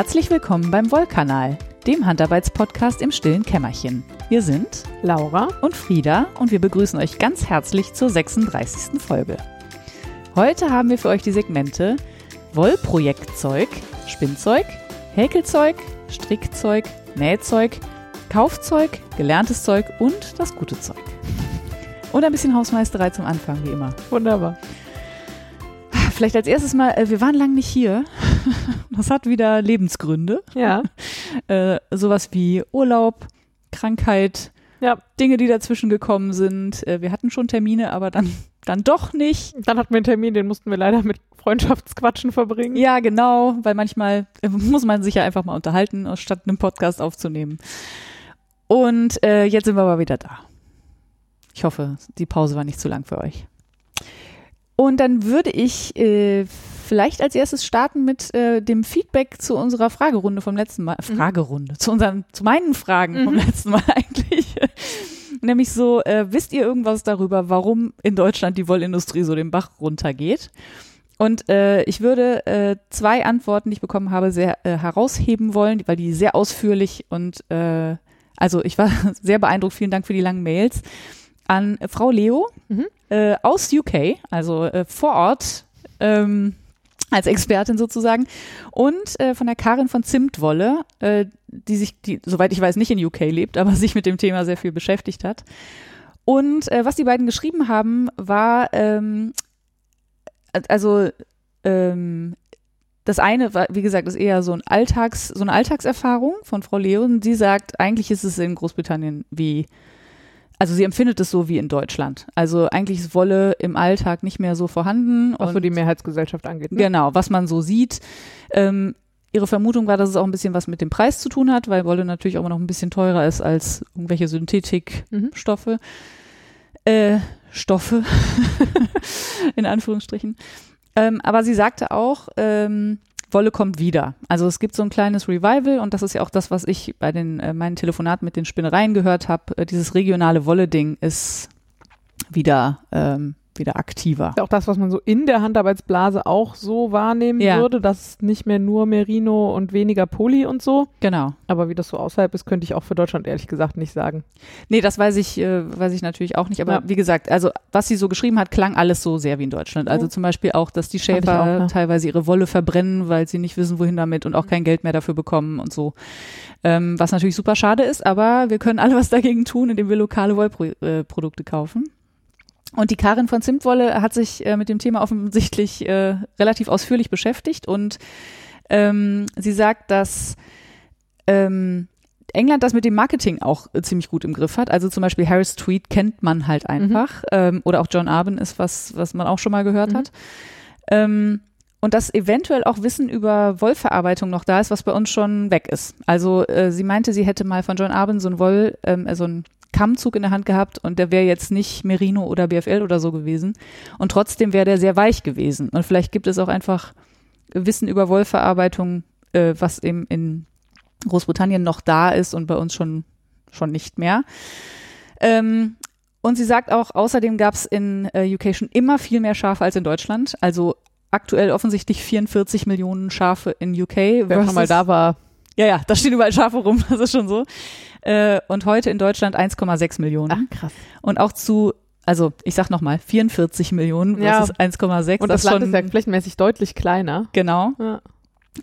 Herzlich willkommen beim Wollkanal, dem Handarbeitspodcast im stillen Kämmerchen. Wir sind Laura und Frieda und wir begrüßen euch ganz herzlich zur 36. Folge. Heute haben wir für euch die Segmente Wollprojektzeug, Spinnzeug, Häkelzeug, Strickzeug, Nähzeug, Kaufzeug, gelerntes Zeug und das gute Zeug. Und ein bisschen Hausmeisterei zum Anfang, wie immer. Wunderbar. Vielleicht als erstes mal, äh, wir waren lang nicht hier. Das hat wieder Lebensgründe. Ja. Äh, sowas wie Urlaub, Krankheit, Ja. Dinge, die dazwischen gekommen sind. Äh, wir hatten schon Termine, aber dann, dann doch nicht. Dann hatten wir einen Termin, den mussten wir leider mit Freundschaftsquatschen verbringen. Ja, genau, weil manchmal äh, muss man sich ja einfach mal unterhalten, statt einen Podcast aufzunehmen. Und äh, jetzt sind wir aber wieder da. Ich hoffe, die Pause war nicht zu lang für euch. Und dann würde ich äh, vielleicht als erstes starten mit äh, dem Feedback zu unserer Fragerunde vom letzten Mal. Mhm. Fragerunde, zu unseren, zu meinen Fragen vom Mhm. letzten Mal eigentlich. Nämlich so, äh, wisst ihr irgendwas darüber, warum in Deutschland die Wollindustrie so den Bach runtergeht? Und äh, ich würde äh, zwei Antworten, die ich bekommen habe, sehr äh, herausheben wollen, weil die sehr ausführlich und äh, also ich war sehr beeindruckt. Vielen Dank für die langen Mails an Frau Leo Mhm. äh, aus UK, also äh, vor Ort ähm, als Expertin sozusagen und äh, von der Karin von Zimtwolle, äh, die sich, die soweit ich weiß nicht in UK lebt, aber sich mit dem Thema sehr viel beschäftigt hat. Und äh, was die beiden geschrieben haben, war ähm, also ähm, das eine war, wie gesagt, ist eher so ein Alltags, so eine Alltagserfahrung von Frau Leon. Sie sagt, eigentlich ist es in Großbritannien wie, also sie empfindet es so wie in Deutschland. Also eigentlich ist Wolle im Alltag nicht mehr so vorhanden. Was so die Mehrheitsgesellschaft angeht. Ne? Genau, was man so sieht. Ähm, ihre Vermutung war, dass es auch ein bisschen was mit dem Preis zu tun hat, weil Wolle natürlich auch immer noch ein bisschen teurer ist als irgendwelche Synthetikstoffe. Mhm. Äh, Stoffe, in Anführungsstrichen. Ähm, aber sie sagte auch, ähm, Wolle kommt wieder. Also es gibt so ein kleines Revival und das ist ja auch das, was ich bei den äh, meinen Telefonaten mit den Spinnereien gehört habe. Äh, dieses regionale Wolle-Ding ist wieder ähm, wieder aktiver. Ist ja auch das, was man so in der Handarbeitsblase auch so wahrnehmen Ja. würde, dass nicht mehr nur Merino und weniger Poly und so. Genau. Aber wie das so außerhalb ist, könnte ich auch für Deutschland ehrlich gesagt nicht sagen. Nee, das weiß ich, äh, weiß ich natürlich auch nicht. Aber Ja. wie gesagt, also was sie so geschrieben hat, klang alles so sehr wie in Deutschland. Also Mhm. zum Beispiel auch, dass die Schäfer auch, ja. teilweise ihre Wolle verbrennen, weil sie nicht wissen, wohin damit und auch kein Geld mehr dafür bekommen und so. Ähm, was natürlich super schade ist, aber wir können alle was dagegen tun, indem wir lokale Wollprodukte äh, kaufen. Und die Karin von Zimtwolle hat sich äh, mit dem Thema offensichtlich äh, relativ ausführlich beschäftigt und ähm, sie sagt, dass ähm, England das mit dem Marketing auch äh, ziemlich gut im Griff hat. Also zum Beispiel Harris Tweet kennt man halt einfach. Ähm, oder auch John Arben ist was, was man auch schon mal gehört Mhm. hat. Ähm, und dass eventuell auch Wissen über Wollverarbeitung noch da ist, was bei uns schon weg ist. Also äh, sie meinte, sie hätte mal von John Arben so ein Woll, ähm, so ein Kammzug in der Hand gehabt und der wäre jetzt nicht Merino oder BFL oder so gewesen. Und trotzdem wäre der sehr weich gewesen. Und vielleicht gibt es auch einfach Wissen über Wollverarbeitung, äh, was eben in Großbritannien noch da ist und bei uns schon, schon nicht mehr. Ähm, und sie sagt auch, außerdem gab es in äh, UK schon immer viel mehr Schafe als in Deutschland. Also aktuell offensichtlich 44 Millionen Schafe in UK. Wer schon mal da war, Ja, ja, da stehen überall Schafe rum, das ist schon so. Äh, und heute in Deutschland 1,6 Millionen. krass. Und auch zu, also ich sag nochmal, 44 Millionen Ja. versus 1,6. Und das das, Land schon, ist ja flächenmäßig deutlich kleiner. Genau. Ja,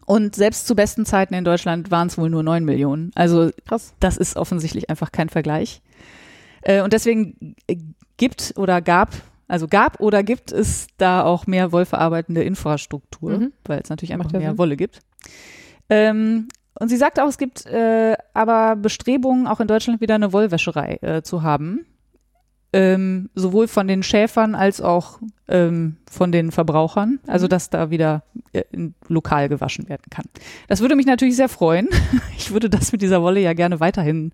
Und selbst zu besten Zeiten in Deutschland waren es wohl nur 9 Millionen. Also krass. das ist offensichtlich einfach kein Vergleich. Äh, und deswegen gibt oder gab, also gab oder gibt es da auch mehr wollverarbeitende Infrastruktur, Mhm. weil es natürlich einfach ja mehr. Wolle gibt. Ähm, und sie sagt auch, es gibt äh, aber Bestrebungen, auch in Deutschland wieder eine Wollwäscherei äh, zu haben. Ähm, sowohl von den Schäfern als auch ähm, von den Verbrauchern. Also, Mhm. dass da wieder äh, lokal gewaschen werden kann. Das würde mich natürlich sehr freuen. Ich würde das mit dieser Wolle ja gerne weiterhin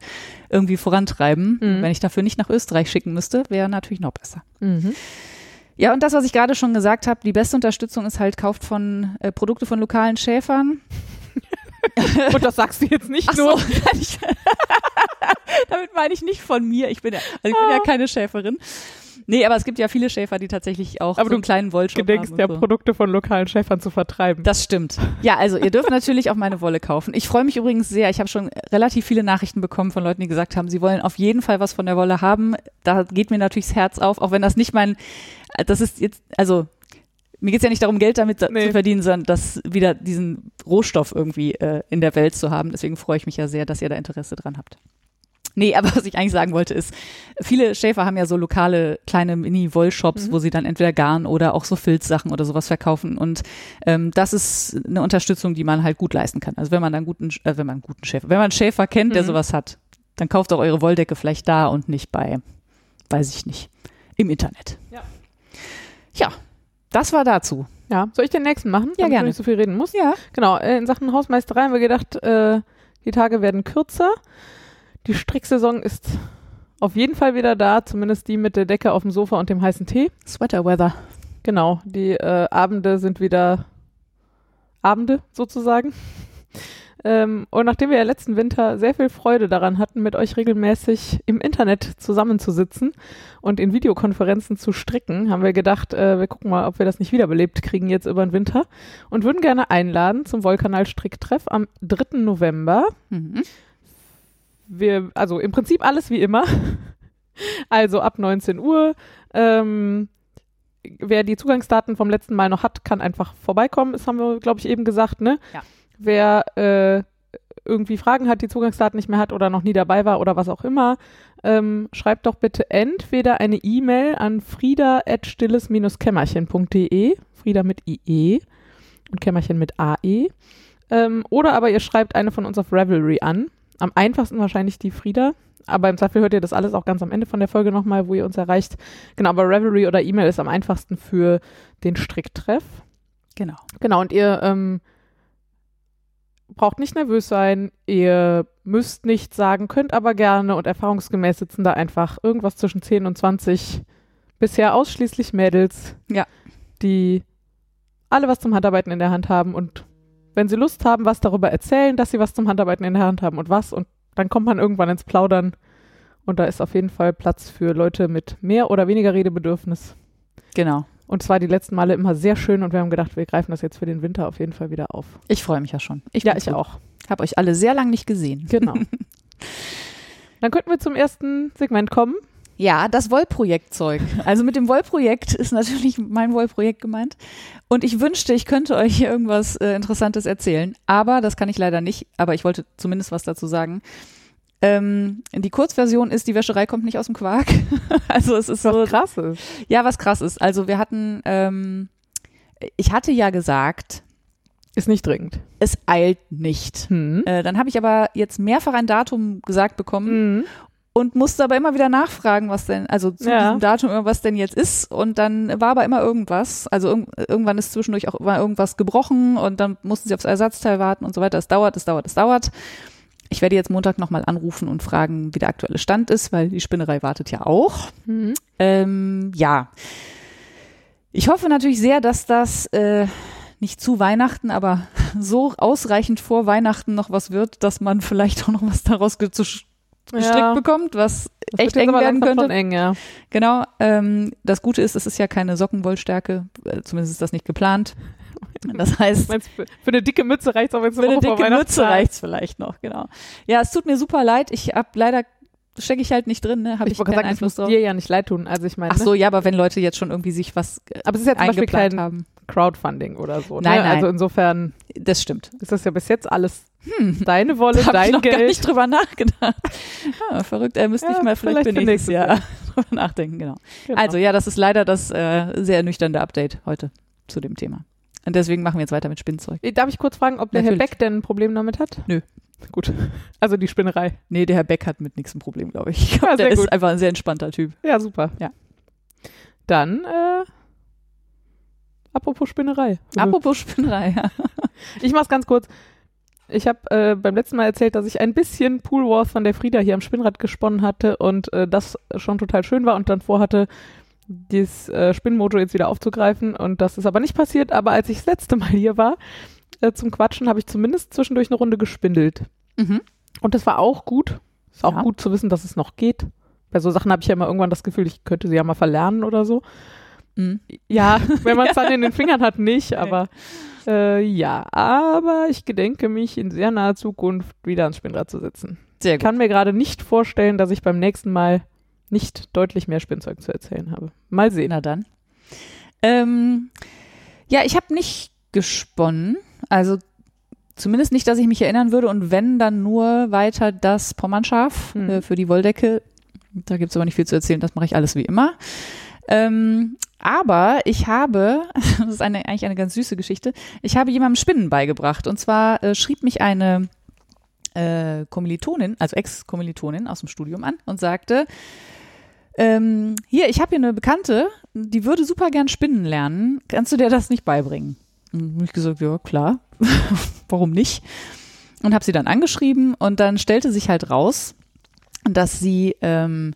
irgendwie vorantreiben. Mhm. Wenn ich dafür nicht nach Österreich schicken müsste, wäre natürlich noch besser. Mhm. Ja, und das, was ich gerade schon gesagt habe, die beste Unterstützung ist halt, kauft von äh, Produkte von lokalen Schäfern. Und das sagst du jetzt nicht Ach so, nur. ich, damit meine ich nicht von mir. Ich bin ja, also ich bin ja keine Schäferin. Nee, aber es gibt ja viele Schäfer, die tatsächlich auch Aber so einen du kleinen Wollshop Gedenkst haben. ja und so. Produkte von lokalen Schäfern zu vertreiben. Das stimmt. Ja, also ihr dürft natürlich auch meine Wolle kaufen. Ich freue mich übrigens sehr. Ich habe schon relativ viele Nachrichten bekommen von Leuten, die gesagt haben, sie wollen auf jeden Fall was von der Wolle haben. Da geht mir natürlich das Herz auf, auch wenn das nicht mein, das ist jetzt, also mir geht's ja nicht darum, Geld damit Nee. zu verdienen, sondern das wieder diesen Rohstoff irgendwie äh, in der Welt zu haben. Deswegen freue ich mich ja sehr, dass ihr da Interesse dran habt. Nee, aber was ich eigentlich sagen wollte ist, viele Schäfer haben ja so lokale kleine Mini-Wollshops, Mhm. wo sie dann entweder Garn oder auch so Filzsachen oder sowas verkaufen. Und ähm, das ist eine Unterstützung, die man halt gut leisten kann. Also wenn man dann guten, äh, wenn man einen guten Schäfer, wenn man einen Schäfer kennt, der Mhm. sowas hat, dann kauft auch eure Wolldecke vielleicht da und nicht bei, weiß ich nicht, im Internet. Ja. Ja, das war dazu. Ja, soll ich den nächsten machen? Ja, damit gerne. du nicht so viel reden musst. Ja. Genau, äh, in Sachen Hausmeisterei haben wir gedacht, äh, die Tage werden kürzer. Die Stricksaison ist auf jeden Fall wieder da, zumindest die mit der Decke auf dem Sofa und dem heißen Tee. Sweater Weather. Genau, die äh, Abende sind wieder Abende sozusagen. Ähm, und nachdem wir ja letzten Winter sehr viel Freude daran hatten, mit euch regelmäßig im Internet zusammenzusitzen und in Videokonferenzen zu stricken, haben wir gedacht, äh, wir gucken mal, ob wir das nicht wiederbelebt kriegen jetzt über den Winter und würden gerne einladen zum Wollkanal Stricktreff am 3. November. Mhm. Wir, also im Prinzip alles wie immer. Also ab 19 Uhr. Ähm, wer die Zugangsdaten vom letzten Mal noch hat, kann einfach vorbeikommen. Das haben wir, glaube ich, eben gesagt, ne? Ja. Wer äh, irgendwie Fragen hat, die Zugangsdaten nicht mehr hat oder noch nie dabei war oder was auch immer, ähm, schreibt doch bitte entweder eine E-Mail an frieda.stilles-kämmerchen.de, Frieda mit IE und Kämmerchen mit AE. Ähm, oder aber ihr schreibt eine von uns auf Ravelry an. Am einfachsten wahrscheinlich die Frieda. Aber im Zweifel hört ihr das alles auch ganz am Ende von der Folge nochmal, wo ihr uns erreicht. Genau, aber Ravelry oder E-Mail ist am einfachsten für den Stricktreff. Genau. Genau, und ihr ähm, braucht nicht nervös sein, ihr müsst nichts sagen, könnt aber gerne und erfahrungsgemäß sitzen da einfach irgendwas zwischen 10 und 20 bisher ausschließlich Mädels, Ja. die alle was zum Handarbeiten in der Hand haben und wenn sie Lust haben, was darüber erzählen, dass sie was zum Handarbeiten in der Hand haben und was und dann kommt man irgendwann ins Plaudern und da ist auf jeden Fall Platz für Leute mit mehr oder weniger Redebedürfnis. Genau. Und zwar die letzten Male immer sehr schön und wir haben gedacht, wir greifen das jetzt für den Winter auf jeden Fall wieder auf. Ich freue mich ja schon. Ich ja, ich gut. auch. Habe euch alle sehr lang nicht gesehen. Genau. Dann könnten wir zum ersten Segment kommen. Ja, das Wollprojektzeug. Also mit dem Wollprojekt ist natürlich mein Wollprojekt gemeint. Und ich wünschte, ich könnte euch hier irgendwas äh, Interessantes erzählen. Aber das kann ich leider nicht. Aber ich wollte zumindest was dazu sagen. Ähm, die Kurzversion ist, die Wäscherei kommt nicht aus dem Quark. also es ist Was so, krass ist. ja, was krass ist. Also wir hatten, ähm, ich hatte ja gesagt, Ist nicht dringend. es eilt nicht. Hm. Äh, dann habe ich aber jetzt mehrfach ein Datum gesagt bekommen Mhm. und musste aber immer wieder nachfragen, was denn, also zu Ja. diesem Datum, was denn jetzt ist. Und dann war aber immer irgendwas. Also irg irgendwann ist zwischendurch auch irgendwas gebrochen und dann mussten sie aufs Ersatzteil warten und so weiter. Es dauert, es dauert, es dauert. Ich werde jetzt Montag nochmal anrufen und fragen, wie der aktuelle Stand ist, weil die Spinnerei wartet ja auch. Mhm. Ähm, ja. Ich hoffe natürlich sehr, dass das äh, nicht zu Weihnachten, aber so ausreichend vor Weihnachten noch was wird, dass man vielleicht auch noch was daraus gestrickt Ja. bekommt, was Das echt eng werden könnte. Eng, ja. Genau. Ähm, das Gute ist, es ist ja keine Sockenwollstärke, äh, zumindest ist das nicht geplant. Das heißt, Meinst, für, eine dicke Mütze reicht es auch, wenn es für eine dicke Mütze ist. reicht's vielleicht noch, genau. Ja, es tut mir super leid. Ich hab leider stecke ich halt nicht drin, ne? Habe ich, Ich keinen sagen, Einfluss drauf. dir ja nicht leid tun. Also ich meine, Ach so, ja, aber wenn Leute jetzt schon irgendwie sich was äh, aber es ist ja zum Beispiel kein haben. Crowdfunding oder so. Nein, ne? nein. Also insofern Das stimmt. ist das ja bis jetzt alles deine Wolle, Da habe ich dein noch gar Geld. nicht drüber nachgedacht. Ah, verrückt, er müsste Ja, ich mal vielleicht, vielleicht für nächstes Jahr. drüber nachdenken, genau. Genau. Also ja, das ist leider das äh, sehr ernüchternde Update heute zu dem Thema. Und deswegen machen wir jetzt weiter mit Spinnzeug. Darf ich kurz fragen, ob der Natürlich. Herr Beck denn ein Problem damit hat? Nö. Gut. Also die Spinnerei. Nee, der Herr Beck hat mit nichts ein Problem, glaube ich. Ich glaub, Ja, der sehr ist gut. einfach ein sehr entspannter Typ. Ja, super. Ja. Dann, äh, apropos Spinnerei. Apropos Spinnerei, ja. Ich mach's ganz kurz. Ich habe äh, beim letzten Mal erzählt, dass ich ein bisschen Pool Wars von der Frieda hier am Spinnrad gesponnen hatte und äh, das schon total schön war und dann vorhatte, dieses äh, Spinnmojo jetzt wieder aufzugreifen und das ist aber nicht passiert. Aber als ich das letzte Mal hier war äh, zum Quatschen, habe ich zumindest zwischendurch eine Runde gespindelt Mhm. und das war auch gut. Ist auch Ja. gut zu wissen, dass es noch geht, bei so Sachen habe ich ja immer irgendwann das Gefühl, ich könnte sie ja mal verlernen oder so. Mhm. Ja, wenn man es dann in den Fingern hat, nicht, aber äh, ja, aber ich gedenke mich in sehr naher Zukunft wieder ans Spinnrad zu setzen. Sehr Ich kann mir gerade nicht vorstellen, dass ich beim nächsten Mal nicht deutlich mehr Spinnzeug zu erzählen habe. Mal sehen. Na dann. Ähm, ja, ich habe nicht gesponnen. Also zumindest nicht, dass ich mich erinnern würde. Und wenn, dann nur weiter das Pommernschaf Hm. äh, für die Wolldecke. Da gibt's aber nicht viel zu erzählen. Das mache ich alles wie immer. Ähm, aber ich habe, das ist eine, eigentlich eine ganz süße Geschichte, ich habe jemandem Spinnen beigebracht. Und zwar äh, schrieb mich eine äh, Kommilitonin, also Ex-Kommilitonin aus dem Studium an und sagte, ähm, hier, ich habe hier eine Bekannte, die würde super gern Spinnen lernen. Kannst du dir das nicht beibringen? Und ich gesagt, ja, klar. Warum nicht? Und habe sie dann angeschrieben und dann stellte sich halt raus, dass sie ähm,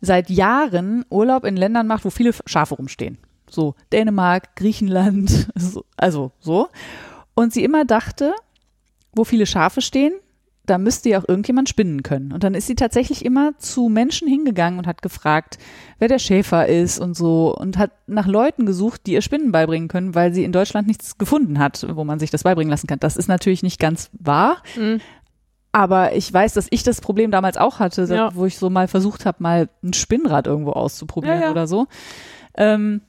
seit Jahren Urlaub in Ländern macht, wo viele Schafe rumstehen. So Dänemark, Griechenland, so, also so. Und sie immer dachte, wo viele Schafe stehen, da müsste ja auch irgendjemand spinnen können. Und dann ist sie tatsächlich immer zu Menschen hingegangen und hat gefragt, wer der Schäfer ist und so und hat nach Leuten gesucht, die ihr Spinnen beibringen können, weil sie in Deutschland nichts gefunden hat, wo man sich das beibringen lassen kann. Das ist natürlich nicht ganz wahr, Mhm. aber ich weiß, dass ich das Problem damals auch hatte, Ja. wo ich so mal versucht habe, mal ein Spinnrad irgendwo auszuprobieren Ja, ja. oder so. Ähm,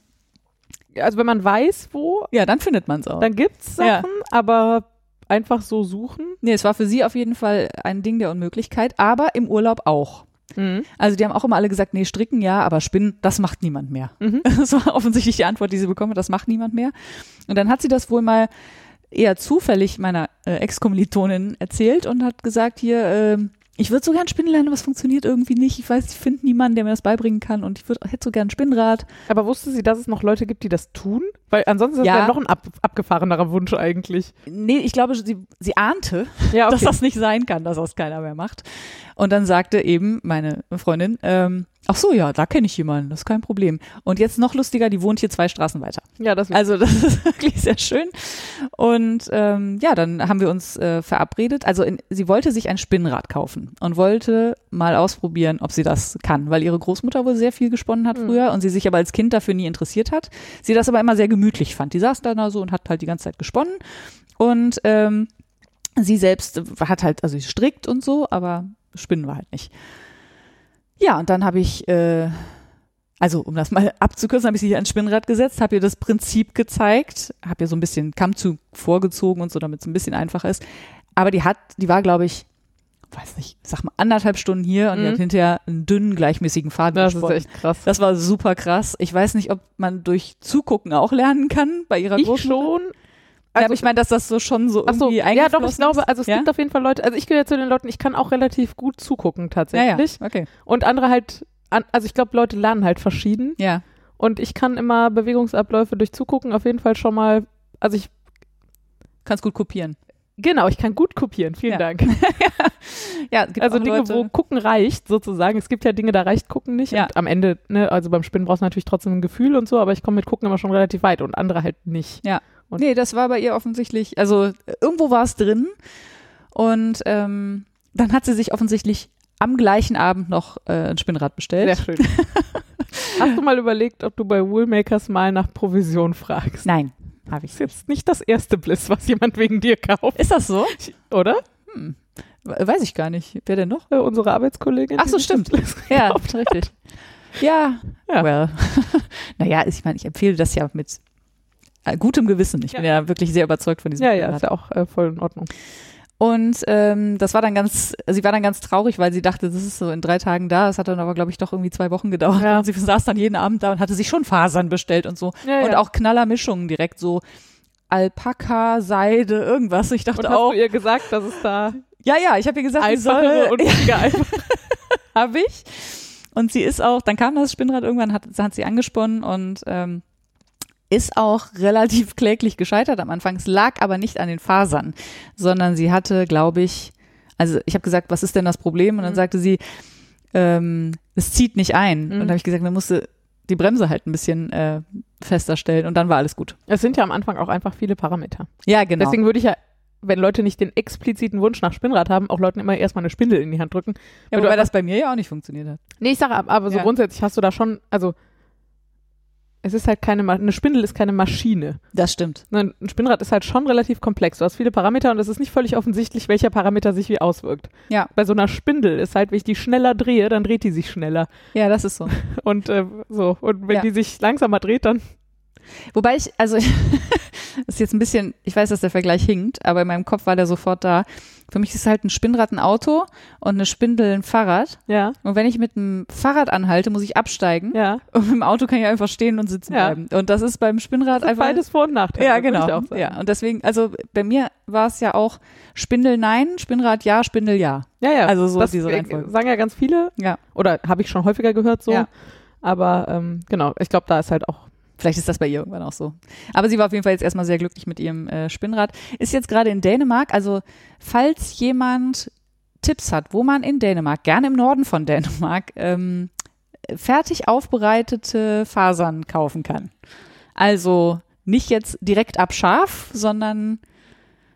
Also wenn man weiß, wo, ja, dann findet man es auch. dann gibt's. Sachen, aber einfach so suchen. Nee, es war für sie auf jeden Fall ein Ding der Unmöglichkeit, aber im Urlaub auch. Mhm. Also die haben auch immer alle gesagt, nee, stricken ja, aber spinnen, das macht niemand mehr. Mhm. Das war offensichtlich die Antwort, die sie bekommen hat, das macht niemand mehr. Und dann hat sie das wohl mal eher zufällig meiner äh, Ex-Kommilitonin erzählt und hat gesagt, hier, ähm, ich würde so gern spinnen lernen, aber es funktioniert irgendwie nicht. Ich weiß, ich finde niemanden, der mir das beibringen kann und ich würd, hätte so gern ein Spinnrad. Aber wusste sie, dass es noch Leute gibt, die das tun? Weil ansonsten ist Ja. ja noch ein ab, abgefahrenerer Wunsch eigentlich. Nee, ich glaube, sie, sie ahnte, Ja, dass das nicht sein kann, dass das keiner mehr macht. Und dann sagte eben meine Freundin, ähm, ach so, ja, da kenne ich jemanden, das ist kein Problem. Und jetzt noch lustiger, die wohnt hier zwei Straßen weiter. ja, das Also das ist wirklich sehr schön. Und ähm, ja, dann haben wir uns äh, verabredet. Also in, sie wollte sich ein Spinnrad kaufen und wollte mal ausprobieren, ob sie das kann, weil ihre Großmutter wohl sehr viel gesponnen hat Mhm. früher und sie sich aber als Kind dafür nie interessiert hat. Sie das aber immer sehr gemütlich fand. Die saß da so und hat halt die ganze Zeit gesponnen und ähm, sie selbst hat halt, also sie strickt und so, aber spinnen war halt nicht. Ja, und dann habe ich äh, also um das mal abzukürzen, habe ich sie hier ans Spinnrad gesetzt, habe ihr das Prinzip gezeigt, habe ihr so ein bisschen Kammzug vorgezogen und so, damit es ein bisschen einfacher ist. Aber die hat, die war, glaube ich, weiß nicht, sag mal anderthalb Stunden hier und Mhm. hat hinterher einen dünnen, gleichmäßigen Faden das ist gesponnen. echt krass. Das war super krass. Ich weiß nicht, ob man durch Zugucken auch lernen kann bei ihrer ich Großmutter. schon. Ja, Also, aber ich meine, dass das so schon so ach so, irgendwie ja doch, ich glaube, ist. also es ja? gibt auf jeden Fall Leute, also ich gehöre zu den Leuten, ich kann auch relativ gut zugucken ja, tatsächlich. ja, okay. Und andere halt, also ich glaube, Leute lernen halt verschieden. Ja, Und ich kann immer Bewegungsabläufe durch Zugucken auf jeden Fall schon mal, also ich, kannst gut kopieren. Genau, ich kann gut kopieren, vielen Ja. Dank. Ja, Also Dinge, Leute, wo Gucken reicht, sozusagen. Es gibt ja Dinge, da reicht Gucken nicht. Ja. Und am Ende, ne, also beim Spinnen brauchst du natürlich trotzdem ein Gefühl und so, aber ich komme mit Gucken immer schon relativ weit und andere halt nicht. Und- Nee, das war bei ihr offensichtlich, also irgendwo war es drin und ähm, dann hat sie sich offensichtlich am gleichen Abend noch äh, ein Spinnrad bestellt. Sehr schön. Hast du mal überlegt, ob du bei Woolmakers mal nach Provision fragst? Nein, habe ich. Das ist jetzt nicht das erste Bliss, was jemand wegen dir kauft, Ist das so? oder? Hm. We- Weiß ich gar nicht. Wer denn noch? Äh, unsere Arbeitskollegin. Ach so, stimmt. Ja, richtig. Ja, Ja. well. naja, ich meine, ich empfehle das ja mit äh, gutem Gewissen. Ich bin ja wirklich sehr überzeugt von diesem Ja, ja, Spinnrad. ist ja auch äh, voll in Ordnung. Und ähm, das war dann ganz, sie war dann ganz traurig, weil sie dachte, das ist so in drei Tagen da. Es hat dann aber, glaube ich, doch irgendwie zwei Wochen gedauert. Ja. Und sie saß dann jeden Abend da und hatte sich schon Fasern bestellt und so. Ja, und ja. auch Knallermischungen direkt so Alpaka, Seide, irgendwas. Ich dachte Und hast auch, du ihr gesagt, dass es da ja, ja, ich habe ihr gesagt, sie soll, und einfach habe ich. Und sie ist auch, dann kam das Spinnrad irgendwann, hat, hat sie angesponnen und ähm, ist auch relativ kläglich gescheitert am Anfang. Es lag aber nicht an den Fasern, sondern sie hatte, glaube ich, also ich habe gesagt, was ist denn das Problem? Und dann Mhm. sagte sie, ähm, es zieht nicht ein. Mhm. Und dann habe ich gesagt, man musste die Bremse halt ein bisschen äh, fester stellen und dann war alles gut. Es sind ja am Anfang auch einfach viele Parameter. Ja, genau. Deswegen würde ich ja wenn Leute nicht den expliziten Wunsch nach Spinnrad haben, auch Leuten immer erstmal eine Spindel in die Hand drücken. Ja, wobei du das bei mir ja auch nicht funktioniert hat. Nee, ich sage ab- aber so Ja. grundsätzlich hast du da schon, also es ist halt keine, Ma- eine Spindel ist keine Maschine. Das stimmt. Ne, Ein Spinnrad ist halt schon relativ komplex. Du hast viele Parameter und es ist nicht völlig offensichtlich, welcher Parameter sich wie auswirkt. Ja. Bei so einer Spindel ist halt, wenn ich die schneller drehe, dann dreht die sich schneller. Ja, das ist so. Und äh, so. Und wenn Ja. die sich langsamer dreht, dann. Wobei ich, also, das ist jetzt ein bisschen, ich weiß, dass der Vergleich hinkt, aber in meinem Kopf war der sofort da. Für mich ist halt ein Spinnrad ein Auto und eine Spindel ein Fahrrad. Ja, Und wenn ich mit dem Fahrrad anhalte, muss ich absteigen. ja. Und mit dem Auto kann ich einfach stehen und sitzen Ja. bleiben. Und das ist beim Spinnrad ist einfach. beides Vor- und Nachteile. ja, genau. Ja, und deswegen, also bei mir war es ja auch Spindel nein, Spinnrad ja, Spindel ja. ja, ja. Also so das diese äh, Reihenfolge. sagen ja ganz viele. Ja. Oder habe ich schon häufiger gehört so. Ja. Aber ähm, genau, ich glaube, da ist halt auch. Vielleicht ist das bei ihr irgendwann auch so. Aber sie war auf jeden Fall jetzt erstmal sehr glücklich mit ihrem äh, Spinnrad. Ist jetzt gerade in Dänemark. Also, falls jemand Tipps hat, wo man in Dänemark, gerne im Norden von Dänemark, ähm, fertig aufbereitete Fasern kaufen kann. Also nicht jetzt direkt ab Schaf, sondern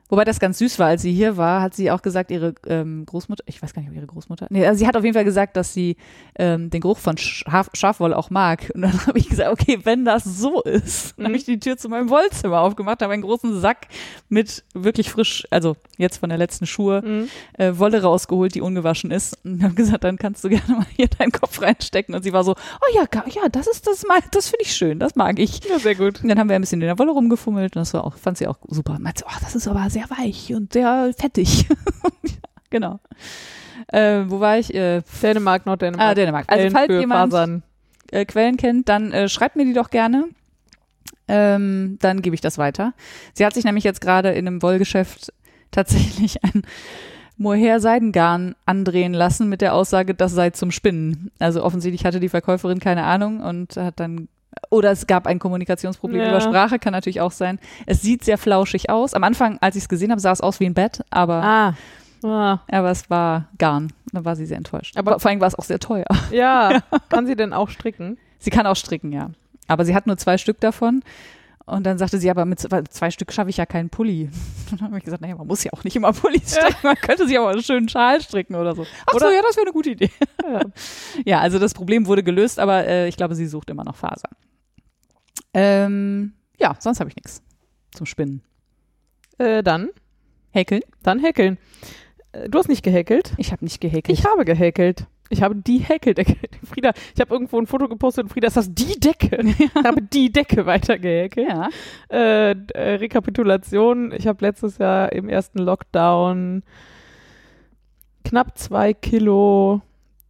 Wobei das ganz süß war, als sie hier war, hat sie auch gesagt, ihre ähm, Großmutter, ich weiß gar nicht, ob ihre Großmutter, nee, also sie hat auf jeden Fall gesagt, dass sie ähm, den Geruch von Schaf, Schafwolle auch mag. Und dann habe ich gesagt, okay, wenn das so ist, dann habe ich die Tür zu meinem Wollzimmer aufgemacht, habe einen großen Sack mit wirklich frisch, also jetzt von der letzten Schuhe, äh, Wolle rausgeholt, die ungewaschen ist. Und habe gesagt, dann kannst du gerne mal hier deinen Kopf reinstecken. Und sie war so, oh ja, ja, das ist das mal, das finde ich schön, das mag ich. Ja, sehr gut. Und dann haben wir ein bisschen in der Wolle rumgefummelt und das war auch, fand sie auch super. Und meinte, oh, das ist aber sehr weich und sehr fettig. Genau. Äh, wo war ich? Äh, Dänemark, Norddänemark. ah, Dänemark. Also Quellen falls jemand äh, Quellen kennt, dann äh, schreibt mir die doch gerne. Ähm, dann gebe ich das weiter. Sie hat sich nämlich jetzt gerade in einem Wollgeschäft tatsächlich ein Mohair-Seidengarn andrehen lassen mit der Aussage, das sei zum Spinnen. Also offensichtlich hatte die Verkäuferin keine Ahnung und hat dann oder es gab ein Kommunikationsproblem Ja. über Sprache, kann natürlich auch sein. Es sieht sehr flauschig aus. Am Anfang, als ich es gesehen habe, sah es aus wie ein Bett, aber, Ah. ah. aber es war Garn. Da war sie sehr enttäuscht. Aber- Aber vor allem war es auch sehr teuer. Ja, kann sie denn auch stricken? Sie kann auch stricken, ja. Aber sie hat nur zwei Stück davon. Und dann sagte sie, aber mit zwei- Stück schaffe ich ja keinen Pulli. Und dann habe ich gesagt, naja, man muss ja auch nicht immer Pullis stricken. Man könnte sich aber einen schönen Schal stricken oder so. Ach so, Oder- ja, das wäre eine gute Idee. Ja. Ja, also das Problem wurde gelöst, aber äh, ich glaube, sie sucht immer noch Fasern. Ähm, ja, sonst habe ich nichts zum Spinnen. Äh, dann, Häkeln? dann häkeln. Äh, Du hast nicht gehäkelt. Ich habe nicht gehäkelt. Ich habe gehäkelt. Ich habe die Häkeldecke. Frieda, ich habe irgendwo ein Foto gepostet und Frieda, ist das die Decke? Ich habe die Decke weitergehäkelt. ja. Äh, äh, Rekapitulation. Ich habe letztes Jahr im ersten Lockdown knapp zwei Kilo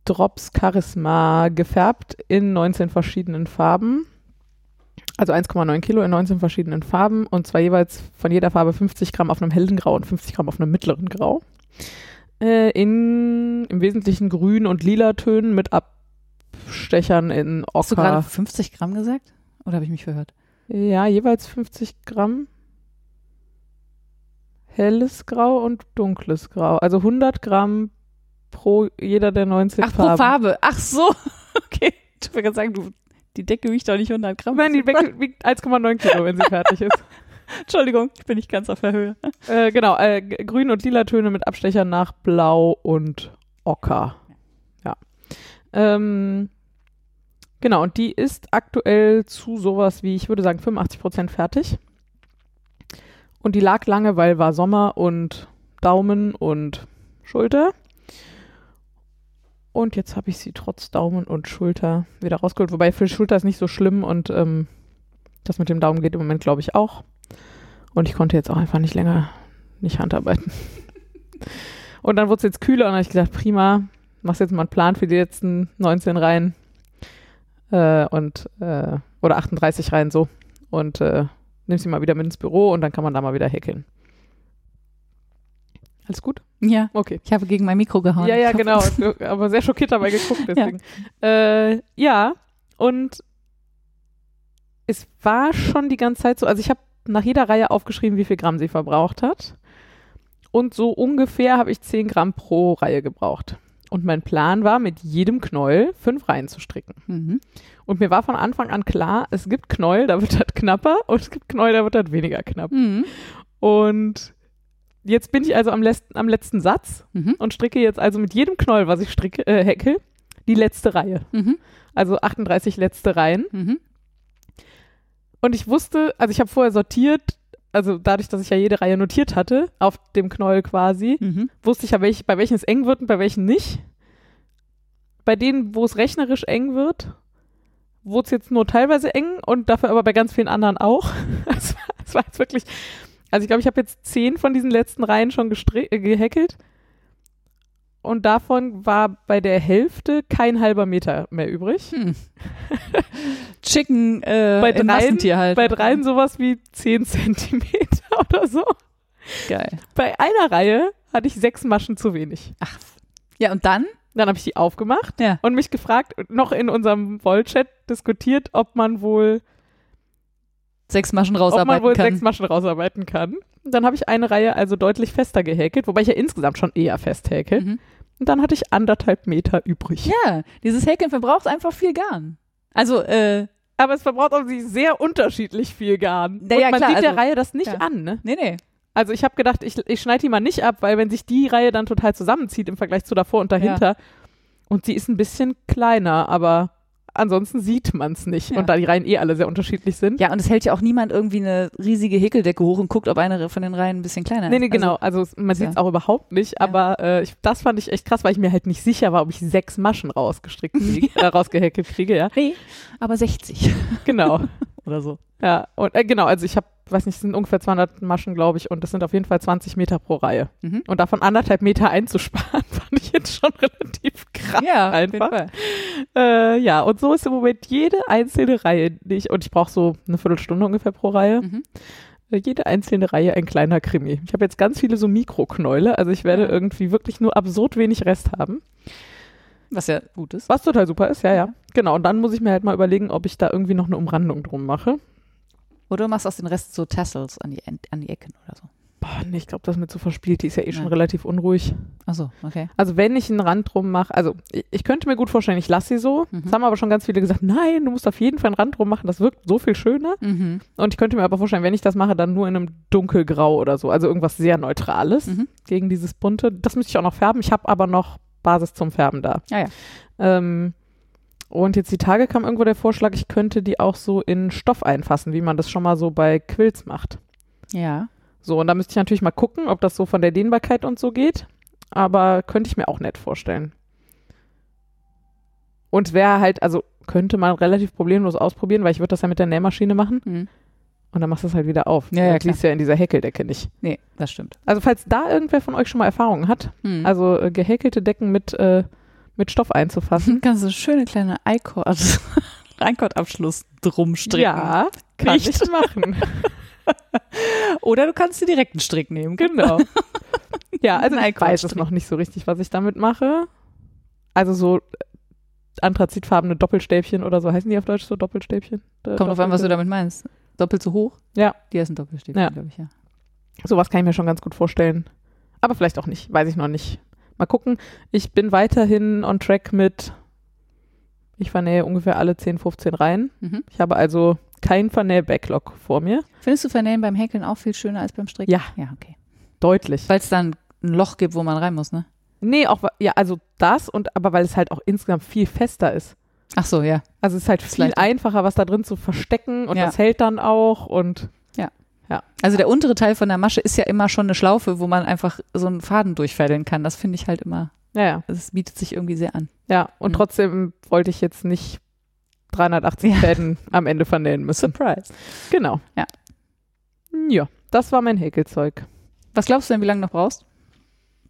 Drops Charisma gefärbt in 19 verschiedenen Farben. Also 1,9 Kilo in 19 verschiedenen Farben und zwar jeweils von jeder Farbe 50 Gramm auf einem hellen Grau und 50 Gramm auf einem mittleren Grau. Äh, in im Wesentlichen grün und lila Tönen mit Abstechern in Hast du gerade Ocker. 50 Gramm gesagt? Oder habe ich mich verhört? Ja, jeweils 50 Gramm. Helles Grau und dunkles Grau. Also 100 Gramm pro jeder der 19 Ach, pro Farben. Farbe. Ach so. Okay. Ich wollte gerade sagen, du, die Decke wiegt doch nicht 100 Gramm. Nein, die Decke wiegt 1,9 Kilo, wenn sie fertig ist. Entschuldigung, ich bin nicht ganz auf der Höhe. Äh, genau, äh, grün und lila Töne mit Abstechern nach blau und ocker. Ja. Ähm, genau, und die ist aktuell zu sowas wie, ich würde sagen, 85% fertig. Und die lag lange, weil war Sommer und Daumen und Schulter. Und jetzt habe ich sie trotz Daumen und Schulter wieder rausgeholt. Wobei für Schulter ist nicht so schlimm und ähm, das mit dem Daumen geht im Moment, glaube ich, auch. Und ich konnte jetzt auch einfach nicht länger nicht handarbeiten. Und dann wurde es jetzt kühler und dann habe ich gesagt, prima, machst jetzt mal einen Plan für die letzten 19 Reihen äh, und äh, oder 38 Reihen so und äh, nimm sie mal wieder mit ins Büro und dann kann man da mal wieder häkeln. Alles gut? Ja, Okay. ich habe gegen mein Mikro gehauen. Ja, ja, genau. Aber sehr schockiert dabei geguckt, deswegen. Ja, äh, ja und es war schon die ganze Zeit so, also ich habe nach jeder Reihe aufgeschrieben, wie viel Gramm sie verbraucht hat. Und so ungefähr habe ich 10 Gramm pro Reihe gebraucht. Und mein Plan war, mit jedem Knäuel fünf Reihen zu stricken. Mhm. Und mir war von Anfang an klar, es gibt Knäuel, da wird das knapper und es gibt Knäuel, da wird das weniger knapp. Mhm. Und jetzt bin ich also am, letzten, am letzten Satz Mhm. und stricke jetzt also mit jedem Knoll, was ich stricke, äh, häkel, die letzte Reihe. Mhm. Also 38 letzte Reihen. Mhm. Und ich wusste, also ich habe vorher sortiert, also dadurch, dass ich ja jede Reihe notiert hatte, auf dem Knoll quasi, Mhm. wusste ich ja, welch, bei welchen es eng wird und bei welchen nicht. Bei denen, wo es rechnerisch eng wird, wurde es jetzt nur teilweise eng und dafür aber bei ganz vielen anderen auch. Es war, es war jetzt wirklich, also ich glaube, ich habe jetzt zehn von diesen letzten Reihen schon äh, gehackelt. Und davon war bei der Hälfte kein halber Meter mehr übrig. Hm. Chicken äh, Bei dreien- halt. Bei dreien sowas wie 10 Zentimeter oder so. Geil. Bei einer Reihe hatte ich sechs Maschen zu wenig. Ach. Ja, und dann? Dann habe ich die aufgemacht Ja. und mich gefragt, noch in unserem Wollchat diskutiert, ob man wohl, Sechs Maschen ob man rausarbeiten wohl kann. sechs Maschen rausarbeiten kann. Und dann habe ich eine Reihe also deutlich fester gehäkelt, wobei ich ja insgesamt schon eher fest häkel. Mhm. Und dann hatte ich anderthalb Meter übrig. Ja, dieses Häkeln verbraucht einfach viel Garn. Also, äh, Aber es verbraucht auch sich sehr unterschiedlich viel Garn. Ja, ja, und man klar, sieht der also- Reihe das nicht ja. an, ne? nee, nee. Also ich habe gedacht, ich, ich schneide die mal nicht ab, weil wenn sich die Reihe dann total zusammenzieht im Vergleich zu davor und dahinter und sie ist ein bisschen kleiner, aber ansonsten sieht man es nicht. Ja. Und da die Reihen eh alle sehr unterschiedlich sind. Ja, und es hält ja auch niemand irgendwie eine riesige Häkeldecke hoch und guckt, ob eine von den Reihen ein bisschen kleiner Nee, ist. nee, genau. Also, es- man ist ja- sieht es auch überhaupt nicht, aber äh, ich, das fand ich echt krass, weil ich mir halt nicht sicher war, ob ich sechs Maschen rausgestrickt kriege, äh, rausgehäkelt kriege, ja. Also, nee, aber 60 Genau. oder so. Ja, und äh, genau, also ich habe, weiß nicht, es sind ungefähr 200 Maschen, glaube ich, und das sind auf jeden Fall 20 Meter pro Reihe. Mhm. Und davon anderthalb Meter einzusparen, fand ich jetzt schon relativ krass. Ja, einfach. Äh, ja, und so ist im Moment jede einzelne Reihe, die ich, und ich brauche so eine Viertelstunde ungefähr pro Reihe, Mhm. äh, jede einzelne Reihe ein kleiner Krimi. Ich habe jetzt ganz viele so Mikroknäule, also ich werde Ja. irgendwie wirklich nur absurd wenig Rest haben, Was ja gut ist. was total super ist, ja, ja. Genau, und dann muss ich mir halt mal überlegen, ob ich da irgendwie noch eine Umrandung drum mache. Oder du machst aus den Rest so Tassels an die, an die Ecken oder so. Boah, nee, ich glaube, das mir zu verspielt, die ist ja eh schon Ja. relativ unruhig. Achso, okay. Also wenn ich einen Rand drum mache, also ich, ich könnte mir gut vorstellen, ich lasse sie so. Mhm. Das haben aber schon ganz viele gesagt, nein, du musst auf jeden Fall einen Rand drum machen, das wirkt so viel schöner. Mhm. Und ich könnte mir aber vorstellen, wenn ich das mache, dann nur in einem dunkelgrau oder so. Also irgendwas sehr Neutrales Mhm. gegen dieses bunte. Das müsste ich auch noch färben. Ich habe aber noch Basis zum Färben da. Ja, ja. Ähm, und jetzt die Tage kam irgendwo der Vorschlag, ich könnte die auch so in Stoff einfassen, wie man das schon mal so bei Quills macht. Ja. So, und da müsste ich natürlich mal gucken, ob das so von der Dehnbarkeit und so geht. Aber könnte ich mir auch nett vorstellen. Und wäre halt, also könnte man relativ problemlos ausprobieren, weil ich würde das ja mit der Nähmaschine machen. Mhm. Und dann machst du es halt wieder auf. Ja, ja, das liest ja in dieser Häkeldecke nicht. Nee, das stimmt. Also falls da irgendwer von euch schon mal Erfahrungen hat, Mhm. also äh, gehäkelte Decken mit, äh, mit Stoff einzufassen. kannst du eine schöne kleine Eichord, Eichord-Abschluss drum stricken. Ja, kann Nicht. ich machen. Oder du kannst dir direkt einen Strick nehmen. genau. ja, also Ein ich weiß es noch nicht so richtig, was ich damit mache. Also so äh, anthrazitfarbene Doppelstäbchen oder so. Heißen die auf Deutsch so Doppelstäbchen? Kommt drauf an, was du damit meinst. Doppelt so hoch? Ja. Die heißen Doppelstäbchen, Ja. glaube ich, ja. Sowas kann ich mir schon ganz gut vorstellen. Aber vielleicht auch nicht, weiß ich noch nicht. Mal gucken. Ich bin weiterhin on track mit, ich vernähe ungefähr alle 10, 15 Reihen. Mhm. Ich habe also kein Vernäh-Backlog vor mir. Findest du Vernähen beim Häkeln auch viel schöner als beim Stricken? Ja. Ja, okay. Deutlich. Weil es dann ein Loch gibt, wo man rein muss, ne? Nee, auch, ja, also das und aber weil es halt auch insgesamt viel fester ist. Ach so, ja. Also es ist halt viel leichter. einfacher, was da drin zu verstecken und Ja. das hält dann auch und Also der untere Teil von der Masche ist ja immer schon eine Schlaufe, wo man einfach so einen Faden durchfädeln kann. Das finde ich halt immer, ja, ja. das bietet sich irgendwie sehr an. Ja, und Mhm. trotzdem wollte ich jetzt nicht 380 Ja. Fäden am Ende vernähen müssen. Surprise. Genau. Ja. Ja, das war mein Häkelzeug. Was glaubst du denn, wie lange noch brauchst?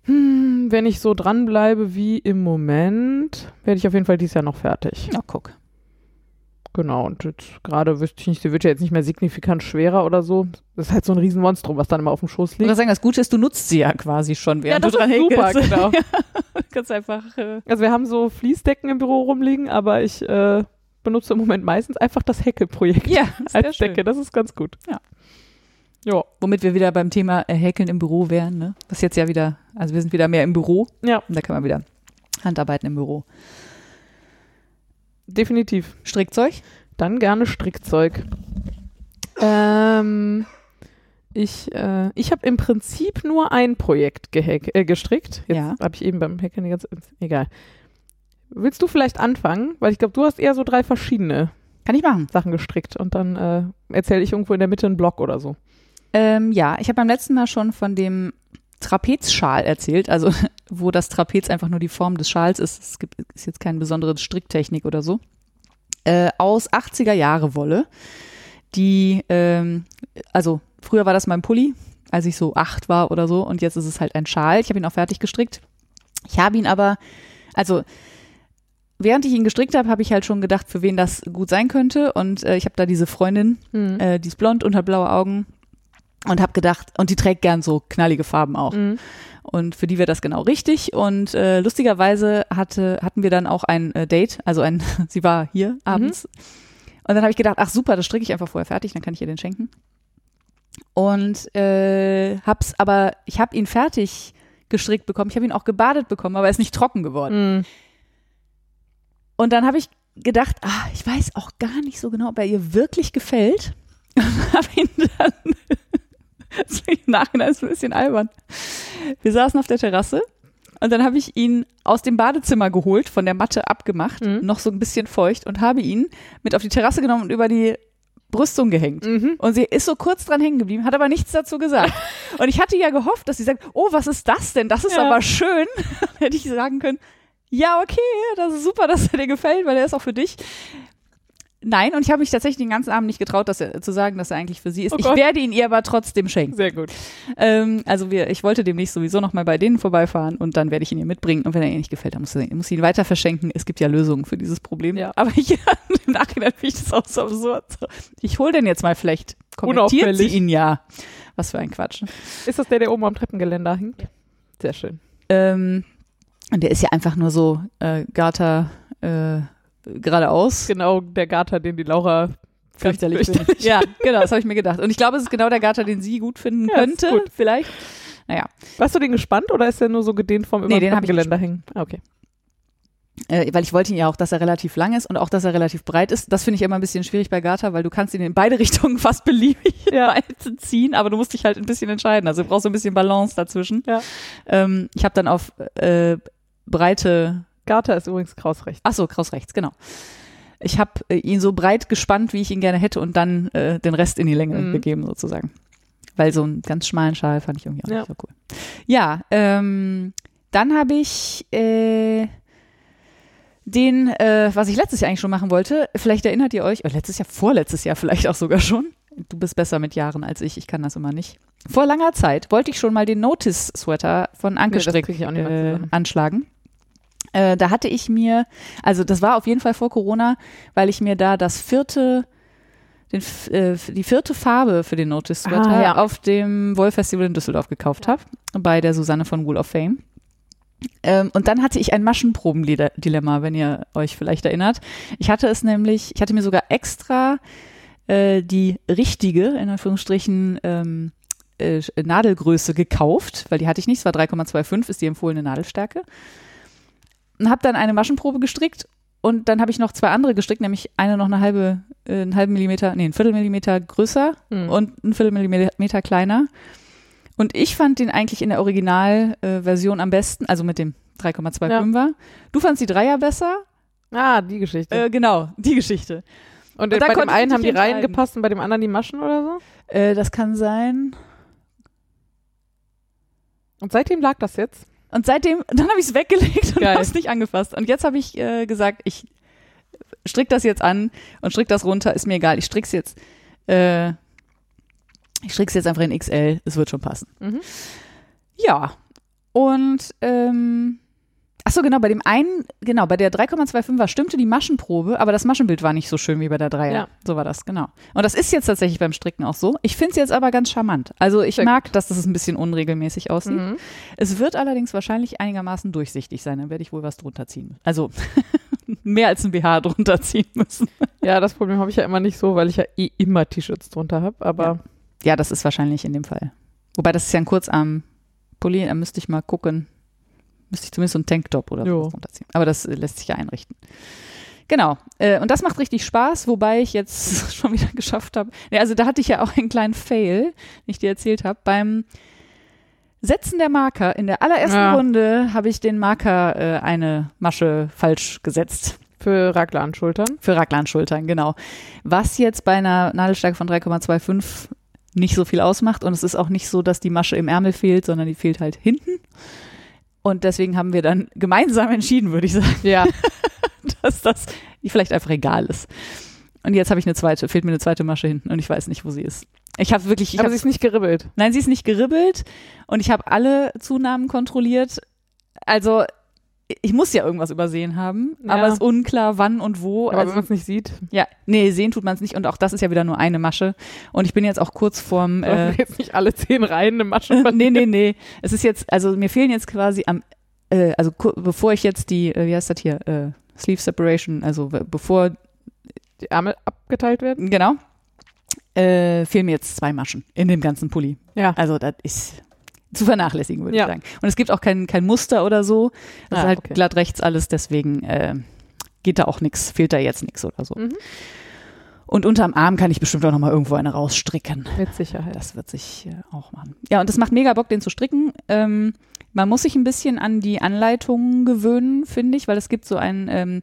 Hm, wenn ich so dranbleibe wie im Moment, werde ich auf jeden Fall dieses Jahr noch fertig. Na, guck. Genau, und jetzt gerade wüsste ich nicht, sie wird ja jetzt nicht mehr signifikant schwerer oder so. Das ist halt so ein Riesenmonstrum, was dann immer auf dem Schoß Ich liegt. würde sagen, das Gute ist, du nutzt sie ja quasi schon, während Ja, du das dran ist super, häkelst. genau. Du kannst einfach, äh, Also wir haben so Fließdecken im Büro rumliegen, aber ich äh, benutze im Moment meistens einfach das Häkelprojekt ja, als schön. Decke. Das ist ganz gut. Ja. Ja. Womit wir wieder beim Thema äh, Häkeln im Büro wären, ne? Was jetzt ja wieder, also wir sind wieder mehr im Büro Ja, und da kann man wieder Handarbeiten im Büro. Definitiv. Strickzeug? Dann gerne Strickzeug. Ähm, Ich, äh, ich habe im Prinzip nur ein Projekt gehack, äh, gestrickt. Jetzt Ja. habe ich eben beim Hacken die ganze egal. Willst du vielleicht anfangen? Weil ich glaube, du hast eher so drei verschiedene Kann ich machen. Sachen gestrickt und dann äh, erzähle ich irgendwo in der Mitte einen Blog oder so. Ähm, ja, ich habe beim letzten Mal schon von dem Trapezschal erzählt, also wo das Trapez einfach nur die Form des Schals ist. Es gibt ist jetzt keine besondere Stricktechnik oder so. Äh, aus 80er Jahre Wolle, die, ähm, also früher war das mein Pulli, als ich so acht war oder so, und jetzt ist es halt ein Schal. Ich habe ihn auch fertig gestrickt. Ich habe ihn aber, also während ich ihn gestrickt habe, habe ich halt schon gedacht, für wen das gut sein könnte. Und äh, ich habe da diese Freundin, Mhm. äh, die ist blond und hat blaue Augen und habe gedacht, und die trägt gern so knallige Farben auch. Mhm. Und für die wäre das genau richtig. Und äh, lustigerweise hatte, hatten wir dann auch ein äh, Date, also ein, sie war hier abends. Und dann habe ich gedacht, ach super, das stricke ich einfach vorher fertig, dann kann ich ihr den schenken. Und äh, hab's aber, ich habe ihn fertig gestrickt bekommen, ich habe ihn auch gebadet bekommen, aber er ist nicht trocken geworden. Mhm. Und dann habe ich gedacht, ah, ich weiß auch gar nicht so genau, ob er ihr wirklich gefällt. Und habe ihn dann, das ist im Nachhinein ist ein bisschen albern. Wir saßen auf der Terrasse und dann habe ich ihn aus dem Badezimmer geholt, von der Matte abgemacht, Mhm. noch so ein bisschen feucht und habe ihn mit auf die Terrasse genommen und über die Brüstung gehängt. Mhm. Und sie ist so kurz dran hängen geblieben, hat aber nichts dazu gesagt. Und ich hatte ja gehofft, dass sie sagt, oh, was ist das denn? Das ist Ja. aber schön. Hätte ich sagen können, ja, okay, das ist super, dass er dir gefällt, weil er ist auch für dich. Nein, und ich habe mich tatsächlich den ganzen Abend nicht getraut, dass er, zu sagen, dass er eigentlich für sie ist. Oh ich werde ihn ihr aber trotzdem schenken. Sehr gut. Ähm, also wir, ich wollte demnächst sowieso noch mal bei denen vorbeifahren und dann werde ich ihn ihr mitbringen. Und wenn er ihr nicht gefällt, dann muss, er, muss ich ihn weiter verschenken. Es gibt ja Lösungen für dieses Problem. Ja. Aber ich, im Nachhinein finde ich das auch so absurd. Ich hole den jetzt mal, vielleicht kommentiert sie Unauffällig. ihn ja. Was für ein Quatsch. Ist das der, der oben am Treppengeländer hängt? Sehr schön. Ähm, und der ist ja einfach nur so äh, Garter äh, geradeaus. Genau der Garter, den die Laura Fürchterlich. fürchterlich- findet. Ja, genau, das habe ich mir gedacht. Und ich glaube, es ist genau der Garter, den sie gut finden Ja, könnte, gut. vielleicht. Naja, Warst du den gespannt oder ist der nur so gedehnt vom Nee, den ich Treppengeländer hängen? Ah, okay. äh, weil ich wollte ihn ja auch, dass er relativ lang ist und auch, dass er relativ breit ist. Das finde ich immer ein bisschen schwierig bei Garter, weil du kannst ihn in beide Richtungen fast beliebig Ja. ziehen, aber du musst dich halt ein bisschen entscheiden. Also du brauchst so ein bisschen Balance dazwischen. Ja. Ähm, ich habe dann auf äh, breite, Garter ist übrigens krausrecht. ach so, kraus rechts, genau. Ich habe äh, ihn so breit gespannt, wie ich ihn gerne hätte und dann äh, den Rest in die Länge Mhm. gegeben sozusagen. Weil so einen ganz schmalen Schal fand ich irgendwie auch Ja. nicht so cool. Ja, ähm, dann habe ich äh, den, äh, was ich letztes Jahr eigentlich schon machen wollte, vielleicht erinnert ihr euch, oder letztes Jahr, vorletztes Jahr vielleicht auch sogar schon. Du bist besser mit Jahren als ich, ich kann das immer nicht. Vor langer Zeit wollte ich schon mal den Notice-Sweater von Anke das Strick äh, anschlagen. Äh, da hatte ich mir, also das war auf jeden Fall vor Corona, weil ich mir da das vierte, den, äh, die vierte Farbe für den Notice Sweater Ah, ja. auf dem Woll Festival in Düsseldorf gekauft habe, bei der Susanne von Wall of Fame. Ähm, und dann hatte ich ein Maschenproben-Dilemma, wenn ihr euch vielleicht erinnert. Ich hatte es nämlich, ich hatte mir sogar extra äh, die richtige, in Anführungsstrichen, ähm, äh, Nadelgröße gekauft, weil die hatte ich nicht, es war 3,25, ist die empfohlene Nadelstärke. Und habe dann eine Maschenprobe gestrickt und dann habe ich noch zwei andere gestrickt, nämlich eine noch eine halbe, äh, einen halben Millimeter, nee, einen Viertelmillimeter größer Hm. und einen Viertelmillimeter kleiner. Und ich fand den eigentlich in der Originalversion äh, am besten, also mit dem 3,25er. Du fandst die Dreier besser? Ah, die Geschichte. Äh, genau, die Geschichte. und und äh, bei dem einen haben die Reihen gepasst und bei dem anderen die Maschen oder so? Äh, das kann sein. Und seitdem lag das jetzt? Und seitdem, dann habe ich es weggelegt und habe es nicht angefasst. Und jetzt habe ich äh, gesagt, ich strick das jetzt an und strick das runter, ist mir egal. Ich strick's jetzt, äh, ich strick's jetzt einfach in XL, es wird schon passen. Mhm. Ja. Und ähm, ach so, genau, bei dem einen, genau, bei der 3,25er stimmte die Maschenprobe, aber das Maschenbild war nicht so schön wie bei der 3er. Ja. So war das, genau. Und das ist jetzt tatsächlich beim Stricken auch so. Ich finde es jetzt aber ganz charmant. Also ich Sehr mag, dass das ein bisschen unregelmäßig aussieht. Mhm. Es wird allerdings wahrscheinlich einigermaßen durchsichtig sein. Dann werde ich wohl was drunter ziehen. Also mehr als ein BH drunter ziehen müssen. Ja, das Problem habe ich ja immer nicht so, weil ich ja eh immer T-Shirts drunter habe. Aber Ja, das ist wahrscheinlich in dem Fall. Wobei das ist ja ein Kurzarm-Pulli, da müsste ich mal gucken. Müsste ich zumindest so einen Tanktop oder Jo. sowas drunter ziehen. Aber das äh, lässt sich ja einrichten. Genau. Äh, und das macht richtig Spaß, wobei ich jetzt schon wieder geschafft habe. Ja, also da hatte ich ja auch einen kleinen Fail, den ich dir erzählt habe. Beim Setzen der Marker in der allerersten Ja. Runde habe ich den Marker äh, eine Masche falsch gesetzt. Für Raglan-Schultern. Für Raglan-Schultern, genau. Was jetzt bei einer Nadelstärke von 3,25 nicht so viel ausmacht. Und es ist auch nicht so, dass die Masche im Ärmel fehlt, sondern die fehlt halt hinten. Und deswegen haben wir dann gemeinsam entschieden, würde ich sagen, Ja. dass das vielleicht einfach egal ist. Und jetzt habe ich eine zweite, fehlt mir eine zweite Masche hinten und ich weiß nicht, wo sie ist. Ich habe wirklich, ich Aber hab, sie ist nicht geribbelt. nein, sie ist nicht geribbelt und ich habe alle Zunahmen kontrolliert. Also ich muss ja irgendwas übersehen haben, Ja. aber es ist unklar, wann und wo. Aber also, wenn man es nicht sieht, ja, nee, sehen tut man es nicht und auch das ist ja wieder nur eine Masche. Und ich bin jetzt auch kurz vorm. Äh, jetzt nicht alle zehn Reihen eine Masche nee, nee, nee. Es ist jetzt, also mir fehlen jetzt quasi am, äh, also bevor ich jetzt die, äh, wie heißt das hier, äh, Sleeve Separation, also bevor, die Ärmel abgeteilt werden. genau, äh, fehlen mir jetzt zwei Maschen in dem ganzen Pulli. Ja. Also das ist zu vernachlässigen, würde Ja. ich sagen. Und es gibt auch kein, kein Muster oder so. Das Ah, ist halt okay. glatt rechts alles, deswegen äh, geht da auch nichts, fehlt da jetzt nichts oder so. Mhm. Und unterm Arm kann ich bestimmt auch nochmal irgendwo eine rausstricken. Mit Sicherheit. Das wird sich äh, auch machen. Ja, und das macht mega Bock, den zu stricken. Ähm, man muss sich ein bisschen an die Anleitungen gewöhnen, finde ich, weil es gibt so ein, ähm,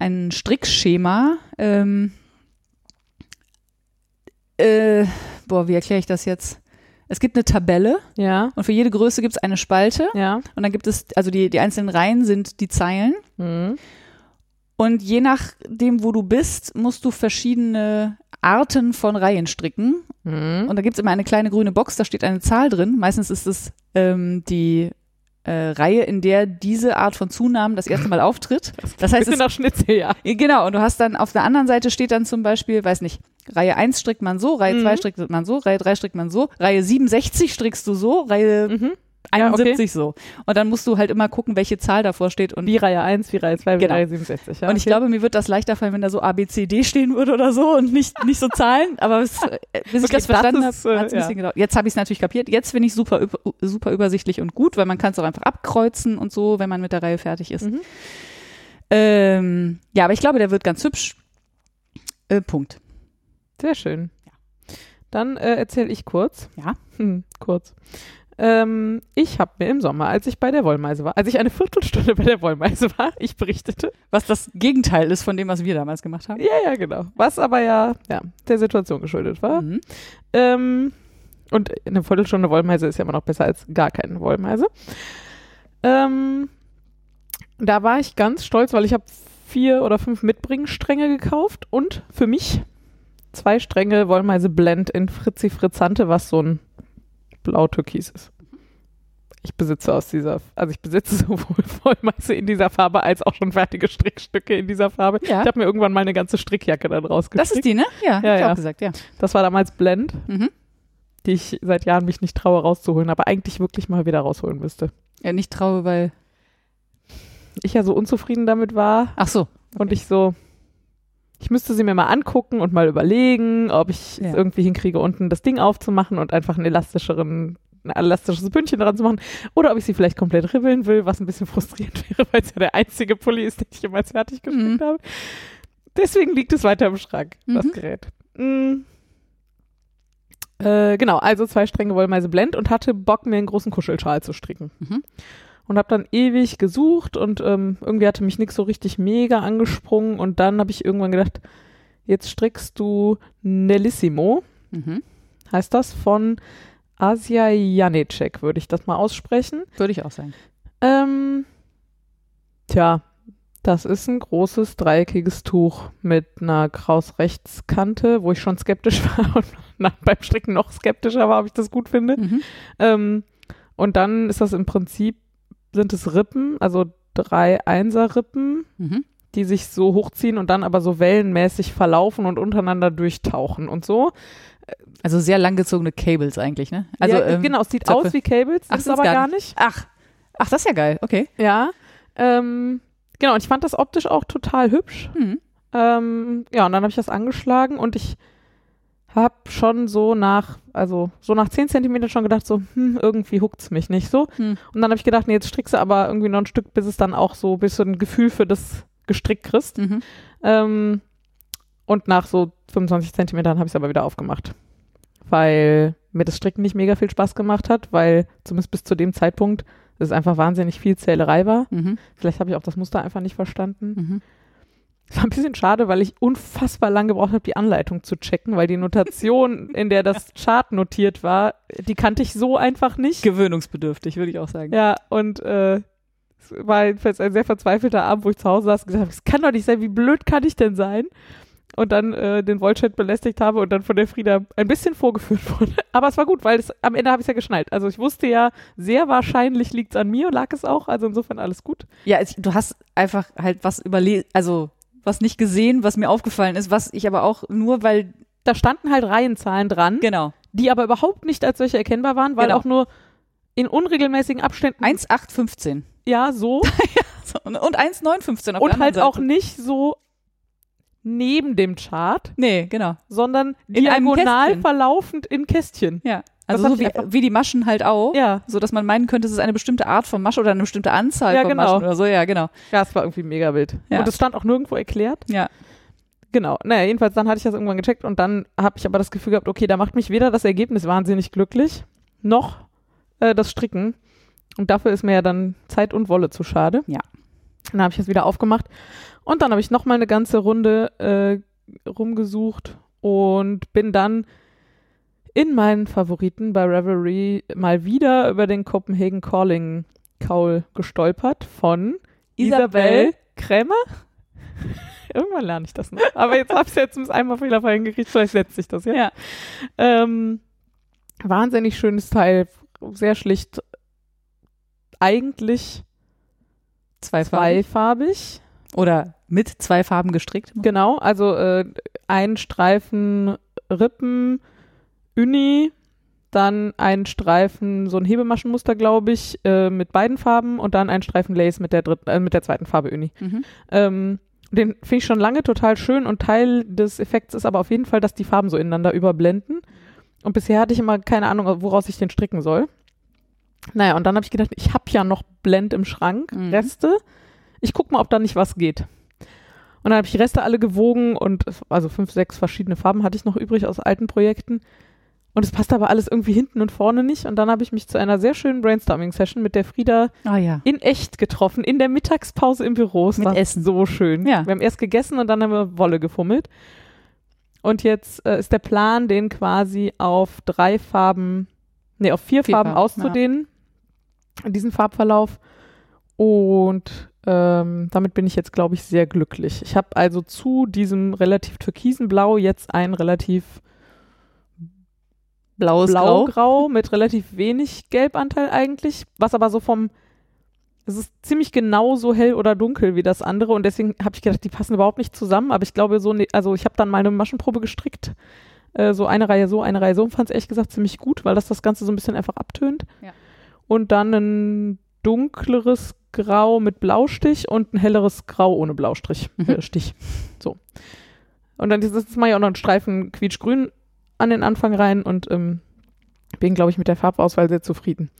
ein Strickschema. Ähm, äh, boah, wie erkläre ich das jetzt? Es gibt eine Tabelle ja, und für jede Größe gibt es eine Spalte ja. und dann gibt es, also die, die einzelnen Reihen sind die Zeilen Mhm. und je nachdem, wo du bist, musst du verschiedene Arten von Reihen stricken Mhm. und da gibt es immer eine kleine grüne Box, da steht eine Zahl drin. Meistens ist es ähm, die äh, Reihe, in der diese Art von Zunahmen das erste Mal auftritt. Das heißt, es, nach Schnitzel, ja. genau, und du hast dann auf der anderen Seite steht dann zum Beispiel, weiß nicht, Reihe 1 strickt man so, Reihe Mhm. 2 strickt man so, Reihe 3 strickt man so, Reihe 67 strickst du so, Reihe Mhm. Ja, 71 so. Und dann musst du halt immer gucken, welche Zahl davor steht. Und, Wie Reihe 1, wie Reihe 2, wie Genau. Reihe 67. Ja, und ich okay. glaube, mir wird das leichter fallen, wenn da so A, B, C, D stehen würde oder so und nicht, nicht so Zahlen. Aber äh, bis ich Okay, das verstanden das ist, habe, äh, hat es ein ja. bisschen gedauert. Jetzt habe ich es natürlich kapiert. Jetzt finde ich super, super übersichtlich und gut, weil man kann es auch einfach abkreuzen und so, wenn man mit der Reihe fertig ist. Mhm. Ähm, ja, aber ich glaube, der wird ganz hübsch. Äh, Punkt. Sehr schön. Dann äh, erzähle ich kurz. Ja. Hm, kurz. Ähm, ich habe mir im Sommer, als ich bei der Wollmeise war, als ich eine Viertelstunde bei der Wollmeise war, ich berichtete. Was das Gegenteil ist von dem, was wir damals gemacht haben. Ja, ja, genau. Was aber ja, ja der Situation geschuldet war. Mhm. Ähm, und eine Viertelstunde Wollmeise ist ja immer noch besser als gar keine Wollmeise. Ähm, da war ich ganz stolz, weil ich habe vier oder fünf Mitbringstränge gekauft und für mich zwei Stränge Wollmeise Blend in Fritzi Frizzante, was so ein blau-türkis ist. Ich besitze aus dieser, also ich besitze sowohl Wollmeise in dieser Farbe als auch schon fertige Strickstücke in dieser Farbe. Ja. Ich habe mir irgendwann mal eine ganze Strickjacke dann rausgestrickt. Das ist die, ne? Ja, Ja, ja. auch gesagt, ja. Das war damals Blend, Mhm. die ich seit Jahren mich nicht traue rauszuholen, aber eigentlich wirklich mal wieder rausholen müsste. ja. Nicht traue, weil. Ich ja so unzufrieden damit war Ach so. und ich so, ich müsste sie mir mal angucken und mal überlegen, ob ich Ja. es irgendwie hinkriege, unten das Ding aufzumachen und einfach einen elastischeren, ein elastisches Bündchen dran zu machen. Oder ob ich sie vielleicht komplett ribbeln will, was ein bisschen frustrierend wäre, weil es ja der einzige Pulli ist, den ich jemals fertig gestrickt Mhm. habe. Deswegen liegt es weiter im Schrank, das Mhm. Gerät. Mm. Äh, genau, also zwei Stränge Wollmeise Blend und hatte Bock, mir einen großen Kuschelschal zu stricken. Mhm. Und habe dann ewig gesucht und ähm, irgendwie hatte mich nichts so richtig mega angesprungen und dann habe ich irgendwann gedacht, jetzt strickst du Nellissimo, Mhm. heißt das, von Asia Janicek, würde ich das mal aussprechen. Würde ich auch sagen. Ähm, tja, das ist ein großes dreieckiges Tuch mit einer Kraus-Rechtskante, wo ich schon skeptisch war und nach, beim Stricken noch skeptischer war, ob ich das gut finde. Mhm. Ähm, und dann ist das im Prinzip, sind es Rippen, also drei Einser-Rippen, Mhm. die sich so hochziehen und dann aber so wellenmäßig verlaufen und untereinander durchtauchen und so. Also sehr langgezogene Cables eigentlich, ne? Also, ja, ähm, genau, es sieht Zöpfe. aus wie Cables, Ach, ist aber gar gar nicht. Ach. Ach, das ist ja geil. Okay. Ja. Ähm, genau, und ich fand das optisch auch total hübsch. Mhm. Ähm, ja, und dann habe ich das angeschlagen und ich habe schon so nach, also so nach 10 Zentimetern schon gedacht, so, hm, irgendwie huckt's mich nicht so. Hm. Und dann habe ich gedacht, nee, jetzt strickst du aber irgendwie noch ein Stück, bis es dann auch so, bis du ein Gefühl für das gestrickt kriegst. Mhm. Ähm, und nach so 25 Zentimetern habe ich es aber wieder aufgemacht. Weil mir das Stricken nicht mega viel Spaß gemacht hat, weil zumindest bis zu dem Zeitpunkt es einfach wahnsinnig viel Zählerei war. Mhm. Vielleicht habe ich auch das Muster einfach nicht verstanden. Mhm. Es war ein bisschen schade, weil ich unfassbar lang gebraucht habe, die Anleitung zu checken, weil die Notation, in der das Chart notiert war, die kannte ich so einfach nicht. Gewöhnungsbedürftig, würde ich auch sagen. Ja, und äh, es war jedenfalls ein sehr verzweifelter Abend, wo ich zu Hause saß und gesagt habe, es kann doch nicht sein, wie blöd kann ich denn sein? Und dann äh, den Wollchat belästigt habe und dann von der Frieda ein bisschen vorgeführt wurde. Aber es war gut, weil es, am Ende habe ich es ja geschnallt. Also ich wusste ja, sehr wahrscheinlich liegt es an mir und lag es auch. Also insofern alles gut. Ja, es, du hast einfach halt was überlegt, also was nicht gesehen, was mir aufgefallen ist, was ich aber auch nur, weil, Da standen halt Reihenzahlen dran, genau, die aber überhaupt nicht als solche erkennbar waren, weil Genau. auch nur in unregelmäßigen Abständen, 1,815 ja, so. so, und und 1,915 auf und halt anderen auch Seite. nicht so neben dem Chart, Nee, genau. sondern In diagonal verlaufend in Kästchen. Ja. Also so wie, wie die Maschen halt auch. Ja, So dass man meinen könnte, es ist eine bestimmte Art von Masche oder eine bestimmte Anzahl Ja, von genau. Maschen oder so. Ja, genau. ja, es war irgendwie mega wild. Ja. Und es stand auch nirgendwo erklärt. Ja. Genau. Naja, jedenfalls dann hatte ich das irgendwann gecheckt und dann habe ich aber das Gefühl gehabt, okay, da macht mich weder das Ergebnis wahnsinnig glücklich, noch äh, das Stricken. Und dafür ist mir ja dann Zeit und Wolle zu schade. Ja. Dann habe ich es wieder aufgemacht und dann habe ich nochmal eine ganze Runde äh, rumgesucht und bin dann in meinen Favoriten bei Revelry mal wieder über den Copenhagen Calling Kaul gestolpert von Isabel Isabel. Krämer. Irgendwann lerne ich das noch. Aber jetzt habe ich es jetzt einmal fehlerfrei hingekriegt, vielleicht setzt sich das ja. Ja. Ähm, wahnsinnig schönes Teil, sehr schlicht. Eigentlich Zwei Farben. zweifarbig. Oder mit zwei Farben gestrickt. Genau, also äh, ein Streifen Rippen, Uni, dann ein Streifen, so ein Hebemaschenmuster, glaube ich, äh, mit beiden Farben und dann ein Streifen Lace mit der dritten, äh, mit der zweiten Farbe Uni. Mhm. Ähm, den finde ich schon lange total schön und Teil des Effekts ist aber auf jeden Fall, dass die Farben so ineinander überblenden. Und bisher hatte ich immer keine Ahnung, woraus ich den stricken soll. Naja, und dann habe ich gedacht, ich habe ja noch Blend im Schrank, Mhm. Reste. Ich guck mal, ob da nicht was geht. Und dann habe ich die Reste alle gewogen und also fünf, sechs verschiedene Farben hatte ich noch übrig aus alten Projekten. Und es passt aber alles irgendwie hinten und vorne nicht. Und dann habe ich mich zu einer sehr schönen Brainstorming-Session mit der Frieda Ah ja. in echt getroffen, in der Mittagspause im Büro. Es Mit war Essen. so schön. Ja. Wir haben erst gegessen und dann haben wir Wolle gefummelt. Und jetzt äh, ist der Plan, den quasi auf drei Farben, nee, auf vier, Vier Farben, Farben, auszudehnen. Diesen Farbverlauf. Und ähm, damit bin ich jetzt, glaube ich, sehr glücklich. Ich habe also zu diesem relativ türkisen Blau jetzt ein relativ Blaues Grau. blau-grau mit relativ wenig Gelbanteil eigentlich, was aber so vom es ist ziemlich genau so hell oder dunkel wie das andere und deswegen habe ich gedacht, die passen überhaupt nicht zusammen, aber ich glaube so, ne, also ich habe dann mal eine Maschenprobe gestrickt, äh, so eine Reihe so, eine Reihe so und fand es ehrlich gesagt ziemlich gut, weil das das Ganze so ein bisschen einfach abtönt. Ja. Und dann ein dunkleres Grau mit Blaustich und ein helleres Grau ohne Blaustrich, Mhm. äh, Stich. So. Und dann dieses Mal ja auch noch einen Streifen quietschgrün an den Anfang rein und ähm, bin, glaube ich, mit der Farbauswahl sehr zufrieden.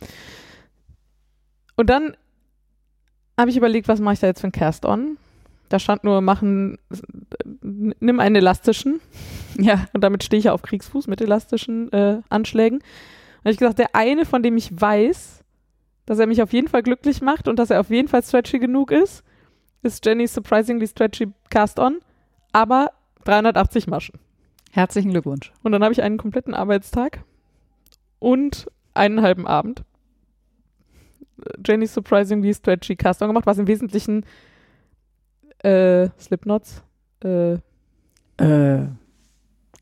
Und dann habe ich überlegt, was mache ich da jetzt für ein Cast-On? Da stand nur, machen, nimm einen elastischen. Ja. Und damit stehe ich ja auf Kriegsfuß mit elastischen äh, Anschlägen. Und habe ich gesagt, der eine, von dem ich weiß, dass er mich auf jeden Fall glücklich macht und dass er auf jeden Fall stretchy genug ist, ist Jenny's Surprisingly Stretchy Cast-On, aber 380 Maschen. Herzlichen Glückwunsch. Und dann habe ich einen kompletten Arbeitstag und einen halben Abend Jenny's Surprisingly Stretchy Cast-On gemacht, was im Wesentlichen äh, Slipknots, äh, Äh,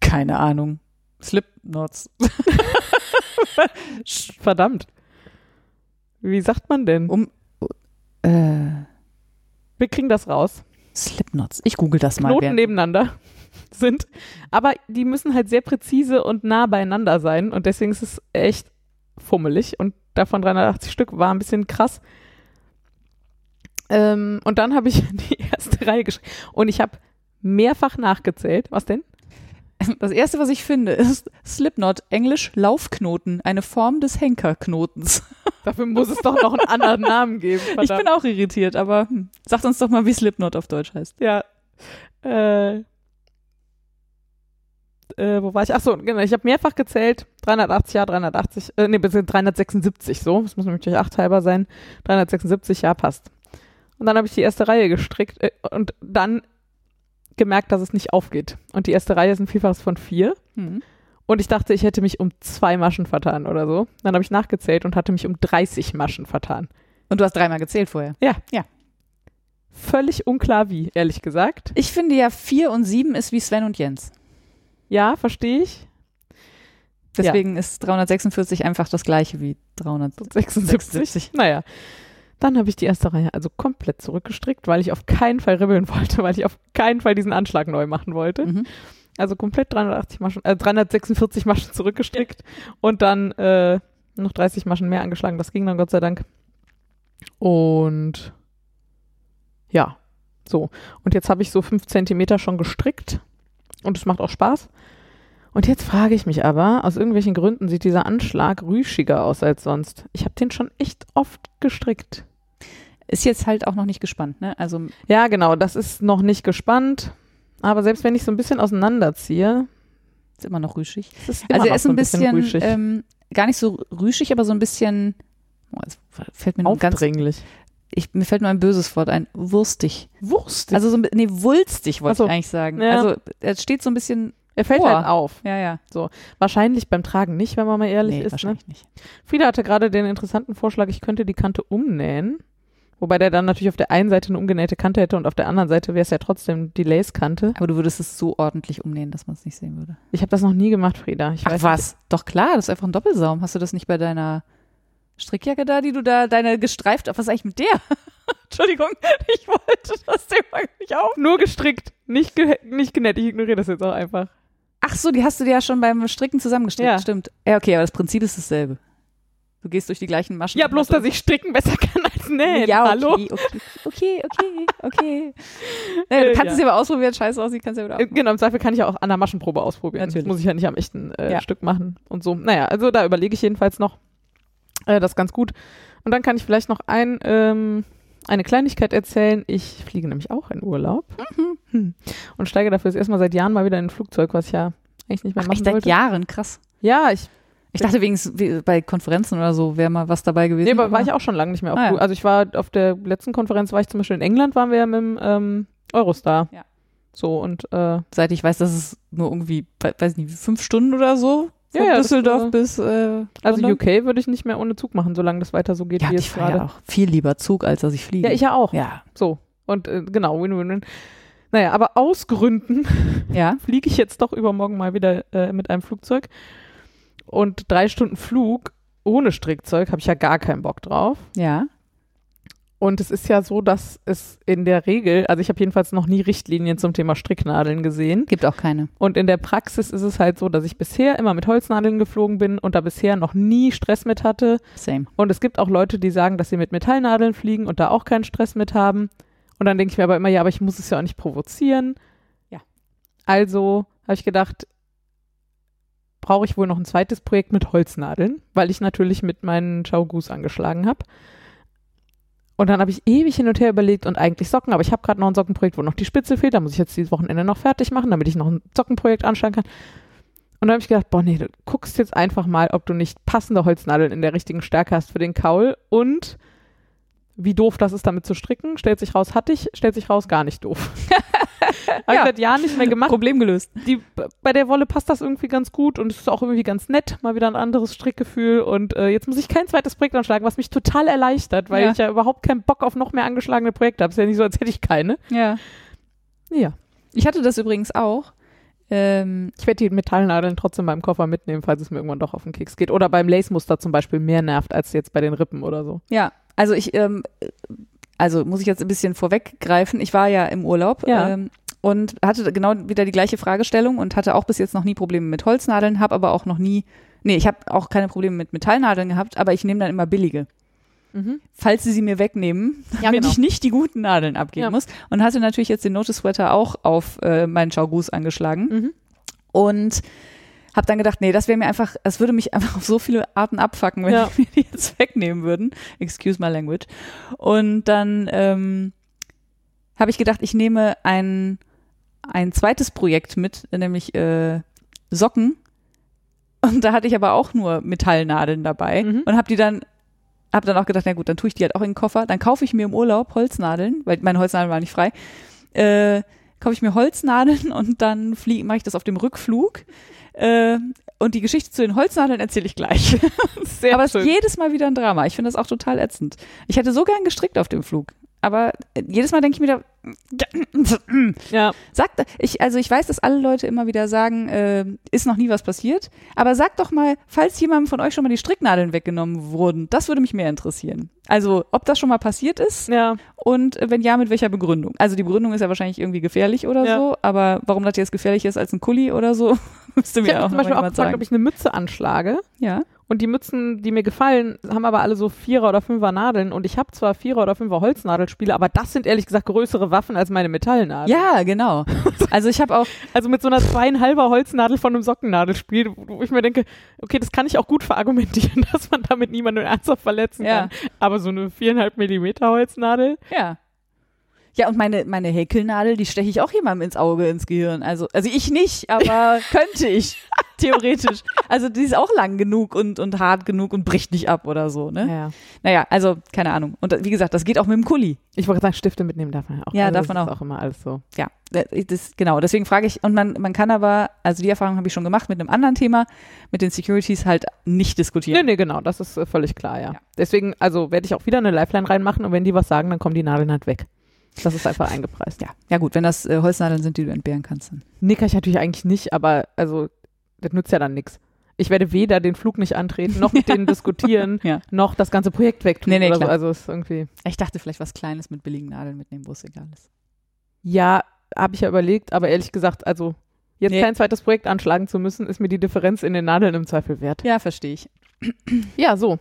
keine Ahnung. Slipknots. verdammt. Wie sagt man denn? Um, äh, Wir kriegen das raus. Slipknots. Ich google das mal. Knoten während- nebeneinander sind. Aber die müssen halt sehr präzise und nah beieinander sein. Und deswegen ist es echt fummelig. Und davon 380 Stück war ein bisschen krass. Ähm, und dann habe ich die erste Reihe geschrieben. Und ich habe mehrfach nachgezählt. Was denn? Das erste, was ich finde, ist Slipknot, Englisch Laufknoten, eine Form des Henkerknotens. Dafür muss es doch noch einen anderen Namen geben. Ich bin auch irritiert, aber hm, sagt uns doch mal, wie Slipknot auf Deutsch heißt. Ja. Äh, äh, wo war ich? Achso, genau. Ich habe mehrfach gezählt. 380, ja, 380, äh, nee, bis 376, so. Das muss durch 8 halber sein. 376, ja, passt. Und dann habe ich die erste Reihe gestrickt äh, und dann gemerkt, dass es nicht aufgeht. Und die erste Reihe ist ein Vielfaches von vier. Hm. Und ich dachte, ich hätte mich um zwei Maschen vertan oder so. Dann habe ich nachgezählt und hatte mich um 30 Maschen vertan. Und du hast dreimal gezählt vorher. Ja. Ja. Völlig unklar wie, ehrlich gesagt. Ich finde ja vier und sieben ist wie Sven und Jens. Ja, verstehe ich. Deswegen ist 346 einfach das gleiche wie 376. 76. Naja. Dann habe ich die erste Reihe also komplett zurückgestrickt, weil ich auf keinen Fall ribbeln wollte, weil ich auf keinen Fall diesen Anschlag neu machen wollte. Mhm. Also komplett 380 Maschen, äh, 346 Maschen zurückgestrickt und dann äh, noch 30 Maschen mehr angeschlagen. Das ging dann Gott sei Dank. Und ja, so. Und jetzt habe ich so fünf Zentimeter schon gestrickt und es macht auch Spaß. Und jetzt frage ich mich aber, aus irgendwelchen Gründen sieht dieser Anschlag rüschiger aus als sonst. Ich habe den schon echt oft gestrickt. Ist jetzt halt auch noch nicht gespannt, ne? Also Ja, genau, das ist noch nicht gespannt. Aber selbst wenn ich so ein bisschen auseinanderziehe, ist immer noch rüschig. ist Also er ist so ein bisschen, rüschig. ähm, gar nicht so rüschig, aber so ein bisschen, oh, fällt mir ganz, aufdringlich. Ich, mir fällt nur ein böses Wort ein, wurstig. Wurst. Also so nee, wulstig wollte so. ich eigentlich sagen. Ja. Also er steht so ein bisschen, er fällt Boah. halt auf. ja, ja. Wahrscheinlich beim Tragen nicht, wenn man mal ehrlich Nee, ist. Ne? wahrscheinlich nicht. Frieda hatte gerade den interessanten Vorschlag, ich könnte die Kante umnähen. Wobei der dann natürlich auf der einen Seite eine umgenähte Kante hätte und auf der anderen Seite wäre es ja trotzdem die Lace-Kante. Aber du würdest es so ordentlich umnähen, dass man es nicht sehen würde. Ich habe das noch nie gemacht, Frieda. Ich Ach was? Doch klar, das ist einfach ein Doppelsaum. Hast du das nicht bei deiner Strickjacke da, die du da, deine gestreift, was ist eigentlich mit der? Entschuldigung, ich wollte das Thema nicht auf. Nur gestrickt, nicht, ge nicht genäht. Ich ignoriere das jetzt auch einfach. Ach so, die hast du dir ja schon beim Stricken zusammengestrickt, Ja. stimmt. Ja, okay, aber das Prinzip ist dasselbe. Du gehst durch die gleichen Maschen. Ja, bloß, dass ich stricken besser kann als nähen. ja, okay, Hallo? okay, okay, okay, okay. Naja, du Äh, kannst ja. es ja mal ausprobieren, scheiße aussieht, kannst ja wieder Äh, auch. Genau, im Zweifel kann ich ja auch an der Maschenprobe ausprobieren. Natürlich. Das muss ich ja nicht am echten äh, Ja. Stück machen und so. Naja, also da überlege ich jedenfalls noch. Äh, das ist ganz gut. Und dann kann ich vielleicht noch ein, ähm, eine Kleinigkeit erzählen. Ich fliege nämlich auch in Urlaub Mhm. hm. und steige dafür das erste Mal seit Jahren mal wieder in ein Flugzeug, was ich ja eigentlich nicht mehr Ach, machen echt seit wollte. Jahren, krass. Ja, ich, Ich dachte wenigstens wie bei Konferenzen oder so wäre mal was dabei gewesen. nee, aber war ich auch schon lange nicht mehr auf Ah, ja. Also ich war auf der letzten Konferenz, war ich zum Beispiel in England, waren wir ja mit dem ähm, Eurostar. Ja. So und äh, Seit ich weiß, dass es nur irgendwie, we- weiß nicht, fünf Stunden oder so von Ja, ja, das, Düsseldorf äh, bis äh, also. UK würde ich nicht mehr ohne Zug machen, solange das weiter so geht Ja, wie ich jetzt gerade. ja auch viel lieber Zug, als dass ich fliege. Ja, ich ja auch. Ja, So. Und äh, genau, Win-Win-Win. Naja, aber aus Gründen ja. fliege ich jetzt doch übermorgen mal wieder äh, mit einem Flugzeug. Und drei Stunden Flug ohne Strickzeug habe ich ja gar keinen Bock drauf. Ja. Und es ist ja so, dass es in der Regel, also ich habe jedenfalls noch nie Richtlinien zum Thema Stricknadeln gesehen. Gibt auch keine. Und in der Praxis ist es halt so, dass ich bisher immer mit Holznadeln geflogen bin und da bisher noch nie Stress mit hatte. Same. Und es gibt auch Leute, die sagen, dass sie mit Metallnadeln fliegen und da auch keinen Stress mit haben. Und dann denke ich mir aber immer, ja, aber ich muss es ja auch nicht provozieren. Ja. Also habe ich gedacht, brauche ich wohl noch ein zweites Projekt mit Holznadeln, weil ich natürlich mit meinen Chaugus angeschlagen habe. Und dann habe ich ewig hin und her überlegt und eigentlich Socken, aber ich habe gerade noch ein Sockenprojekt, wo noch die Spitze fehlt. Da muss ich jetzt dieses Wochenende noch fertig machen, damit ich noch ein Sockenprojekt anschlagen kann. Und dann habe ich gedacht, boah, nee, du guckst jetzt einfach mal, ob du nicht passende Holznadeln in der richtigen Stärke hast für den Kaul und wie doof das ist, damit zu stricken. Stellt sich raus, hatte ich, stellt sich raus, gar nicht doof. Habe ich Ja. seit Jahren nicht mehr gemacht. Problem gelöst. Die, bei der Wolle passt das irgendwie ganz gut und es ist auch irgendwie ganz nett, mal wieder ein anderes Strickgefühl. Und äh, jetzt muss ich kein zweites Projekt anschlagen, was mich total erleichtert, weil Ja. ich ja überhaupt keinen Bock auf noch mehr angeschlagene Projekte habe. Ist ja nicht so, als hätte ich keine. Ja. Ja. Ich hatte das übrigens auch. Ähm, Ich werde die Metallnadeln trotzdem beim Koffer mitnehmen, falls es mir irgendwann doch auf den Keks geht. Oder beim Lace-Muster zum Beispiel mehr nervt als jetzt bei den Rippen oder so. ja, also ich, ähm, also muss ich jetzt ein bisschen vorweggreifen. Ich war ja im Urlaub Ja. ähm, und hatte genau wieder die gleiche Fragestellung und hatte auch bis jetzt noch nie Probleme mit Holznadeln, habe aber auch noch nie, nee, ich habe auch keine Probleme mit Metallnadeln gehabt, aber ich nehme dann immer billige. falls sie sie mir wegnehmen, Ja, damit genau. ich nicht die guten Nadeln abgeben Ja. muss. Und hatte natürlich jetzt den Notice Sweater auch auf äh, meinen Chaugous angeschlagen Mhm. und Hab dann gedacht, nee, das wäre mir einfach, es würde mich einfach auf so viele Arten abfacken, wenn Ja. die mir die jetzt wegnehmen würden. Excuse my language. Und dann ähm, habe ich gedacht, ich nehme ein, ein zweites Projekt mit, nämlich äh, Socken. Und da hatte ich aber auch nur Metallnadeln dabei Mhm. und habe die dann habe dann auch gedacht, na gut, dann tue ich die halt auch in den Koffer. Dann kaufe ich mir im Urlaub Holznadeln, weil meine Holznadeln waren nicht frei. Äh, kaufe ich mir Holznadeln und dann mache ich das auf dem Rückflug. Äh, und die Geschichte zu den Holznadeln erzähle ich gleich. Sehr aber es schön. ist jedes Mal wieder ein Drama. Ich finde das auch total ätzend. Ich hätte so gern gestrickt auf dem Flug. Aber äh, jedes Mal denke ich mir da, Ja, sagt, ich, also ich weiß, dass alle Leute immer wieder sagen, äh, ist noch nie was passiert. Aber sagt doch mal, falls jemandem von euch schon mal die Stricknadeln weggenommen wurden, das würde mich mehr interessieren. Also, ob das schon mal passiert ist ja. und äh, wenn ja, mit welcher Begründung. Also die Begründung ist ja wahrscheinlich irgendwie gefährlich oder Ja. so, aber warum das jetzt gefährlich ist als ein Kuli oder so, müsste Ich mir habe auch zum noch Beispiel auch jemand gefragt, sagen. ob ich eine Mütze anschlage. ja. Und die Mützen, die mir gefallen, haben aber alle so Vierer- oder Fünfer Nadeln. Und ich habe zwar Vierer- oder Fünfer Holznadelspiele, aber das sind ehrlich gesagt größere Waffen als meine Metallnadeln. Ja, genau. Also ich habe auch, Also mit so einer zweieinhalber Holznadel von einem Sockennadelspiel, wo ich mir denke, okay, das kann ich auch gut verargumentieren, dass man damit niemanden ernsthaft verletzen Ja. kann. Aber so eine viereinhalb Millimeter Holznadel, ja. Ja, und meine, meine Häkelnadel, die steche ich auch jemandem ins Auge, ins Gehirn. Also, also ich nicht, aber könnte ich, theoretisch. Also die ist auch lang genug und, und hart genug und bricht nicht ab oder so, ne? ja. Naja, also, keine Ahnung. Und wie gesagt, das geht auch mit dem Kuli. Ich wollte sagen, Stifte mitnehmen darf man ja auch. Ja, also darf man ist auch. auch immer alles so. Ja, äh, das, genau. Deswegen frage ich, und man, man kann aber, also die Erfahrung habe ich schon gemacht mit einem anderen Thema, mit den Securities halt nicht diskutieren. Nee, nee, genau, das ist äh, völlig klar, ja. Ja. Deswegen, also werde ich auch wieder eine Lifeline reinmachen und wenn die was sagen, dann kommen die Nadeln halt weg. Das ist einfach eingepreist. Ja, ja gut, wenn das äh, Holznadeln sind, die du entbehren kannst, dann. Nee, kann ich natürlich eigentlich nicht, aber also das nützt ja dann nichts. Ich werde weder den Flug nicht antreten, noch mit denen diskutieren, Ja. noch das ganze Projekt wegtun. Nee, nee, oder so. Also ist irgendwie. Ich dachte vielleicht was Kleines mit billigen Nadeln mitnehmen, wo es egal ist. Ja, habe ich ja überlegt, aber ehrlich gesagt, also jetzt Nee. kein zweites Projekt anschlagen zu müssen, ist mir die Differenz in den Nadeln im Zweifel wert. Ja, verstehe ich. Ja, so.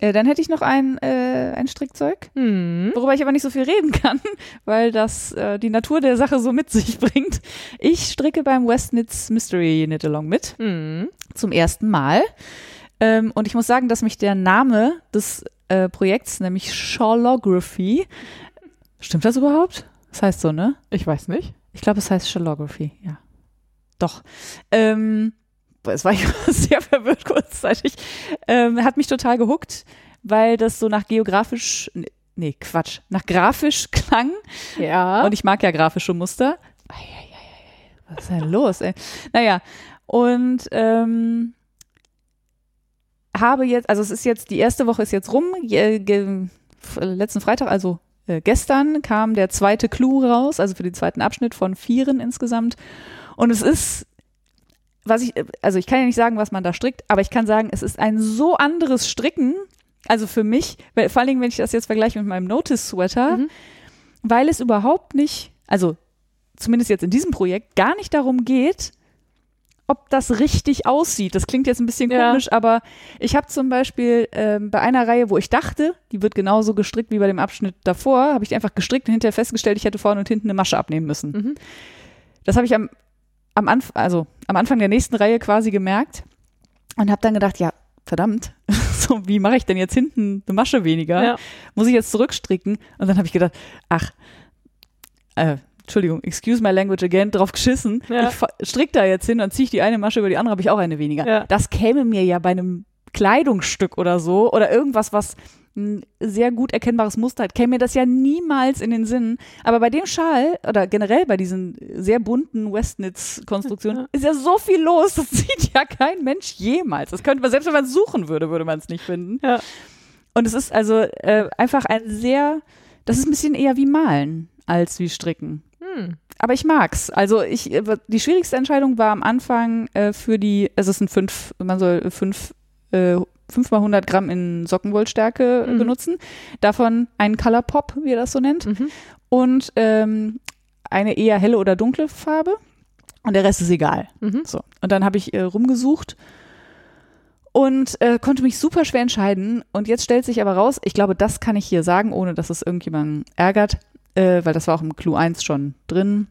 Äh, dann hätte ich noch ein, äh, ein Strickzeug, Hm. worüber ich aber nicht so viel reden kann, weil das äh, die Natur der Sache so mit sich bringt. Ich stricke beim Westnitz Mystery Knit Along mit. Hm. zum ersten Mal. Ähm, und ich muss sagen, dass mich der Name des äh, Projekts, nämlich Shalography, stimmt das überhaupt? Das heißt so, ne? Ich weiß nicht. Ich glaube, es heißt Shalography, ja. Doch. Ähm, jetzt war ich sehr verwirrt kurzzeitig. Ähm, hat mich total gehuckt, weil das so nach geografisch, nee, Quatsch, nach grafisch klang. Ja. Und ich mag ja grafische Muster. Was ist denn los, ey? Naja, und ähm, habe jetzt, also es ist jetzt, die erste Woche ist jetzt rum. F- letzten Freitag, also äh, gestern, kam der zweite Clou raus, also für den zweiten Abschnitt von vieren insgesamt. Und es ist, was ich, also ich kann ja nicht sagen, was man da strickt, aber ich kann sagen, es ist ein so anderes Stricken, also für mich, vor allen Dingen, wenn ich das jetzt vergleiche mit meinem Notice-Sweater, Mhm. weil es überhaupt nicht, also zumindest jetzt in diesem Projekt, gar nicht darum geht, ob das richtig aussieht. Das klingt jetzt ein bisschen Ja. komisch, aber ich habe zum Beispiel ähm, bei einer Reihe, wo ich dachte, die wird genauso gestrickt wie bei dem Abschnitt davor, habe ich die einfach gestrickt und hinterher festgestellt, ich hätte vorne und hinten eine Masche abnehmen müssen. Mhm. Das habe ich am, am, Anf also am Anfang der nächsten Reihe quasi gemerkt und habe dann gedacht, ja, verdammt, so wie mache ich denn jetzt hinten eine Masche weniger? Ja. Muss ich jetzt zurückstricken? Und dann habe ich gedacht, ach, äh, Entschuldigung, excuse my language again, drauf geschissen. Ja. Ich strick da jetzt hin, dann ziehe ich die eine Masche über die andere, habe ich auch eine weniger. Ja. Das käme mir ja bei einem Kleidungsstück oder so oder irgendwas, was ein sehr gut erkennbares Muster hat, käme mir das ja niemals in den Sinn. Aber bei dem Schal oder generell bei diesen sehr bunten Westnitz-Konstruktionen ist ja so viel los, das sieht ja kein Mensch jemals. Das könnte man, selbst wenn man es suchen würde, würde man es nicht finden. Ja. Und es ist also äh, einfach ein sehr, das ist ein bisschen eher wie Malen als wie Stricken. Hm. Aber ich mag's. Also ich, äh, die schwierigste Entscheidung war am Anfang äh, für die, es ist ein fünf, man soll fünf, äh, fünf mal 100 Gramm in Sockenwollstärke Mhm. benutzen. Davon einen Color Pop, wie er das so nennt. Mhm. Und ähm, eine eher helle oder dunkle Farbe. Und der Rest ist egal. Mhm. So. Und dann habe ich äh, rumgesucht und äh, konnte mich super schwer entscheiden. Und jetzt stellt sich aber raus, ich glaube, das kann ich hier sagen, ohne dass es irgendjemanden ärgert, äh, weil das war auch im Clue 1 schon drin.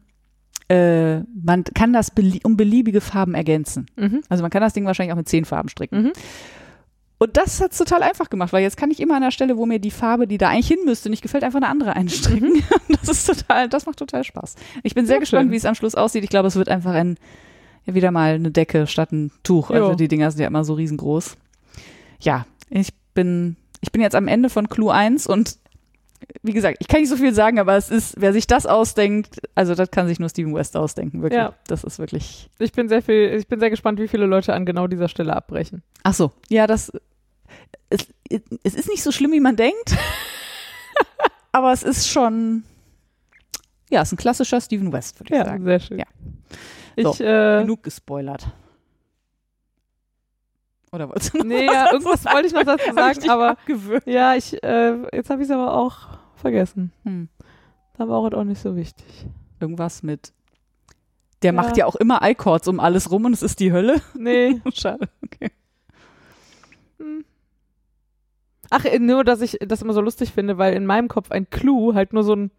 äh, man kann das belie um beliebige Farben ergänzen. Mhm. Also man kann das Ding wahrscheinlich auch mit zehn Farben stricken. Mhm. Und das hat's total einfach gemacht, weil jetzt kann ich immer an der Stelle, wo mir die Farbe, die da eigentlich hin müsste, nicht gefällt, einfach eine andere einstricken. Das ist total, das macht total Spaß. Ich bin sehr Ja, gespannt, wie es am Schluss aussieht. Ich glaube, es wird einfach ein, ja, wieder mal eine Decke statt ein Tuch. Also Jo. die Dinger sind ja immer so riesengroß. Ja, ich bin, ich bin jetzt am Ende von Clue 1 und wie gesagt, ich kann nicht so viel sagen, aber es ist, wer sich das ausdenkt, also das kann sich nur Steven West ausdenken, wirklich. Ja. Das ist wirklich. Ich bin sehr viel, ich bin sehr gespannt, wie viele Leute an genau dieser Stelle abbrechen. Ach so, ja, das. Es, es ist nicht so schlimm, wie man denkt. aber es ist schon. Ja, es ist ein klassischer Steven West, würde ich Ja, sagen. sehr schön. Ja. Ich, So, äh, Genug gespoilert. Oder wolltest du noch nee, was ja, irgendwas sagen? wollte ich noch dazu ich sagen, dich aber abgewöhnt. ja, ich, äh, jetzt habe ich es aber auch vergessen. Hm. Da war es auch nicht so wichtig. Irgendwas mit. Der Ja. macht ja auch immer I-Chords um alles rum und es ist die Hölle. Nee. Schade, okay. Hm. Ach, nur, dass ich das immer so lustig finde, weil in meinem Kopf ein Clue halt nur so ein,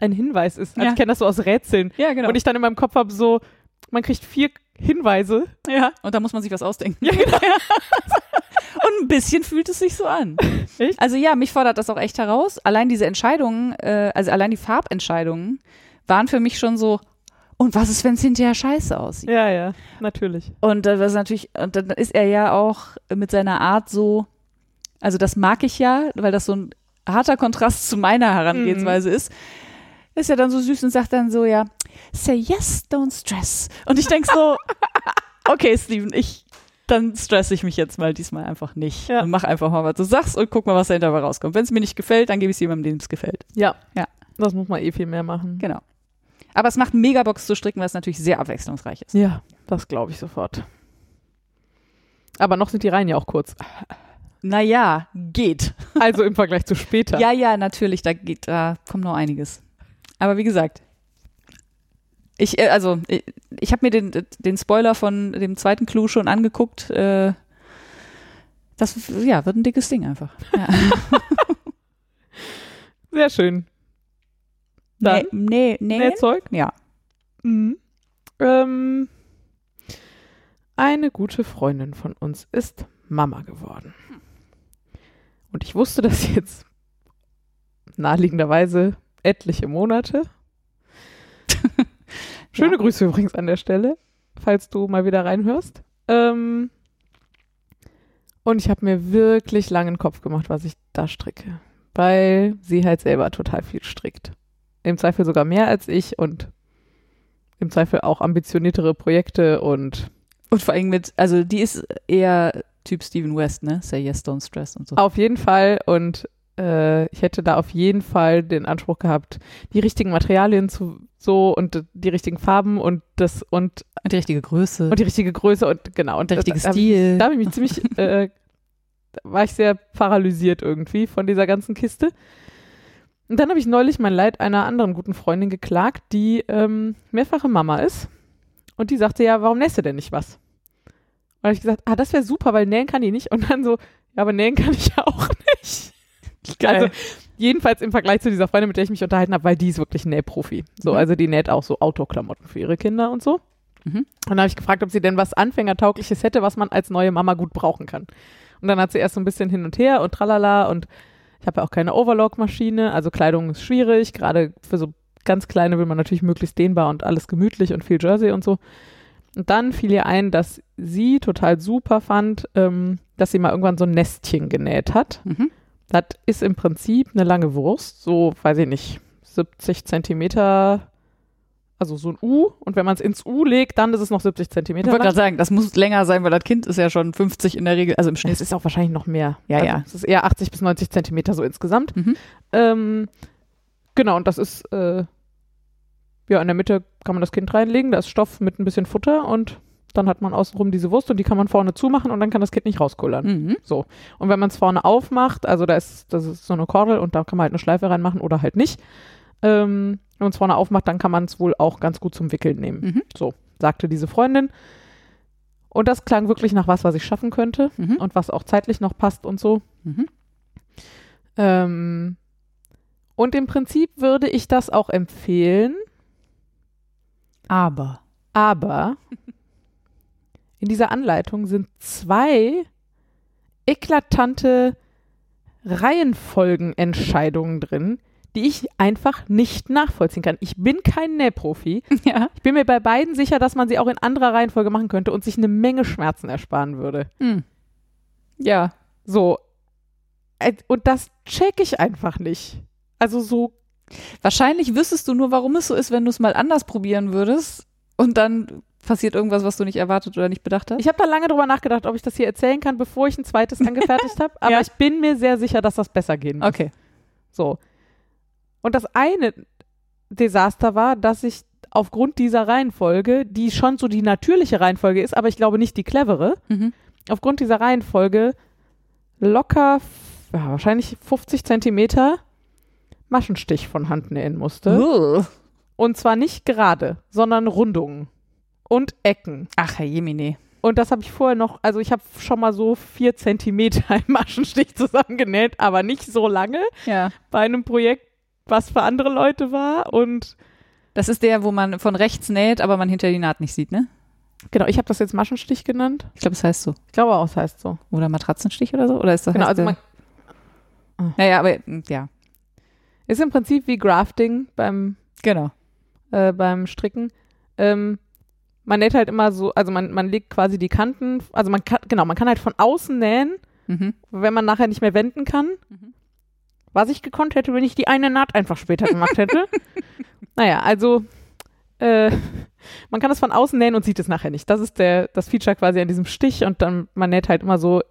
ein Hinweis ist. Also Ja. Ich kenne das so aus Rätseln. Ja, genau. Und ich dann in meinem Kopf habe so, man kriegt vier Hinweise. ja. Und da muss man sich was ausdenken. Ja, genau. Und ein bisschen fühlt es sich so an. Echt? Also ja, mich fordert das auch echt heraus. Allein diese Entscheidungen, äh, also allein die Farbentscheidungen waren für mich schon so, und was ist, wenn es hinterher scheiße aussieht? Ja, ja, natürlich. Und äh, das ist natürlich, und dann ist er ja auch mit seiner Art so, also das mag ich ja, weil das so ein harter Kontrast zu meiner Herangehensweise ist. Ist ja dann so süß und sagt dann so, ja, say yes, don't stress. Und ich denk so, okay, Steven, ich, dann stress ich mich jetzt mal diesmal einfach nicht. Ja. Und mach einfach mal, was du sagst und guck mal, was da hinterher rauskommt. Wenn es mir nicht gefällt, dann gebe ich es jemandem, dem es gefällt. Ja. Ja. Das muss man eh viel mehr machen. Genau. Aber es macht mega Box zu stricken, weil es natürlich sehr abwechslungsreich ist. Ja, das glaube ich sofort. Aber noch sind die Reihen ja auch kurz. Naja, geht. Also im Vergleich zu später. Ja, ja, natürlich, da geht, da kommt noch einiges. Aber wie gesagt, ich, äh, also, ich, ich habe mir den, den Spoiler von dem zweiten Clou schon angeguckt. Äh, das, ja, wird ein dickes Ding einfach. Ja. Sehr schön. Dann nee, nee, nee. Nähzeug. Ja. Mhm. Ähm, eine gute Freundin von uns ist Mama geworden. Und ich wusste das jetzt naheliegenderweise etliche Monate. Schöne Ja. Grüße übrigens an der Stelle, falls du mal wieder reinhörst. Ähm, und ich habe mir wirklich langen Kopf gemacht, was ich da stricke. Weil sie halt selber total viel strickt. Im Zweifel sogar mehr als ich und im Zweifel auch ambitioniertere Projekte und Und vor allem mit, also die ist eher Typ Steven West, ne? Say yes, don't stress und so. auf jeden Fall und äh, ich hätte da auf jeden Fall den Anspruch gehabt, die richtigen Materialien zu so und die richtigen Farben und das und, Und die richtige Größe. und die richtige Größe und genau und der richtige da, da, Stil. Da habe ich mich ziemlich, äh, da war ich sehr paralysiert irgendwie von dieser ganzen Kiste. Und dann habe ich neulich mein Leid einer anderen guten Freundin geklagt, die ähm, mehrfache Mama ist. Und die sagte, ja, warum nähst du denn nicht was? Und habe ich gesagt, ah, das wäre super, weil nähen kann die nicht. Und dann so, ja, aber nähen kann ich ja auch nicht. Also jedenfalls im Vergleich zu dieser Freundin, mit der ich mich unterhalten habe, weil die ist wirklich ein Nähprofi. So, Mhm. also die näht auch so Autoklamotten für ihre Kinder und so. Mhm. Und dann habe ich gefragt, ob sie denn was Anfängertaugliches hätte, was man als neue Mama gut brauchen kann. Und dann hat sie erst so ein bisschen hin und her und tralala und ich habe ja auch keine Overlock-Maschine, also Kleidung ist schwierig, gerade für so ganz kleine will man natürlich möglichst dehnbar und alles gemütlich und viel Jersey und so. Und dann fiel ihr ein, dass sie total super fand, ähm, dass sie mal irgendwann so ein Nestchen genäht hat. Mhm. Das ist im Prinzip eine lange Wurst, so, weiß ich nicht, 70 Zentimeter, also so ein U. Und wenn man es ins U legt, dann ist es noch 70 Ich Zentimeter wollte lang. gerade sagen, das muss länger sein, weil das Kind ist ja schon 50 in der Regel, also im Schnitt. Es ist auch wahrscheinlich noch mehr. Ja, also ja. Es ist eher 80 bis 90 Zentimeter so insgesamt. Mhm. Ähm, genau, und das ist, äh, ja, in der Mitte kann man das Kind reinlegen, da ist Stoff mit ein bisschen Futter und dann hat man außenrum diese Wurst und die kann man vorne zumachen und dann kann das Kind nicht rauskullern. Mhm. Und wenn man es vorne aufmacht, also da ist, das ist so eine Kordel und da kann man halt eine Schleife reinmachen oder halt nicht. Ähm, wenn man es vorne aufmacht, dann kann man es wohl auch ganz gut zum Wickeln nehmen. Mhm. So, sagte diese Freundin. Und das klang wirklich nach was, was ich schaffen könnte Mhm. und was auch zeitlich noch passt und so. Mhm. Ähm, und im Prinzip würde ich das auch empfehlen. Aber. Aber in dieser Anleitung sind zwei eklatante Reihenfolgenentscheidungen drin, die ich einfach nicht nachvollziehen kann. Ich bin kein Nähprofi. Ja. Ich bin mir bei beiden sicher, dass man sie auch in anderer Reihenfolge machen könnte und sich eine Menge Schmerzen ersparen würde. Hm. Ja. So. Und das check ich einfach nicht. Also so, Wahrscheinlich wüsstest du nur, warum es so ist, wenn du es mal anders probieren würdest und dann passiert irgendwas, was du nicht erwartet oder nicht bedacht hast. ich habe da lange drüber nachgedacht, ob ich das hier erzählen kann, bevor ich ein zweites angefertigt habe. Aber Ja. ich bin mir sehr sicher, dass das besser gehen muss. okay. So. Und das eine Desaster war, dass ich aufgrund dieser Reihenfolge, die schon so die natürliche Reihenfolge ist, aber ich glaube nicht die clevere, Mhm. aufgrund dieser Reihenfolge locker, ja, wahrscheinlich 50 Zentimeter Maschenstich von Hand nähen musste. Und zwar nicht gerade, sondern Rundungen und Ecken. Ach, Herr Jemine. Und das habe ich vorher noch, also ich habe schon mal so vier Zentimeter im Maschenstich zusammengenäht, aber nicht so lange Ja. bei einem Projekt, was für andere Leute war. Und Das ist der, wo man von rechts näht, aber man hinter die Naht nicht sieht, ne? genau, ich habe das jetzt Maschenstich genannt. Ich glaube, es heißt so. Ich glaube auch, es heißt so. Oder Matratzenstich oder so? Oder ist das Genau, also man Ja, ja, aber mm, ja, ist im Prinzip wie Grafting beim, genau. äh, beim Stricken. Ähm, man näht halt immer so, also man, man legt quasi die Kanten, also man kann, genau, man kann halt von außen nähen, Mhm. wenn man nachher nicht mehr wenden kann. Mhm. Was ich gekonnt hätte, wenn ich die eine Naht einfach später gemacht hätte. naja, also äh, man kann das von außen nähen und sieht es nachher nicht. Das ist der, das Feature quasi an diesem Stich und dann man näht halt immer so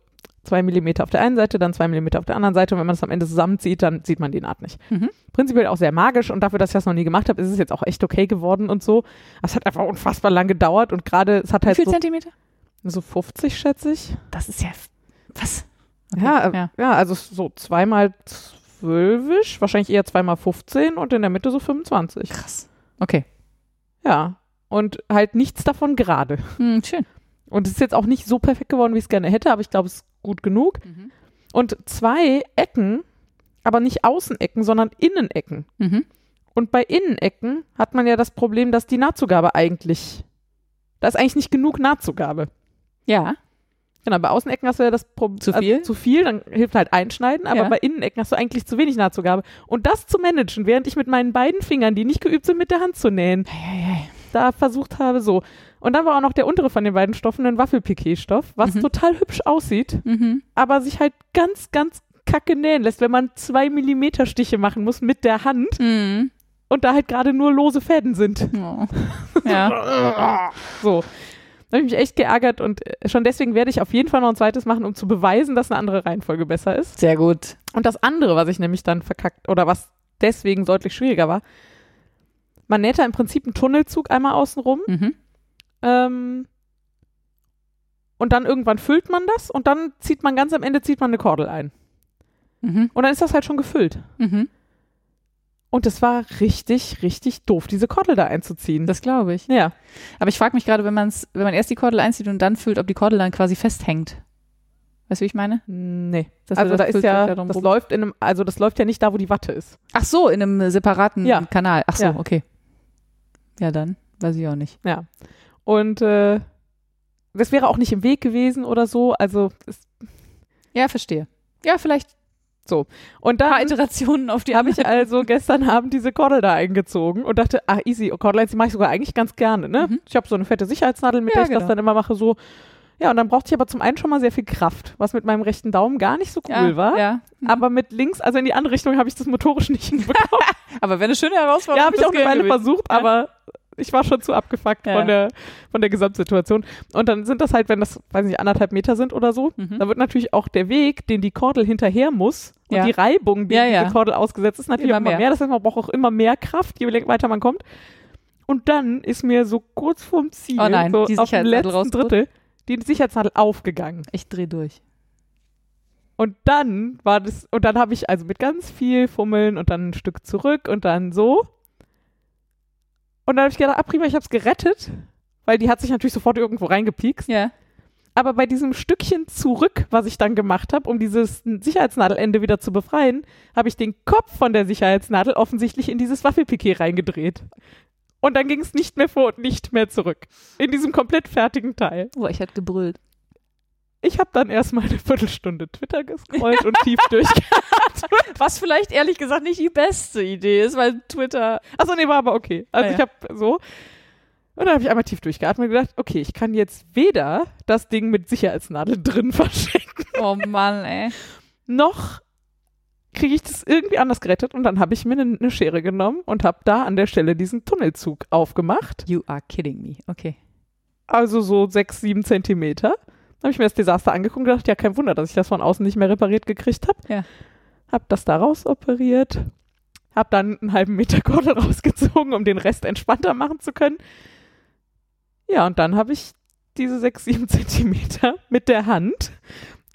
zwei Millimeter auf der einen Seite, dann zwei Millimeter auf der anderen Seite und wenn man das am Ende zusammenzieht, dann sieht man die Naht nicht. Mhm. Prinzipiell auch sehr magisch und dafür, dass ich das noch nie gemacht habe, ist es jetzt auch echt okay geworden und so. Es hat einfach unfassbar lang gedauert und gerade, es hat Wie halt viel so, Zentimeter? so 50, schätze ich. Das ist ja. Was? Ja, äh, ja. ja. also so zweimal zwölfisch, wahrscheinlich eher zweimal 15 und in der Mitte so 25. Krass. Okay. Ja. Und halt nichts davon gerade. Hm, schön. Und es ist jetzt auch nicht so perfekt geworden, wie ich es gerne hätte, aber ich glaube, es gut genug. Und zwei Ecken, aber nicht Außenecken, sondern Innenecken. Mhm. Und bei Innenecken hat man ja das Problem, dass die Nahtzugabe eigentlich, da ist eigentlich nicht genug Nahtzugabe. Ja. Genau, bei Außenecken hast du ja das Problem. Zu viel? Also zu viel, dann hilft halt einschneiden, aber Ja. bei Innenecken hast du eigentlich zu wenig Nahtzugabe. Und das zu managen, während ich mit meinen beiden Fingern, die nicht geübt sind, mit der Hand zu nähen, Hey, da versucht habe, so. Und dann war auch noch der untere von den beiden Stoffen ein Waffelpiquet-Stoff, was Mhm. total hübsch aussieht, Mhm. aber sich halt ganz, ganz kacke nähen lässt, wenn man zwei Millimeter Stiche machen muss mit der Hand Mhm. und da halt gerade nur lose Fäden sind. Oh. Ja. So. Da habe ich mich echt geärgert und äh, schon deswegen werde ich auf jeden Fall noch ein zweites machen, um zu beweisen, dass eine andere Reihenfolge besser ist. Sehr gut. Und das andere, was ich nämlich dann verkackt oder was deswegen deutlich schwieriger war, man näht da im Prinzip einen Tunnelzug einmal außenrum Mhm. ähm, und dann irgendwann füllt man das und dann zieht man ganz am Ende zieht man eine Kordel ein. Mhm. Und dann ist das halt schon gefüllt. Mhm. Und es war richtig, richtig doof, diese Kordel da einzuziehen. Das glaube ich. ja. Aber ich frage mich gerade, wenn, man's, wenn man erst die Kordel einzieht und dann füllt, ob die Kordel dann quasi festhängt. Weißt du, wie ich meine? Nee. Also wir da das ist ja, da das läuft in einem, also das läuft ja nicht da, wo die Watte ist. Ach so, in einem separaten Ja. Kanal. Ach so, Ja. okay. Ja, dann. Weiß ich auch nicht. Ja. Und äh, das wäre auch nicht im Weg gewesen oder so. Also Ja, verstehe. Ja, vielleicht und ein paar dann Iterationen auf die habe ich also gestern Abend diese Kordel da eingezogen und dachte, ah easy, Kordelines, die mache ich sogar eigentlich ganz gerne. Ne? Mhm. Ich habe so eine fette Sicherheitsnadel, mit Ja, der ich das genau. dann immer mache. So. Ja, und dann brauchte ich aber zum einen schon mal sehr viel Kraft, was mit meinem rechten Daumen gar nicht so cool ja, war. Ja. Aber mit links, also in die andere Richtung, habe ich das motorisch nicht hinbekommen. Aber wenn eine schöne Herausforderung ja, habe ich auch eine Weile versucht. Ja. aber ich war schon zu abgefuckt Ja. von, der, von der Gesamtsituation. Und dann sind das halt, wenn das, weiß nicht, anderthalb Meter sind oder so, Mhm. da wird natürlich auch der Weg, den die Kordel hinterher muss und Ja. die Reibung, die Ja, ja. Kordel ausgesetzt ist, natürlich Immer immer mehr. mehr. Das heißt, man braucht auch immer mehr Kraft, je weiter man kommt. Und dann ist mir so kurz vorm Ziel, Oh nein, so die auf dem letzten? Drittel, die Sicherheitsnadel aufgegangen. Ich dreh durch. Und dann war das, und dann habe ich also mit ganz viel Fummeln und dann ein Stück zurück und dann so. Und dann habe ich gedacht, ah, prima, ich habe es gerettet, weil die hat sich natürlich sofort irgendwo reingepiekst. Ja. Aber bei diesem Stückchen zurück, was ich dann gemacht habe, um dieses Sicherheitsnadelende wieder zu befreien, habe ich den Kopf von der Sicherheitsnadel offensichtlich in dieses Waffelpiquet reingedreht. Und dann ging es nicht mehr vor und nicht mehr zurück. In diesem komplett fertigen Teil. Boah, ich hätte gebrüllt. Ich habe dann erstmal eine Viertelstunde Twitter gescrollt und tief durchgeatmet. Was vielleicht ehrlich gesagt nicht die beste Idee ist, weil Twitter. Achso, nee, war aber okay. Also Ah, ja. ich habe so. Und dann habe ich einmal tief durchgeatmet und gedacht, okay, ich kann jetzt weder das Ding mit Sicherheitsnadel drin verschenken, Oh Mann, ey. noch kriege ich das irgendwie anders gerettet. Und dann habe ich mir eine ne Schere genommen und habe da an der Stelle diesen Tunnelzug aufgemacht. You are kidding me. Okay. Also so sechs, sieben Zentimeter. Dann habe ich mir das Desaster angeguckt und gedacht, ja, kein Wunder, dass ich das von außen nicht mehr repariert gekriegt habe. Ja. Hab das da raus operiert. Hab dann einen halben Meter Kordel rausgezogen, um den Rest entspannter machen zu können. Ja, und dann habe ich diese sechs, sieben Zentimeter mit der Hand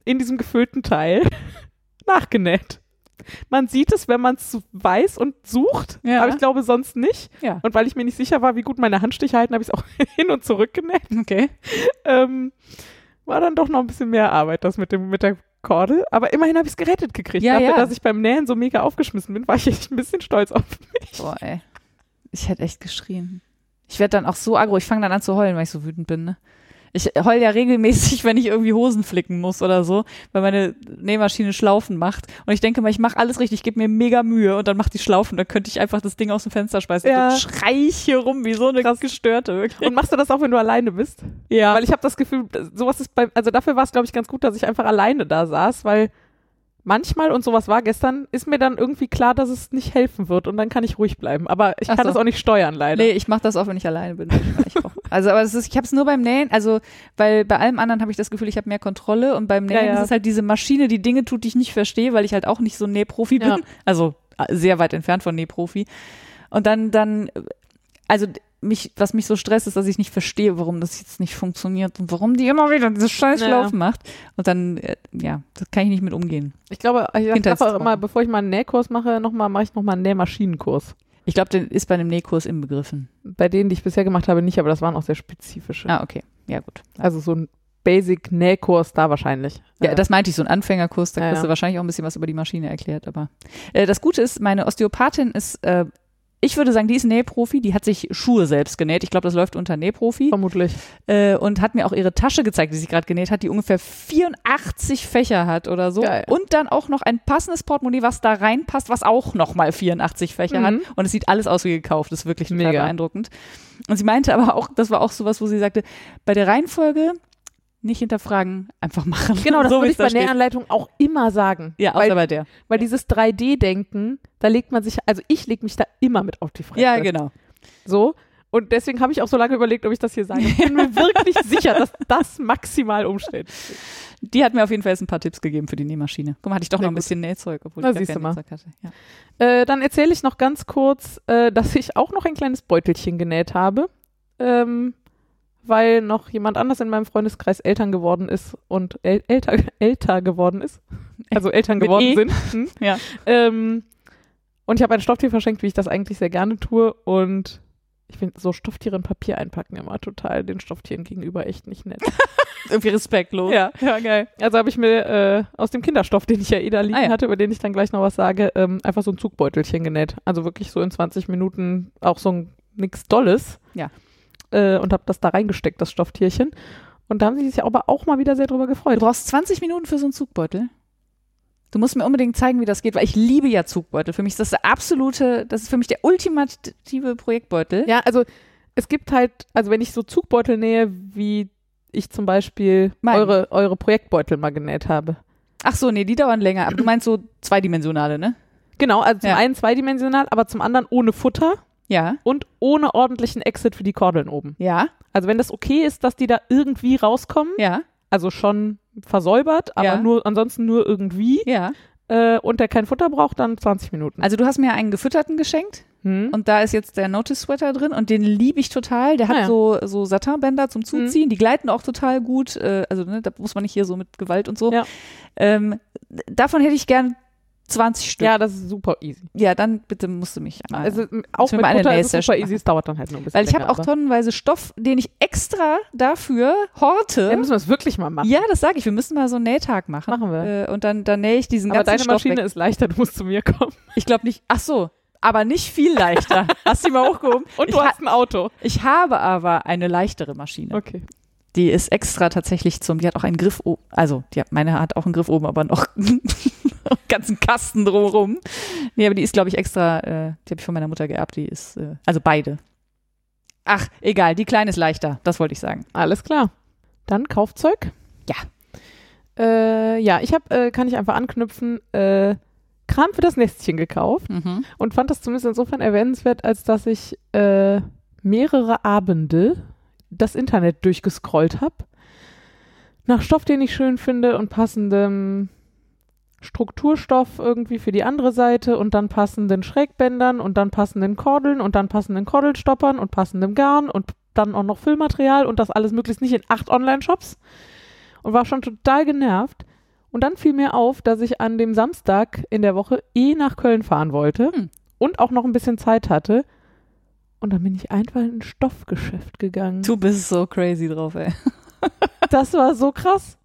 in diesem gefüllten Teil nachgenäht. Man sieht es, wenn man es weiß und sucht, Ja. aber ich glaube sonst nicht. Ja. Und weil ich mir nicht sicher war, wie gut meine Handstiche halten, habe ich es auch hin und zurück genäht. Okay. Ähm, war dann doch noch ein bisschen mehr Arbeit, das mit, dem, mit der Kordel. Aber immerhin habe ich es gerettet gekriegt. Ja, Dafür, ja. dass ich beim Nähen so mega aufgeschmissen bin, war ich echt ein bisschen stolz auf mich. Boah, ey. Ich hätte echt geschrien. Ich werde dann auch so aggro. Ich fange dann an zu heulen, weil ich so wütend bin, ne? Ich heul ja regelmäßig, wenn ich irgendwie Hosen flicken muss oder so, weil meine Nähmaschine Schlaufen macht. Und ich denke mal, ich mache alles richtig, gebe mir mega Mühe und dann macht die Schlaufen. Dann könnte ich einfach das Ding aus dem Fenster schmeißen. Ja. Und schrei ich hier rum wie so eine Gestörte. Wirklich. Und machst du das auch, wenn du alleine bist? Ja. Weil ich habe das Gefühl, sowas ist bei, also dafür war es, glaube ich, ganz gut, dass ich einfach alleine da saß, weil manchmal, und sowas war gestern, ist mir dann irgendwie klar, dass es nicht helfen wird und dann kann ich ruhig bleiben. Aber ich Ach kann so. das auch nicht steuern, leider. Nee, ich mache das auch, wenn ich alleine bin. Ich. Also, aber das ist, ich habe es nur beim Nähen, also, weil bei allem anderen habe ich das Gefühl, ich habe mehr Kontrolle und beim Nähen Ja, ja. ist es halt diese Maschine, die Dinge tut, die ich nicht verstehe, weil ich halt auch nicht so ein Nähprofi bin. Ja. Also sehr weit entfernt von Nähprofi. Und dann, dann, also mich, was mich so stresst, ist, dass ich nicht verstehe, warum das jetzt nicht funktioniert und warum die immer wieder diese scheiß Ja. Schlaufen macht. Und dann, äh, ja, das kann ich nicht mit umgehen. Ich glaube, ich Kindheitstrauma. immer, bevor ich mal einen Nähkurs mache, noch mal, mache ich nochmal einen Nähmaschinenkurs. Ich glaube, der ist bei einem Nähkurs inbegriffen. Bei denen, die ich bisher gemacht habe, nicht, aber das waren auch sehr spezifische. Ah, okay. Ja, gut. Also so ein Basic-Nähkurs da wahrscheinlich. Ja, das meinte ich, so ein Anfängerkurs, da Ja, kriegst du ja. wahrscheinlich auch ein bisschen was über die Maschine erklärt. Aber äh, das Gute ist, meine Osteopathin ist, äh, ich würde sagen, die ist Nähprofi, die hat sich Schuhe selbst genäht. Ich glaube, das läuft unter Nähprofi. vermutlich. Äh, und hat mir auch ihre Tasche gezeigt, die sie gerade genäht hat, die ungefähr 84 Fächer hat oder so. Geil. Und dann auch noch ein passendes Portemonnaie, was da reinpasst, was auch nochmal 84 Fächer hat. Mhm. Und es sieht alles aus wie gekauft. Das ist wirklich total Mega. beeindruckend. Und sie meinte aber auch, das war auch sowas, wo sie sagte, bei der Reihenfolge nicht hinterfragen, einfach machen. Genau, das so, würde ich bei steht. Nähanleitungen auch immer sagen. Ja, außer weil, bei der. weil dieses 3D-Denken, da legt man sich, also ich lege mich da immer mit auf die Fresse. Ja, genau. So. Und deswegen habe ich auch so lange überlegt, ob ich das hier sage. Ich bin mir wirklich sicher, dass das maximal umsteht. Die hat mir auf jeden Fall jetzt ein paar Tipps gegeben für die Nähmaschine. Guck mal, hatte ich doch Sehr noch ein gut. bisschen Nähzeug, obwohl Na, ich gar kein mal. Nähzeug hatte. Ja. Äh, dann erzähle ich noch ganz kurz, äh, dass ich auch noch ein kleines Beutelchen genäht habe. Ähm, weil noch jemand anders in meinem Freundeskreis Eltern geworden ist und äl älter, älter geworden ist. Also Eltern geworden E? sind. Hm? Ja. Ähm, und ich habe ein Stofftier verschenkt, wie ich das eigentlich sehr gerne tue. Und ich finde so Stofftiere in Papier einpacken immer total den Stofftieren gegenüber echt nicht nett. Irgendwie respektlos. Ja, ja, geil. Also habe ich mir äh, aus dem Kinderstoff, den ich ja eh da liegen Ah, ja. hatte, über den ich dann gleich noch was sage, ähm, einfach so ein Zugbeutelchen genäht. Also wirklich so in 20 Minuten auch so ein nix Dolles. Ja. Äh, und habe das da reingesteckt, das Stofftierchen. Und da haben sie sich aber auch mal wieder sehr drüber Du gefreut. brauchst 20 Minuten für so einen Zugbeutel. Du musst mir unbedingt zeigen, wie das geht, weil ich liebe ja Zugbeutel. Für mich ist das der absolute, das ist für mich der ultimative Projektbeutel. Ja, also es gibt halt, also wenn ich so Zugbeutel nähe, wie ich zum Beispiel eure, eure Projektbeutel mal genäht habe. Ach so, nee, die dauern länger. Aber du meinst so zweidimensionale, ne? Genau, also zum Ja. einen zweidimensional, aber zum anderen ohne Futter Ja, und ohne ordentlichen Exit für die Kordeln oben. ja, Also wenn das okay ist, dass die da irgendwie rauskommen, ja, also schon versäubert, aber Ja. nur ansonsten nur irgendwie ja. äh, und der kein Futter braucht, dann 20 Minuten. Also du hast mir einen gefütterten geschenkt Hm? und da ist jetzt der Notice Sweater drin und den liebe ich total. Der hat Ah ja. so, so Satinbänder zum Zuziehen, die gleiten auch total gut. Äh, also ne, da muss man nicht hier so mit Gewalt und so. Ja. Ähm, davon hätte ich gern 20 Stück. Ja, das ist super easy. Ja, dann bitte musst du mich einmal. Also auch mit mal eine ist es super easy, es dauert dann halt nur ein bisschen Weil ich habe auch tonnenweise Stoff, den ich extra dafür horte. Ja, müssen wir es wirklich mal machen. Ja, das sage ich. Wir müssen mal so einen Nähtag machen. Machen wir. Äh, und dann, dann nähe ich diesen aber ganzen deine Stoff Maschine weg. ist leichter, du musst zu mir kommen. Ich glaube nicht. Ach so. aber nicht viel leichter. Hast du die mal hochgehoben? Und ich, du ha hast ein Auto. ich habe aber eine leichtere Maschine. Okay. Die ist extra tatsächlich zum, die hat auch einen Griff oben, also die hat, meine hat auch einen Griff oben, aber noch einen ganzen Kasten drumherum. Nee, aber die ist, glaube ich, extra, äh, die habe ich von meiner Mutter geerbt, die ist, äh, also beide. Ach, egal, die kleine ist leichter, das wollte ich sagen. Alles klar. Dann Kaufzeug. Ja. Äh, ja, ich habe, äh, kann ich einfach anknüpfen, äh, Kram für das Nestchen gekauft Mhm. und fand das zumindest insofern erwähnenswert, als dass ich äh, mehrere Abende das Internet durchgescrollt habe. Nach Stoff, den ich schön finde und passendem Strukturstoff irgendwie für die andere Seite und dann passenden Schrägbändern und dann passenden Kordeln und dann passenden Kordelstoppern und passendem Garn und dann auch noch Füllmaterial und das alles möglichst nicht in acht Online-Shops und war schon total genervt. Und dann fiel mir auf, dass ich an dem Samstag in der Woche eh nach Köln fahren wollte Hm. und auch noch ein bisschen Zeit hatte. Und dann bin ich einfach in ein Stoffgeschäft gegangen. Du bist so crazy drauf, ey. Das war so krass.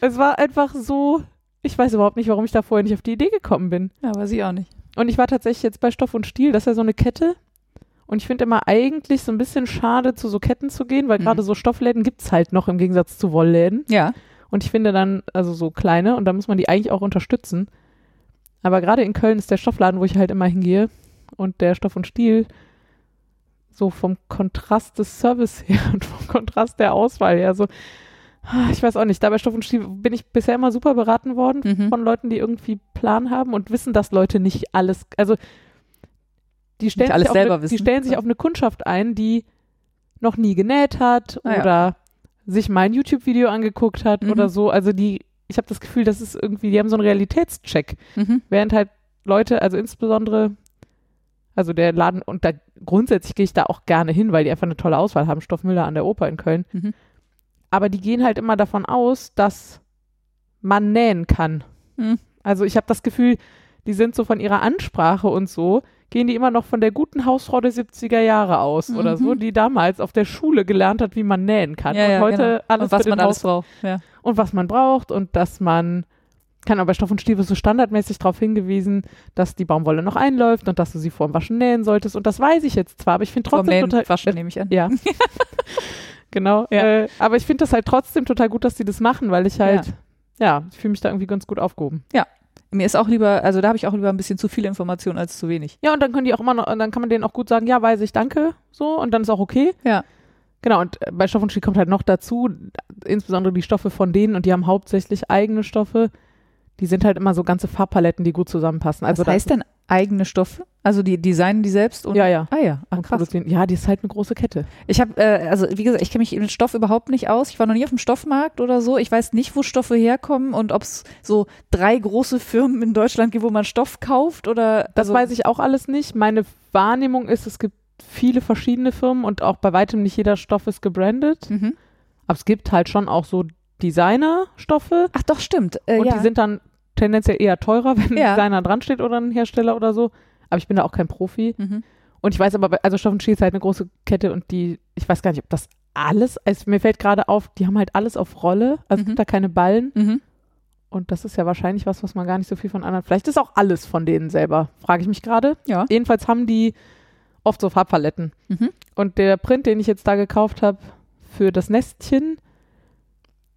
Es war einfach so. Ich weiß überhaupt nicht, warum ich da vorher nicht auf die Idee gekommen bin. Ja, weiß ich auch nicht. Und ich war tatsächlich jetzt bei Stoff und Stil, das ist ja so eine Kette. Und ich finde immer eigentlich so ein bisschen schade, zu so Ketten zu gehen, weil Mhm. gerade so Stoffläden gibt es halt noch im Gegensatz zu Wollläden. Ja. Und ich finde dann, also so kleine, und da muss man die eigentlich auch unterstützen. Aber gerade in Köln ist der Stoffladen, wo ich halt immer hingehe. Und der Stoff und Stil, so vom Kontrast des Service her und vom Kontrast der Auswahl her, so, ah, ich weiß auch nicht, da bei Stoff und Stil bin ich bisher immer super beraten worden Mhm. von Leuten, die irgendwie Plan haben und wissen, dass Leute nicht alles, also die stellen, sich, auf eine, die stellen sich auf eine Kundschaft ein, die noch nie genäht hat Ah ja. oder sich mein YouTube-Video angeguckt hat Mhm. oder so. Also die, ich habe das Gefühl, das ist irgendwie, die haben so einen Realitätscheck. Mhm. Während halt Leute, also insbesondere, also der Laden, und da grundsätzlich gehe ich da auch gerne hin, weil die einfach eine tolle Auswahl haben, Stoffmüller an der Oper in Köln. Mhm. Aber die gehen halt immer davon aus, dass man nähen kann. Mhm. Also ich habe das Gefühl, die sind so von ihrer Ansprache und so, gehen die immer noch von der guten Hausfrau der 70er Jahre aus oder so, Mhm. die damals auf der Schule gelernt hat, wie man nähen kann. Ja, und ja, heute genau. alles Und was man alles braucht. Ja. und was man braucht und dass man kann aber bei Stoff und Stiefel so standardmäßig darauf hingewiesen, dass die Baumwolle noch einläuft und dass du sie vor dem Waschen nähen solltest. Und das weiß ich jetzt zwar, aber ich finde trotzdem Nähen, total. Waschen nehme ich an. Ja. genau. Ja. Äh, aber ich finde das halt trotzdem total gut, dass die das machen, weil ich halt, ja, ich fühle mich da irgendwie ganz gut aufgehoben. Mir ist auch lieber, also da habe ich auch lieber ein bisschen zu viel Information als zu wenig. Ja, und dann können die auch immer noch, und dann kann man denen auch gut sagen, ja, weiß ich, danke, so, und dann ist auch okay. Ja. Genau, und äh, bei Stoff und Stil kommt halt noch dazu, insbesondere die Stoffe von denen, und die haben hauptsächlich eigene Stoffe, die sind halt immer so ganze Farbpaletten, die gut zusammenpassen. Also Was heißt denn eigene Stoffe? Also die designen die selbst und Ja, ja. Ah ja, Ach, krass. Ja, die ist halt eine große Kette. Ich habe, äh, also wie gesagt, ich kenne mich mit Stoff überhaupt nicht aus. Ich war noch nie auf dem Stoffmarkt oder so. Ich weiß nicht, wo Stoffe herkommen und ob es so drei große Firmen in Deutschland gibt, wo man Stoff kauft oder. Das also, weiß ich auch alles nicht. Meine Wahrnehmung ist, es gibt viele verschiedene Firmen und auch bei weitem nicht jeder Stoff ist gebrandet. Mhm. Aber es gibt halt schon auch so Designerstoffe Ach doch, stimmt. Äh, und ja. die sind dann tendenziell eher teurer, wenn Ja. ein Designer dran steht oder ein Hersteller oder so. Aber ich bin da auch kein Profi. mhm. Und ich weiß aber, also Stoff und Schiel ist halt eine große Kette und die, ich weiß gar nicht, ob das alles, also mir fällt gerade auf, die haben halt alles auf Rolle, also es Mhm. gibt da keine Ballen Mhm. und das ist ja wahrscheinlich was, was man gar nicht so viel von anderen, vielleicht ist auch alles von denen selber, frage ich mich gerade. Ja. Jedenfalls haben die oft so Farbpaletten. Mhm. Und der Print, den ich jetzt da gekauft habe für das Nestchen,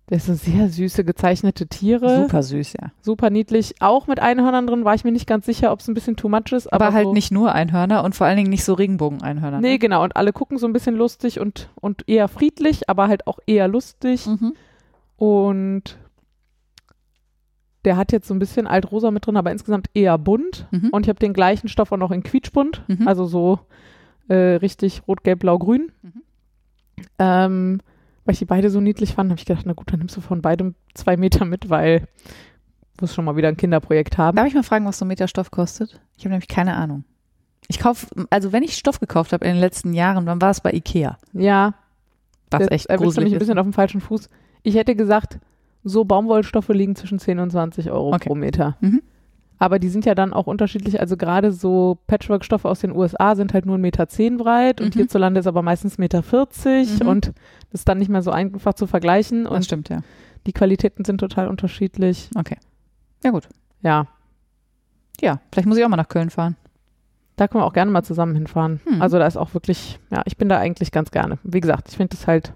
das sind sehr süße gezeichnete Tiere. Super süß, ja. Super niedlich. Auch mit Einhörnern drin war ich mir nicht ganz sicher, ob es ein bisschen too much ist. Aber, Aber, halt so, nicht nur Einhörner und vor allen Dingen nicht so Regenbogen-Einhörner. Nee, genau. Und alle gucken so ein bisschen lustig und, und eher friedlich, aber halt auch eher lustig. Mhm. Und der hat jetzt so ein bisschen altrosa mit drin, aber insgesamt eher bunt. Mhm. Und ich habe den gleichen Stoff auch noch in quietschbunt. Mhm. Also so äh, richtig rot, gelb, blau, grün. Mhm. Ähm, weil ich die beide so niedlich fand, habe ich gedacht, na gut, dann nimmst du von beidem zwei Meter mit, weil du schon mal wieder ein Kinderprojekt haben. Darf ich mal fragen, was so ein Meter Stoff kostet? Ich habe nämlich keine Ahnung. Ich kaufe, also wenn ich Stoff gekauft habe in den letzten Jahren, dann war es bei Ikea. Ja, Was das echt erwischt mich gruselig ein bisschen auf dem falschen Fuß. Ich hätte gesagt, so Baumwollstoffe liegen zwischen 10 und 20 Euro Okay. pro Meter. Mhm. Aber die sind ja dann auch unterschiedlich. Also gerade so Patchwork-Stoffe aus den USA sind halt nur 1,10 Meter zehn breit und Mhm. hierzulande ist aber meistens 1,40 Meter vierzig Mhm. und das ist dann nicht mehr so einfach zu vergleichen Das und stimmt, ja. die Qualitäten sind total unterschiedlich. Okay. Ja, gut. Ja, Ja, vielleicht muss ich auch mal nach Köln fahren. Da können wir auch gerne mal zusammen hinfahren. Hm. Also da ist auch wirklich, ja, ich bin da eigentlich ganz gerne. Wie gesagt, ich finde es halt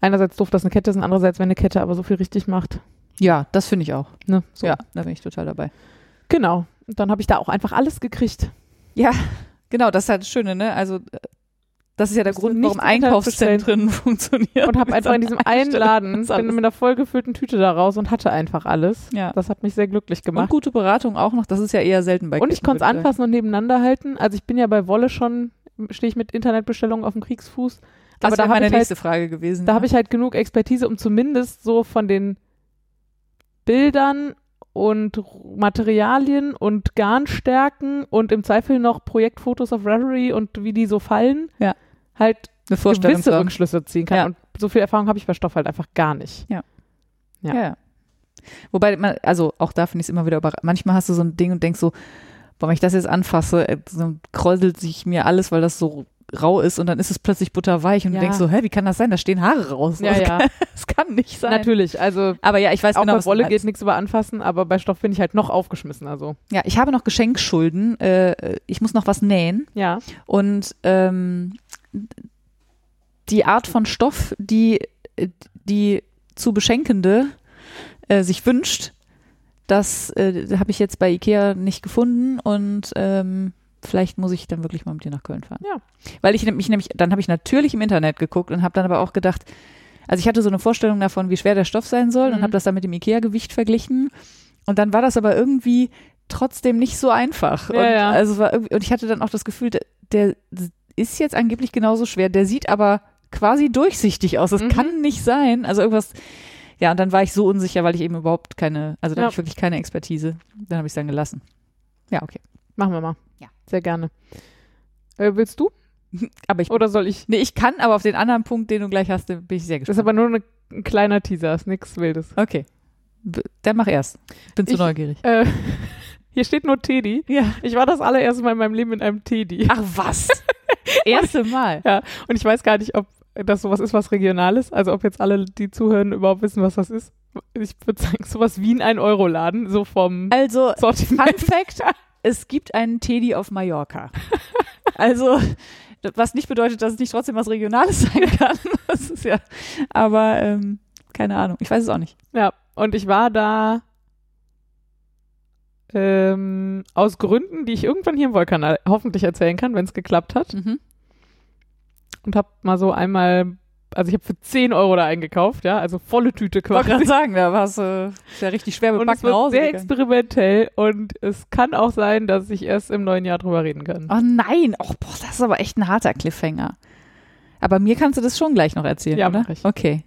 einerseits doof, dass eine Kette ist und andererseits, wenn eine Kette aber so viel richtig macht. Ja, das finde ich auch. Ne? So. Ja, da bin ich total dabei. Genau. Und dann habe ich da auch einfach alles gekriegt. Ja, genau, das ist halt das Schöne, ne? Also äh, das ist ja der Musst Grund, warum Einkaufszentren funktionieren. Und habe einfach in diesem einen Laden, bin mit einer vollgefüllten Tüte da raus und hatte einfach alles. Ja. Das hat mich sehr glücklich Und gemacht. gute Beratung auch noch, das ist ja eher selten bei Und ich konnte es anfassen und nebeneinander halten. Also ich bin ja bei Wolle schon, stehe ich mit Internetbestellungen auf dem Kriegsfuß. Das aber da habe meine halt, nächste Frage gewesen. da hab ich halt genug Expertise, um zumindest so von den Bildern und Materialien und Garnstärken und im Zweifel noch Projektfotos auf Ravelry und wie die so fallen, Ja. halt eine Vorstellung gewisse haben. Rückschlüsse ziehen kann. Ja. Und so viel Erfahrung habe ich bei Stoff halt einfach gar nicht. Ja. Ja. ja. Wobei, man, also auch da finde ich es immer wieder überraschend. Manchmal hast du so ein Ding und denkst so, boah, wenn ich das jetzt anfasse, äh, so kräuselt sich mir alles, weil das so rau ist und dann ist es plötzlich butterweich und Ja. du denkst so, hä, wie kann das sein? Da stehen Haare raus. Ja, das, ja. Kann, das kann nicht sein. Natürlich, also Aber ja, ich weiß auch genau, bei Wolle geht nichts über anfassen, aber bei Stoff bin ich halt noch aufgeschmissen. Also Ja, ich habe noch Geschenkschulden. Äh, ich muss noch was nähen. ja, Und ähm, die Art von Stoff, die die zu Beschenkende äh, sich wünscht, das äh, habe ich jetzt bei Ikea nicht gefunden und ähm, vielleicht muss ich dann wirklich mal mit dir nach Köln fahren. Ja. Weil ich mich nämlich, dann habe ich natürlich im Internet geguckt und habe dann aber auch gedacht, also ich hatte so eine Vorstellung davon, wie schwer der Stoff sein soll und Mhm. habe das dann mit dem Ikea-Gewicht verglichen und dann war das aber irgendwie trotzdem nicht so einfach. Ja, und, ja. Also es war irgendwie, und ich hatte dann auch das Gefühl, der, der ist jetzt angeblich genauso schwer, der sieht aber quasi durchsichtig aus. Das Mhm. kann nicht sein. Also irgendwas, ja, und dann war ich so unsicher, weil ich eben überhaupt keine, also da Ja. habe ich wirklich keine Expertise. Dann habe ich es dann gelassen. Ja, okay. Machen wir mal. Ja. Sehr gerne. Äh, willst du? Aber ich, Oder soll ich? nee, ich kann, aber auf den anderen Punkt, den du gleich hast, bin ich sehr Das gespannt. ist aber nur eine, ein kleiner Teaser, ist nichts Wildes. okay. Dann mach erst. Bin zu Ich- neugierig. Äh, hier steht nur Teddy. Ja. Ich war das allererste Mal in meinem Leben in einem Teddy. Ach was? Erste Mal. Und ich weiß gar nicht, ob das sowas ist, was Regionales. Also ob jetzt alle, die zuhören, überhaupt wissen, was das ist. Ich würde sagen, sowas wie ein 1-Euro-Laden, so vom Also, Fun Sortiment. Fact, es gibt einen Teddy auf Mallorca. Also, was nicht bedeutet, dass es nicht trotzdem was Regionales sein kann. Das ist ja, aber ähm, keine Ahnung. Ich weiß es auch nicht. Ja, und ich war da ähm, aus Gründen, die ich irgendwann hier im Wollkanal hoffentlich erzählen kann, wenn es geklappt hat. Mhm. Und habe mal so einmal, also ich habe für 10 Euro da eingekauft, ja, also volle Tüte Ich wollte quasi. gerade sagen, da war es äh, ja richtig schwer Und es bepacken nach wird Hause. sehr experimentell und es kann auch sein, dass ich erst im neuen Jahr drüber reden kann. Oh nein, oh, boah, das ist aber echt ein harter Cliffhanger. Aber mir kannst du das schon gleich noch erzählen, Ja, oder? mach ich. Okay.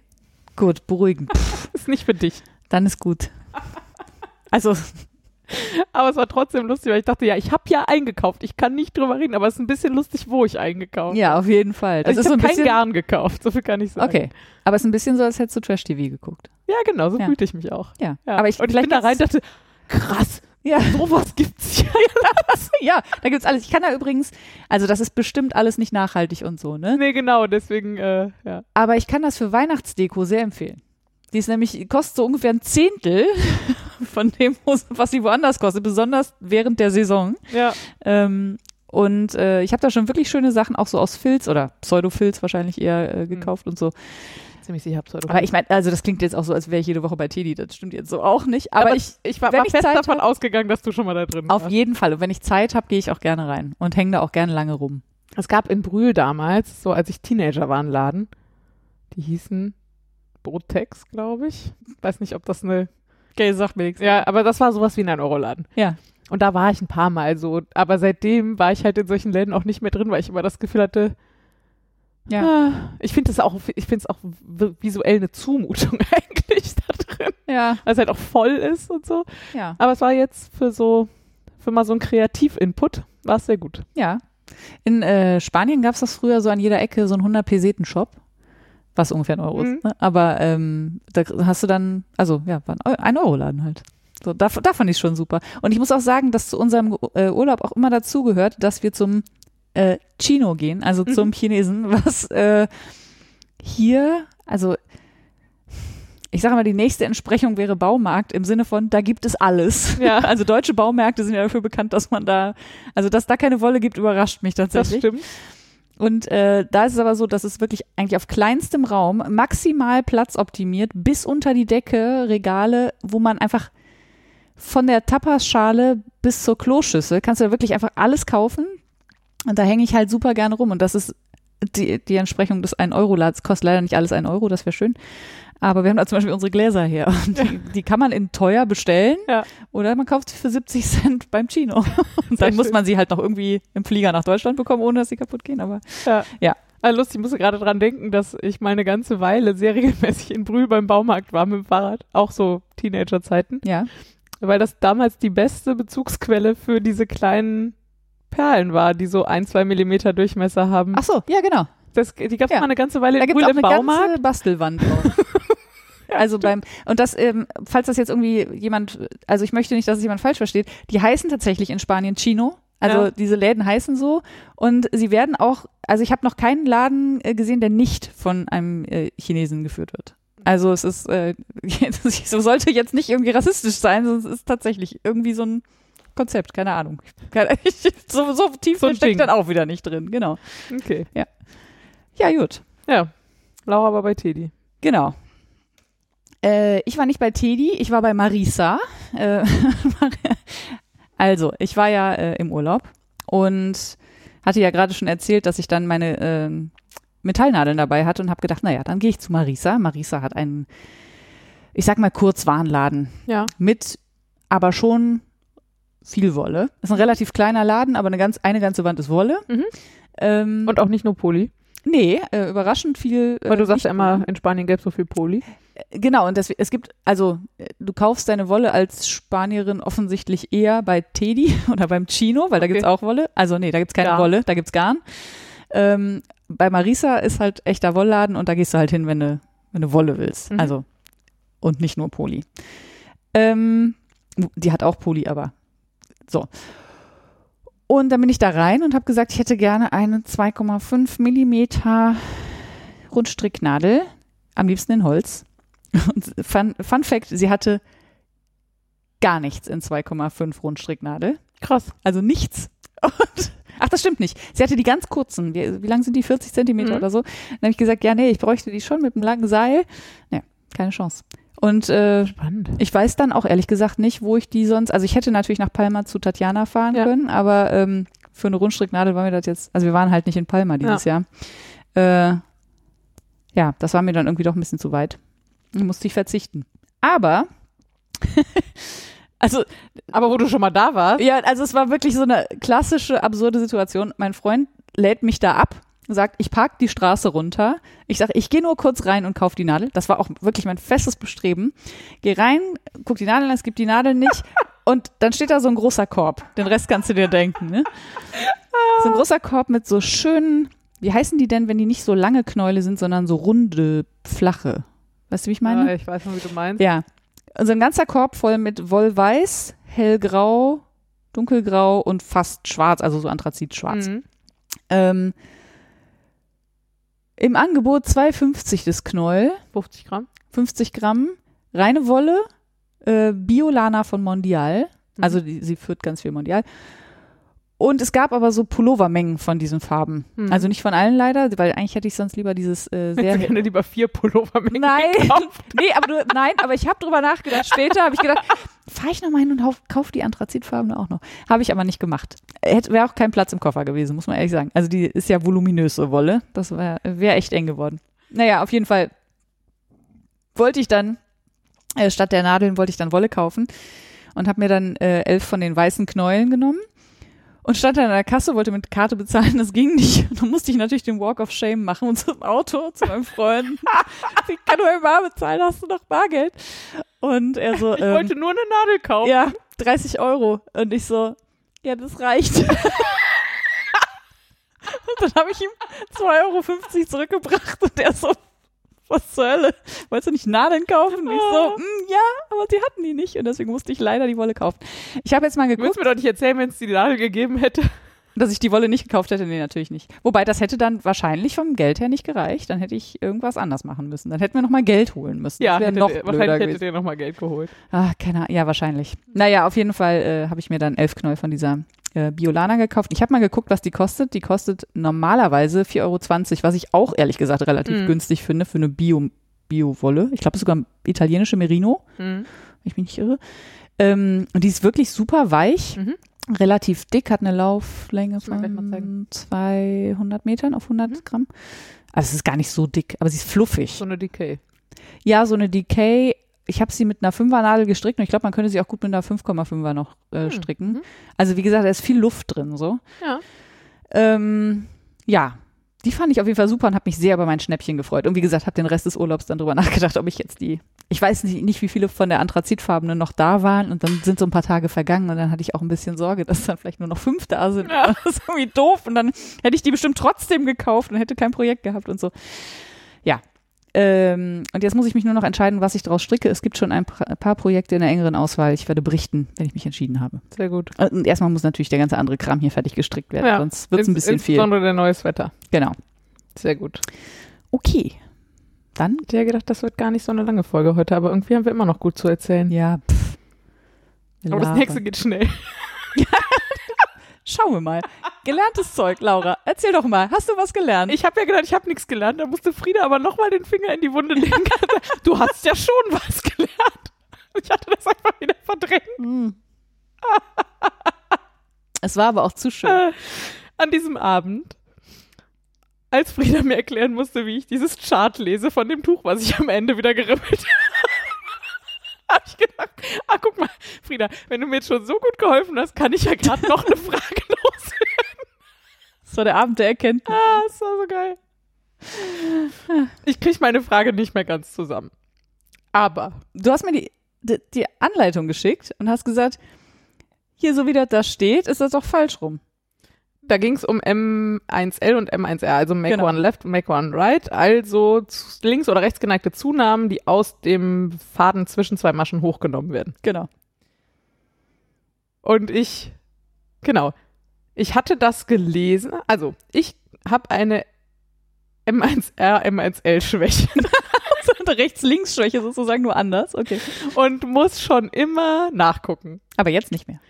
Gut, beruhigend. Ist nicht für dich. Dann ist gut. Also, Aber es war trotzdem lustig, weil ich dachte, ja, ich habe ja eingekauft. Ich kann nicht drüber reden, aber es ist ein bisschen lustig, wo ich eingekauft ja, auf jeden Fall. Das Also ist ich so habe ein kein bisschen. Garn gekauft, so viel kann ich sagen. Okay. Aber es ist ein bisschen so, als hättest du Trash-TV geguckt. Ja, genau, so Ja. fühlte ich mich auch. Ja. Ja. Aber ich, und ich bin da rein und dachte, krass, Ja. sowas gibt's ja. ja, da gibt's alles. Ich kann da übrigens, also das ist bestimmt alles nicht nachhaltig und so, ne? nee, genau, deswegen, äh, ja. Aber ich kann das für Weihnachtsdeko sehr empfehlen. Die ist nämlich, kostet so ungefähr ein Zehntel von dem, was sie woanders kostet, besonders während der Saison. Ja, Ähm, und äh, ich habe da schon wirklich schöne Sachen, auch so aus Filz oder Pseudo-Filz wahrscheinlich eher äh, gekauft und so. ziemlich sicher Pseudo. Aber ich meine, also das klingt jetzt auch so, als wäre ich jede Woche bei Teddy. Das stimmt jetzt so auch nicht. Aber, Aber ich, ich war, war ich fest Zeit davon hab- ausgegangen, dass du schon mal da drin auf warst. jeden Fall. Und wenn ich Zeit habe, gehe ich auch gerne rein und hänge da auch gerne lange rum. Es gab in Brühl damals, so als ich Teenager war, einen Laden. Die hießen Botex, glaube ich. Weiß nicht, ob das eine. Okay, sagt mir nichts. Ja, aber das war sowas wie ein 1-Euro-Laden. Ja. Und da war ich ein paar Mal so. Aber seitdem war ich halt in solchen Läden auch nicht mehr drin, weil ich immer das Gefühl hatte, Ja. ah, ich finde es auch, ich finde es auch visuell eine Zumutung eigentlich da drin. Ja. Weil es halt auch voll ist und so. Ja. Aber es war jetzt für so, für mal so ein Kreativ-Input, war es sehr gut. Ja. In äh, Spanien gab es das früher so an jeder Ecke, so ein 100 Peseten-Shop, was ungefähr ein Euro Mhm. ist. Ne? Aber ähm, da hast du dann, also ja, ein Eu- ein Euro-Laden halt. So, da, da fand ich schon super. Und ich muss auch sagen, dass zu unserem äh, Urlaub auch immer dazugehört, dass wir zum äh, Chino gehen, also Mhm. zum Chinesen, was äh, hier, also ich sage mal, die nächste Entsprechung wäre Baumarkt im Sinne von, da gibt es alles. Ja. Also deutsche Baumärkte sind ja dafür bekannt, dass man da, also dass da keine Wolle gibt, überrascht mich Das tatsächlich. stimmt. Und äh, da ist es aber so, dass es wirklich eigentlich auf kleinstem Raum maximal Platz optimiert, bis unter die Decke Regale, wo man einfach von der Tapasschale bis zur Kloschüssel kannst du da wirklich einfach alles kaufen. Und da hänge ich halt super gerne rum. Und das ist die, die Entsprechung des 1-Euro-Lads. Kostet leider nicht alles 1 Euro, das wäre schön. Aber wir haben da zum Beispiel unsere Gläser her. Und die, die kann man in teuer bestellen. Ja. Oder man kauft sie für 70 Cent beim Chino. Und dann muss man sie halt noch irgendwie im Flieger nach Deutschland bekommen, ohne dass sie kaputt gehen. Aber Ja. Ja. Ah, lustig, ich musste gerade dran denken, dass ich mal eine ganze Weile sehr regelmäßig in Brühl beim Baumarkt war mit dem Fahrrad. Auch so Teenager-Zeiten. ja. Weil das damals die beste Bezugsquelle für diese kleinen Perlen war, die so ein, zwei Millimeter Durchmesser haben. Ach so, ja, genau. Das, die gab es Ja. mal eine ganze Weile Da in gibt es Brühl auch im eine Baumarkt. ganze Bastelwand drauf. also beim, und das, ähm, falls das jetzt irgendwie jemand, also ich möchte nicht, dass es jemand falsch versteht, die heißen tatsächlich in Spanien Chino. Also Ja. diese Läden heißen so und sie werden auch, also ich habe noch keinen Laden äh, gesehen, der nicht von einem äh, Chinesen geführt wird. Also es ist, äh, so sollte jetzt nicht irgendwie rassistisch sein, es ist tatsächlich irgendwie so ein Konzept, keine Ahnung. So, so tief So steckt dann auch wieder nicht drin, genau. Okay. Ja, gut. Ja. Laura war bei Teddy. Genau. Äh, ich war nicht bei Teddy, ich war bei Marisa. Äh, also, ich war ja äh, im Urlaub und hatte ja gerade schon erzählt, dass ich dann meine ähm, Metallnadeln dabei hatte und habe gedacht, naja, dann gehe ich zu Marisa. Marisa hat einen, ich sag mal, Kurzwarenladen Ja. mit aber schon viel Wolle. Ist ein relativ kleiner Laden, aber eine, ganz, eine ganze Wand ist Wolle. Mhm. Ähm, Und auch nicht nur Poli. Nee, äh, überraschend viel. Weil äh, du sagst ja immer, in Spanien gäbe es so viel Poli. Genau, und das, es gibt, also äh, du kaufst deine Wolle als Spanierin offensichtlich eher bei Teddy oder beim Chino, weil da Okay. gibt's auch Wolle. Also nee, da gibt's keine Garn. Wolle, da gibt's Garn. Ähm, bei Marisa ist halt echter Wollladen und da gehst du halt hin, wenn du, wenn du Wolle willst. Mhm. Also, und nicht nur Poli. Ähm, die hat auch Poli, aber so. Und dann bin ich da rein und habe gesagt, ich hätte gerne eine 2,5 Millimeter Rundstricknadel, am liebsten in Holz. Und Fun, Fun Fact, sie hatte gar nichts in 2,5 Rundstricknadel. Krass. Also nichts. Und, ach, das stimmt nicht. Sie hatte die ganz kurzen. Wie, wie lang sind die? 40 Zentimeter Mhm. oder so? Dann habe ich gesagt, ja, nee, ich bräuchte die schon mit einem langen Seil. Ja, keine Chance. Und äh, Spannend. ich weiß dann auch ehrlich gesagt nicht, wo ich die sonst. Also ich hätte natürlich nach Palma zu Tatjana fahren Ja. können, aber ähm, für eine Rundstricknadel war mir das jetzt. Also wir waren halt nicht in Palma dieses Jahr. Äh, ja, das war mir dann irgendwie doch ein bisschen zu weit. Musste ich verzichten. Aber also Aber wo du schon mal da warst. ja, also es war wirklich so eine klassische, absurde Situation. Mein Freund lädt mich da ab, sagt, ich park die Straße runter. Ich sage, ich gehe nur kurz rein und kauf die Nadel. Das war auch wirklich mein festes Bestreben. Geh rein, guck die Nadel an, es gibt die Nadel nicht. Und dann steht da so ein großer Korb. Den Rest kannst du dir denken. Ne? So ein großer Korb mit so schönen, wie heißen die denn, wenn die nicht so lange Knäule sind, sondern so runde, flache. Weißt du, wie ich meine? Ja, ich weiß noch, wie du meinst. Ja. Also ein ganzer Korb voll mit Wollweiß, hellgrau, dunkelgrau und fast schwarz, also so Anthrazit-schwarz. Mhm. Ähm, Im Angebot 2,50 das Knäuel, 50 Gramm. 50 Gramm, reine Wolle, äh, Biolana von Mondial, Mhm. also die, sie führt ganz viel Mondial. Und es gab aber so Pullovermengen von diesen Farben. Mhm. Also nicht von allen leider, weil eigentlich hätte ich sonst lieber dieses äh, sehr du gerne lieber vier Pullover mit Nein, gekauft. nee, aber du, nein, aber ich habe drüber nachgedacht. Später habe ich gedacht, fahre ich noch mal hin und kauf, kauf die Anthrazitfarben auch noch. Habe ich aber nicht gemacht. Wäre auch kein Platz im Koffer gewesen, muss man ehrlich sagen. Also die ist ja voluminöse Wolle. Das wäre wär echt eng geworden. Naja, auf jeden Fall wollte ich dann, äh, statt der Nadeln wollte ich dann Wolle kaufen und habe mir dann äh, elf von den weißen Knäueln genommen. Und stand dann an der Kasse, wollte mit Karte bezahlen, das ging nicht. Und dann musste ich natürlich den Walk of Shame machen und zum Auto, zu meinem Freund. ich kann nur Bar bezahlen, hast du noch Bargeld? Und er so, Ich ähm, wollte nur eine Nadel kaufen. ja, 30 Euro. Und ich so, ja, das reicht. und dann habe ich ihm 2,50 Euro zurückgebracht und er so, was zur Hölle? Wolltest du nicht Nadeln kaufen? Und ich so, "Mm, ja, aber sie hatten die nicht und deswegen musste ich leider die Wolle kaufen. Ich habe jetzt mal Du geguckt. willst mir doch nicht erzählen, wenn es die Nadel gegeben hätte. Dass ich die Wolle nicht gekauft hätte, nee, natürlich nicht. Wobei, das hätte dann wahrscheinlich vom Geld her nicht gereicht. Dann hätte ich irgendwas anders machen müssen. Dann hätten wir nochmal Geld holen müssen. Ja, hättet noch wahrscheinlich hättet ihr nochmal Geld geholt. Ah, keine Ahnung. Ja, wahrscheinlich. Naja, auf jeden Fall äh, habe ich mir dann elf Knoll von dieser äh, Biolana gekauft. Ich habe mal geguckt, was die kostet. Die kostet normalerweise 4,20 Euro, was ich auch ehrlich gesagt relativ Mhm. günstig finde für eine Bio, Bio-Wolle. Ich glaube, sogar italienische Merino, Mhm. wenn ich mich nicht irre. Ähm, und die ist wirklich super weich, Mhm. Relativ dick, hat eine Lauflänge von zeigen. 200 Metern auf 100 Mhm. Gramm. Also es ist gar nicht so dick, aber sie ist fluffig. So eine Decay. Ja, so eine Decay. Ich habe sie mit einer Fünfernadel gestrickt und ich glaube, man könnte sie auch gut mit einer 5,5er noch äh, Hm, stricken. mhm. Also wie gesagt, da ist viel Luft drin. So. Ja. Ähm, ja, die fand ich auf jeden Fall super und habe mich sehr über mein Schnäppchen gefreut. Und wie gesagt, habe den Rest des Urlaubs dann drüber nachgedacht, ob ich jetzt die, ich weiß nicht, nicht wie viele von der Anthrazitfarbenen noch da waren und dann sind so ein paar Tage vergangen und dann hatte ich auch ein bisschen Sorge, dass dann vielleicht nur noch fünf da sind. Ja. Das ist irgendwie doof und dann hätte ich die bestimmt trotzdem gekauft und hätte kein Projekt gehabt und so. Ja. Ähm, und jetzt muss ich mich nur noch entscheiden, was ich daraus stricke. Es gibt schon ein paar Projekte in der engeren Auswahl. Ich werde berichten, wenn ich mich entschieden habe. Sehr gut. Und erstmal muss natürlich der ganze andere Kram hier fertig gestrickt werden, Ja. sonst wird es ein bisschen viel. Insbesondere der neues Wetter. Genau. Sehr gut. Okay. Dann? Ich hätte ja gedacht, das wird gar nicht so eine lange Folge heute, aber irgendwie haben wir immer noch gut zu erzählen. Ja, pff. Aber das nächste geht schnell. Schauen wir mal. Gelerntes Zeug, Laura. Erzähl doch mal. Hast du was gelernt? Ich habe ja gedacht, ich habe nichts gelernt. Da musste Frieda aber nochmal den Finger in die Wunde legen. du hast ja schon was gelernt. Ich hatte das einfach wieder verdrängt. Hm. es war aber auch zu schön. Äh, An diesem Abend, als Frieda mir erklären musste, wie ich dieses Chart lese von dem Tuch, was ich am Ende wieder geribbelt habe, habe ich gedacht, ah, guck mal, Frieda, wenn du mir jetzt schon so gut geholfen hast, kann ich ja gerade noch eine Frage loswerden. Das war der Abend der Erkenntnis. Ah, das war so geil. Ich kriege meine Frage nicht mehr ganz zusammen. Aber Du hast mir die, die, die Anleitung geschickt und hast gesagt, hier, so wie das da steht, ist das doch falsch rum. Da ging es um M1L und M1R, also Make Genau. One Left und Make One Right, also links oder rechts geneigte Zunahmen, die aus dem Faden zwischen zwei Maschen hochgenommen werden. Genau. Und ich, genau, ich hatte das gelesen, also ich habe eine M1R, M1L-Schwäche So eine Rechts-Links-Schwäche sozusagen nur anders. Okay. und muss schon immer nachgucken. Aber jetzt nicht mehr.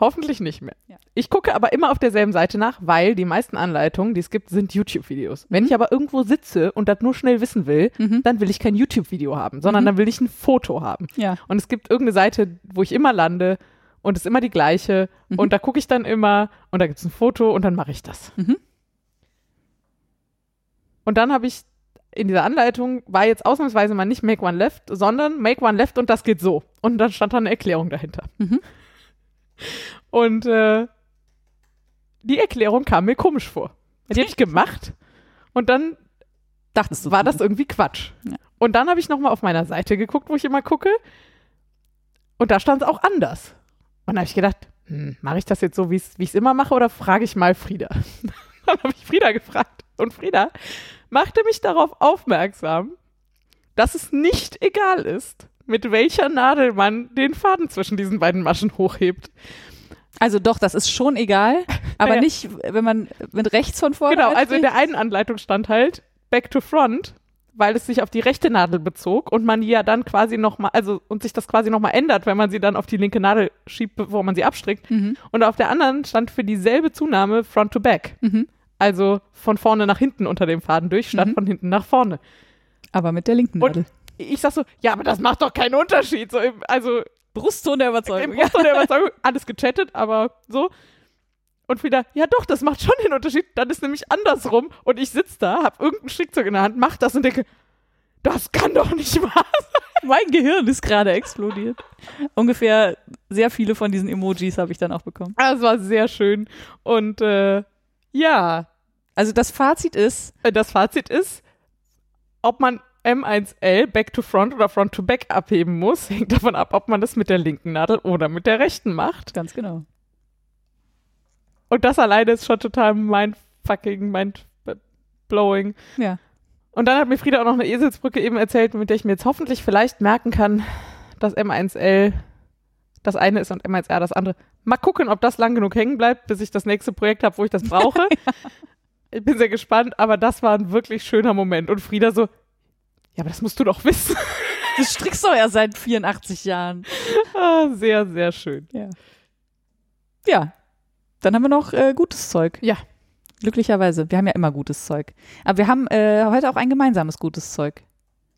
Hoffentlich nicht mehr. Ja. Ich gucke aber immer auf derselben Seite nach, weil die meisten Anleitungen, die es gibt, sind YouTube-Videos. Wenn ich aber irgendwo sitze und das nur schnell wissen will, Mhm. dann will ich kein YouTube-Video haben, sondern Mhm. dann will ich ein Foto haben. Ja. Und es gibt irgendeine Seite, wo ich immer lande und es ist immer die gleiche Mhm. und da gucke ich dann immer und da gibt es ein Foto und dann mache ich das. Mhm. Und dann habe ich in dieser Anleitung war jetzt ausnahmsweise mal nicht Make One Left, sondern Make One Left und das geht so. Und dann stand da eine Erklärung dahinter. Mhm. Und äh, die Erklärung kam mir komisch vor. Die habe ich gemacht und dann Dachtest du. war das irgendwie Quatsch. Ja. Und dann habe ich nochmal auf meiner Seite geguckt, wo ich immer gucke. Und da stand es auch anders. Und da habe ich gedacht, hm, mache ich das jetzt so, wie ich es immer mache, oder frage ich mal Frieda? dann habe ich Frieda gefragt. Und Frieda machte mich darauf aufmerksam, dass es nicht egal ist, mit welcher Nadel man den Faden zwischen diesen beiden Maschen hochhebt. Also doch, das ist schon egal, aber Naja. nicht, wenn man mit rechts von vorne. Genau, also in der einen Anleitung stand halt Back to Front, weil es sich auf die rechte Nadel bezog und man ja dann quasi nochmal, also und sich das quasi nochmal ändert, wenn man sie dann auf die linke Nadel schiebt, bevor man sie abstrickt. Mhm. Und auf der anderen stand für dieselbe Zunahme Front to Back. Mhm. Also von vorne nach hinten unter dem Faden durch, statt Mhm. von hinten nach vorne. Aber mit der linken Und Nadel. Ich sag so, ja, aber das macht doch keinen Unterschied. So im, also Brustton der im Überzeugung. Brustton der Überzeugung, alles gechattet, aber so. Und wieder, ja doch, das macht schon den Unterschied. Dann ist nämlich andersrum und ich sitze da, hab irgendein Strickzeug in der Hand, mach das und denke, das kann doch nicht wahr sein. Mein Gehirn ist gerade explodiert. Ungefähr sehr viele von diesen Emojis habe ich dann auch bekommen. Das war sehr schön. Und äh, ja, Also das Fazit ist, äh, das Fazit ist, ob man M1L Back to Front oder Front to Back abheben muss, hängt davon ab, ob man das mit der linken Nadel oder mit der rechten macht. ganz genau. Und das alleine ist schon total mindfucking, mindblowing. Ja. Und dann hat mir Frieda auch noch eine Eselsbrücke eben erzählt, mit der ich mir jetzt hoffentlich vielleicht merken kann, dass M1L das eine ist und M1R das andere. Mal gucken, ob das lang genug hängen bleibt, bis ich das nächste Projekt habe, wo ich das brauche. Ich bin sehr gespannt, aber das war ein wirklich schöner Moment. Und Frieda so, ja, aber das musst du doch wissen. Du strickst doch ja seit 84 Jahren. ah, sehr, sehr schön. Ja. Ja. Dann haben wir noch äh, gutes Zeug. Ja. Glücklicherweise. Wir haben ja immer gutes Zeug. Aber wir haben äh, heute auch ein gemeinsames gutes Zeug.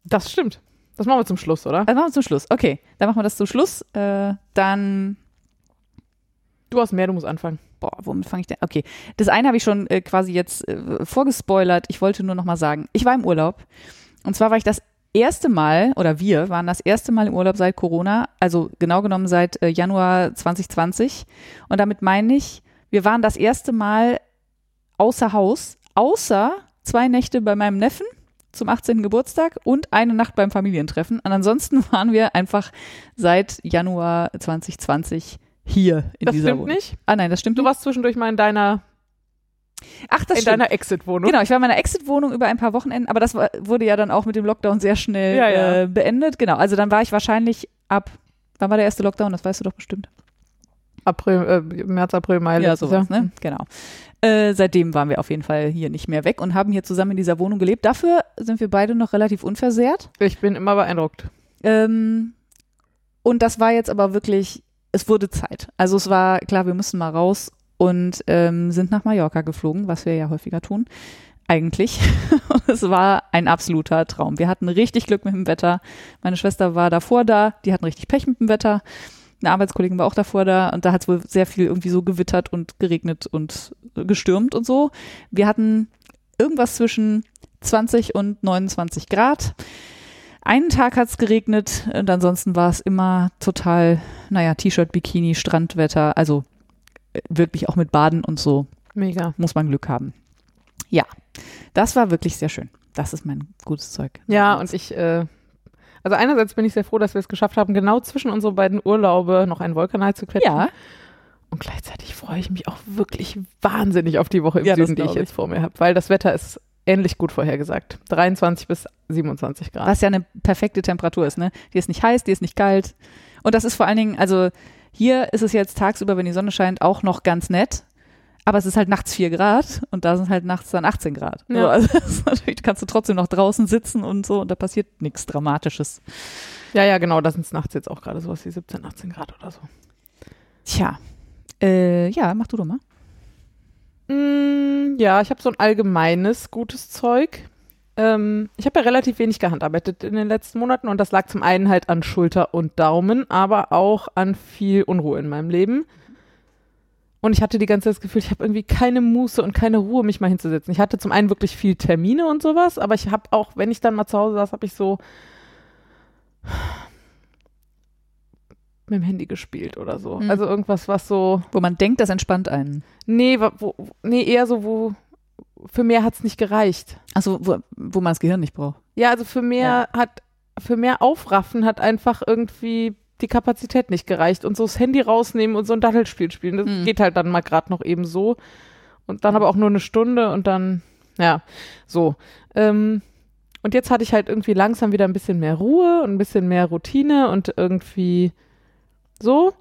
Das stimmt. Das machen wir zum Schluss, oder? Das machen wir zum Schluss. Okay, dann machen wir das zum Schluss. Äh, dann Du hast mehr, du musst anfangen. boah, womit fange ich denn? Okay, das eine habe ich schon äh, quasi jetzt äh, vorgespoilert. Ich wollte nur noch mal sagen, ich war im Urlaub. Und zwar war ich das erste Mal, oder wir waren das erste Mal im Urlaub seit Corona, also genau genommen seit äh, Januar 2020. Und damit meine ich, wir waren das erste Mal außer Haus, außer zwei Nächte bei meinem Neffen zum 18. Geburtstag und eine Nacht beim Familientreffen. Und ansonsten waren wir einfach seit Januar 2020 hier in Das dieser stimmt Wohnung. nicht. Ah nein, das stimmt Du nicht. warst zwischendurch mal in deiner, Ach, das in stimmt. deiner Exit-Wohnung. Genau, ich war in meiner Exit-Wohnung über ein paar Wochenenden, aber das war, wurde ja dann auch mit dem Lockdown sehr schnell Ja, ja. Äh, beendet. Genau, also dann war ich wahrscheinlich ab, wann war der erste Lockdown? Das weißt du doch bestimmt. April, äh, März, April, Mai. Ja, sowas, Jahr. ne? Genau. Äh, seitdem waren wir auf jeden Fall hier nicht mehr weg und haben hier zusammen in dieser Wohnung gelebt. Dafür sind wir beide noch relativ unversehrt. Ich bin immer beeindruckt. Ähm, und das war jetzt aber wirklich, es wurde Zeit. Also es war klar, wir müssen mal raus und ähm, sind nach Mallorca geflogen, was wir ja häufiger tun. Eigentlich. Es war ein absoluter Traum. Wir hatten richtig Glück mit dem Wetter. Meine Schwester war davor da, die hatten richtig Pech mit dem Wetter. Eine Arbeitskollegin war auch davor da und da hat es wohl sehr viel irgendwie so gewittert und geregnet und gestürmt und so. Wir hatten irgendwas zwischen 20 und 29 Grad. Einen Tag hat es geregnet und ansonsten war es immer total, naja, T-Shirt, Bikini, Strandwetter, also wirklich auch mit Baden und so Mega. muss man Glück haben. Ja, das war wirklich sehr schön. Das ist mein gutes Zeug. Ja, und ich, äh, also einerseits bin ich sehr froh, dass wir es geschafft haben, genau zwischen unsere beiden Urlaube noch einen Vulkanal zu quetschen. Ja, Und gleichzeitig freue ich mich auch wirklich wahnsinnig auf die Woche im Ja, Süden, die ich ich. jetzt vor mir habe, weil das Wetter ist ähnlich gut vorhergesagt. 23 bis 27 Grad. was ja eine perfekte Temperatur ist, ne? Die ist nicht heiß, die ist nicht kalt. Und das ist vor allen Dingen, also hier ist es jetzt tagsüber, wenn die Sonne scheint, auch noch ganz nett. Aber es ist halt nachts 4 Grad und da sind halt nachts dann 18 Grad. Ja. So, also natürlich kannst du trotzdem noch draußen sitzen und so und da passiert nichts Dramatisches. Ja, ja, genau, da sind es nachts jetzt auch gerade sowas wie 17, 18 Grad oder so. Tja, äh, ja, mach du doch mal. Mm, ja, ich habe so ein allgemeines gutes Zeug. Ähm, ich habe ja relativ wenig gehandarbeitet in den letzten Monaten und das lag zum einen halt an Schulter und Daumen, aber auch an viel Unruhe in meinem Leben. Und ich hatte die ganze Zeit das Gefühl, ich habe irgendwie keine Muße und keine Ruhe, mich mal hinzusetzen. Ich hatte zum einen wirklich viel Termine und sowas, aber ich habe auch, wenn ich dann mal zu Hause saß, habe ich so mit dem Handy gespielt oder so. Hm. Also irgendwas, was so Wo man denkt, das entspannt einen. Nee, wo- nee, eher so, wo für mehr hat's nicht gereicht. Also wo, wo man das Gehirn nicht braucht. Ja, also für mehr hat, für mehr Aufraffen hat einfach irgendwie die Kapazität nicht gereicht. Und so das Handy rausnehmen und so ein Dattelspiel spielen, das Mhm. geht halt dann mal gerade noch eben so. Und dann aber auch nur eine Stunde und dann, ja, so. Ähm, und jetzt hatte ich halt irgendwie langsam wieder ein bisschen mehr Ruhe und ein bisschen mehr Routine und irgendwie so.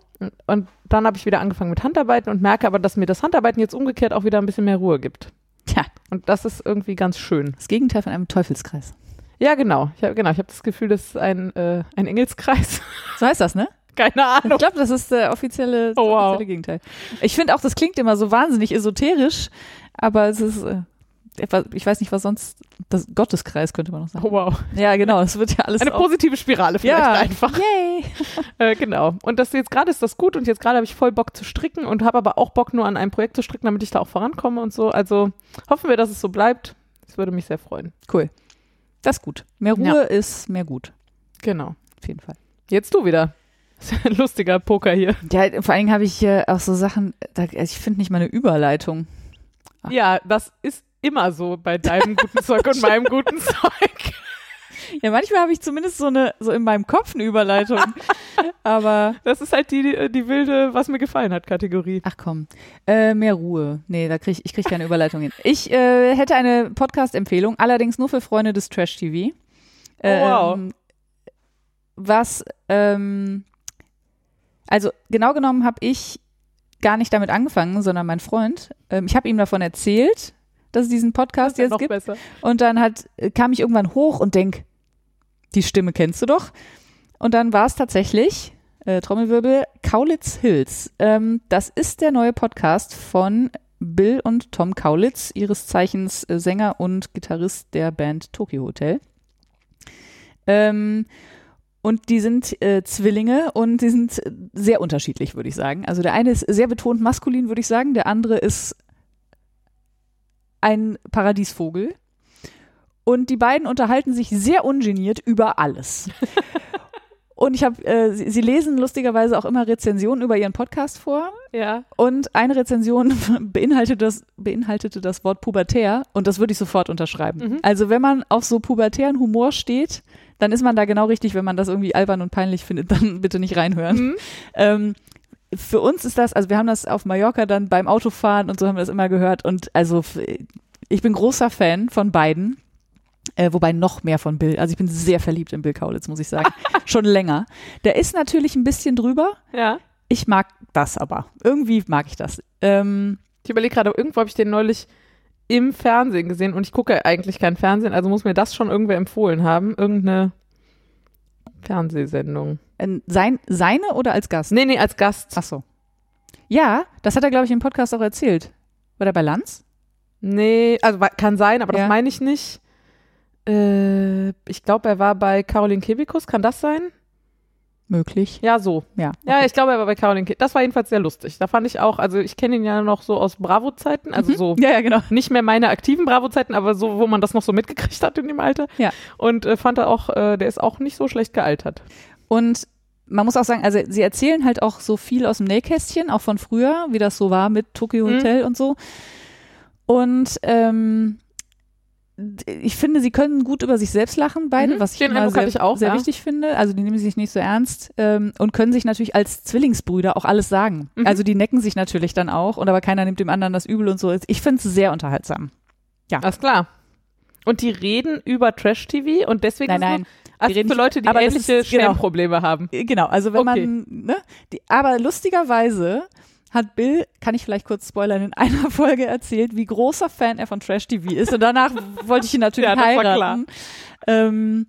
Und dann habe ich wieder angefangen mit Handarbeiten und merke aber, dass mir das Handarbeiten jetzt umgekehrt auch wieder ein bisschen mehr Ruhe gibt. Tja, Und das ist irgendwie ganz schön. das Gegenteil von einem Teufelskreis. Ja, genau. Ich habe genau, ich hab das Gefühl, das ist ein, äh, ein Engelskreis. So heißt das, ne? Keine Ich Ahnung. glaube, das ist der offizielle, Oh, wow. offizielle Gegenteil. Ich finde auch, das klingt immer so wahnsinnig esoterisch, aber es ist, äh, ich weiß nicht, was sonst, das Gotteskreis könnte man noch sagen. Oh, wow. Ja, genau, es wird ja alles Eine positive Spirale vielleicht ja, einfach. Yay. Äh, genau. Und das jetzt gerade ist das gut und jetzt gerade habe ich voll Bock zu stricken und habe aber auch Bock nur an einem Projekt zu stricken, damit ich da auch vorankomme und so. Also hoffen wir, dass es so bleibt. Das würde mich sehr freuen. Cool. Das ist gut. Mehr Ruhe Ja. ist mehr gut. Genau. Auf jeden Fall. Jetzt du wieder. Das ist ein lustiger Poker hier. Ja, vor allen Dingen habe ich äh, auch so Sachen, da, also ich finde nicht mal eine Überleitung. Ah. Ja, das ist immer so bei deinem guten Zeug und meinem guten Zeug. Ja, manchmal habe ich zumindest so eine, so in meinem Kopf eine Überleitung. aber Das ist halt die, die wilde, was mir gefallen hat, Kategorie. Ach komm, äh, mehr Ruhe. Nee, da krieg ich, ich krieg keine Überleitung hin. Ich äh, hätte eine Podcast-Empfehlung, allerdings nur für Freunde des Trash-TV. Oh, wow. Ähm, was, ähm, also genau genommen habe ich gar nicht damit angefangen, sondern mein Freund. Ähm, ich habe ihm davon erzählt, dass es diesen Podcast jetzt gibt. besser. Und dann hat, kam ich irgendwann hoch und denk, die Stimme kennst du doch. Und dann war es tatsächlich, äh, Trommelwirbel, Kaulitz Hills. Ähm, das ist der neue Podcast von Bill und Tom Kaulitz, ihres Zeichens äh, Sänger und Gitarrist der Band Tokyo Hotel. Ähm, und die sind äh, Zwillinge und die sind äh, sehr unterschiedlich, würde ich sagen. Also der eine ist sehr betont maskulin, würde ich sagen. Der andere ist ein Paradiesvogel. Und die beiden unterhalten sich sehr ungeniert über alles. Und ich habe, äh, sie, sie lesen lustigerweise auch immer Rezensionen über ihren Podcast vor. Ja. Und eine Rezension beinhaltete das, beinhaltete das Wort pubertär und das würde ich sofort unterschreiben. Mhm. Also wenn man auf so pubertären Humor steht, dann ist man da genau richtig. Wenn man das irgendwie albern und peinlich findet, dann bitte nicht reinhören. Mhm. Ähm, für uns ist das, also wir haben das auf Mallorca dann beim Autofahren und so haben wir das immer gehört und also ich bin großer Fan von beiden. Äh, wobei noch mehr von Bill. Also ich bin sehr verliebt in Bill Kaulitz, muss ich sagen. Schon länger. Der ist natürlich ein bisschen drüber. Ja. Ich mag das aber. Irgendwie mag ich das. Ähm, Ich überlege gerade, irgendwo habe ich den neulich im Fernsehen gesehen und ich gucke eigentlich kein Fernsehen, also muss mir das schon irgendwer empfohlen haben. Irgendeine Fernsehsendung. Äh, sein, seine oder als Gast? Nee, nee, als Gast. Ach so. Ja, das hat er, glaube ich, im Podcast auch erzählt. War der bei Lanz? Nee, also kann sein, aber Ja. das meine ich nicht. Äh, ich glaube, er war bei Caroline Kebekus, kann das sein? Möglich. Ja, so. Ja. Ja, okay. ich glaube, er war bei Caroline Kebekus. Das war jedenfalls sehr lustig. Da fand ich auch, also ich kenne ihn ja noch so aus Bravo-Zeiten, also Mhm. so Ja, ja, genau. nicht mehr meine aktiven Bravo-Zeiten, aber so, wo man das noch so mitgekriegt hat in dem Alter. Ja. Und äh, fand er auch, äh, der ist auch nicht so schlecht gealtert. Und man muss auch sagen, also sie erzählen halt auch so viel aus dem Nähkästchen, auch von früher, wie das so war mit Tokyo Mhm. Hotel und so. Und ähm, ich finde, sie können gut über sich selbst lachen, beide, Mhm, was ich immer sehr, ich auch, sehr ja. wichtig finde. Also die nehmen sich nicht so ernst ähm, und können sich natürlich als Zwillingsbrüder auch alles sagen. Mhm. Also die necken sich natürlich dann auch und aber keiner nimmt dem anderen das übel und so. Ich finde es sehr unterhaltsam. Alles klar. Und die reden über Trash-TV und deswegen Nein, nein. also für Leute, die aber ähnliche ist- genau. Schämprobleme haben. Äh, Genau, also wenn Okay. man, ne, die, aber lustigerweise hat Bill, kann ich vielleicht kurz spoilern, in einer Folge erzählt, wie großer Fan er von Trash TV ist. Und danach wollte ich ihn natürlich Ja, heiraten. Ähm,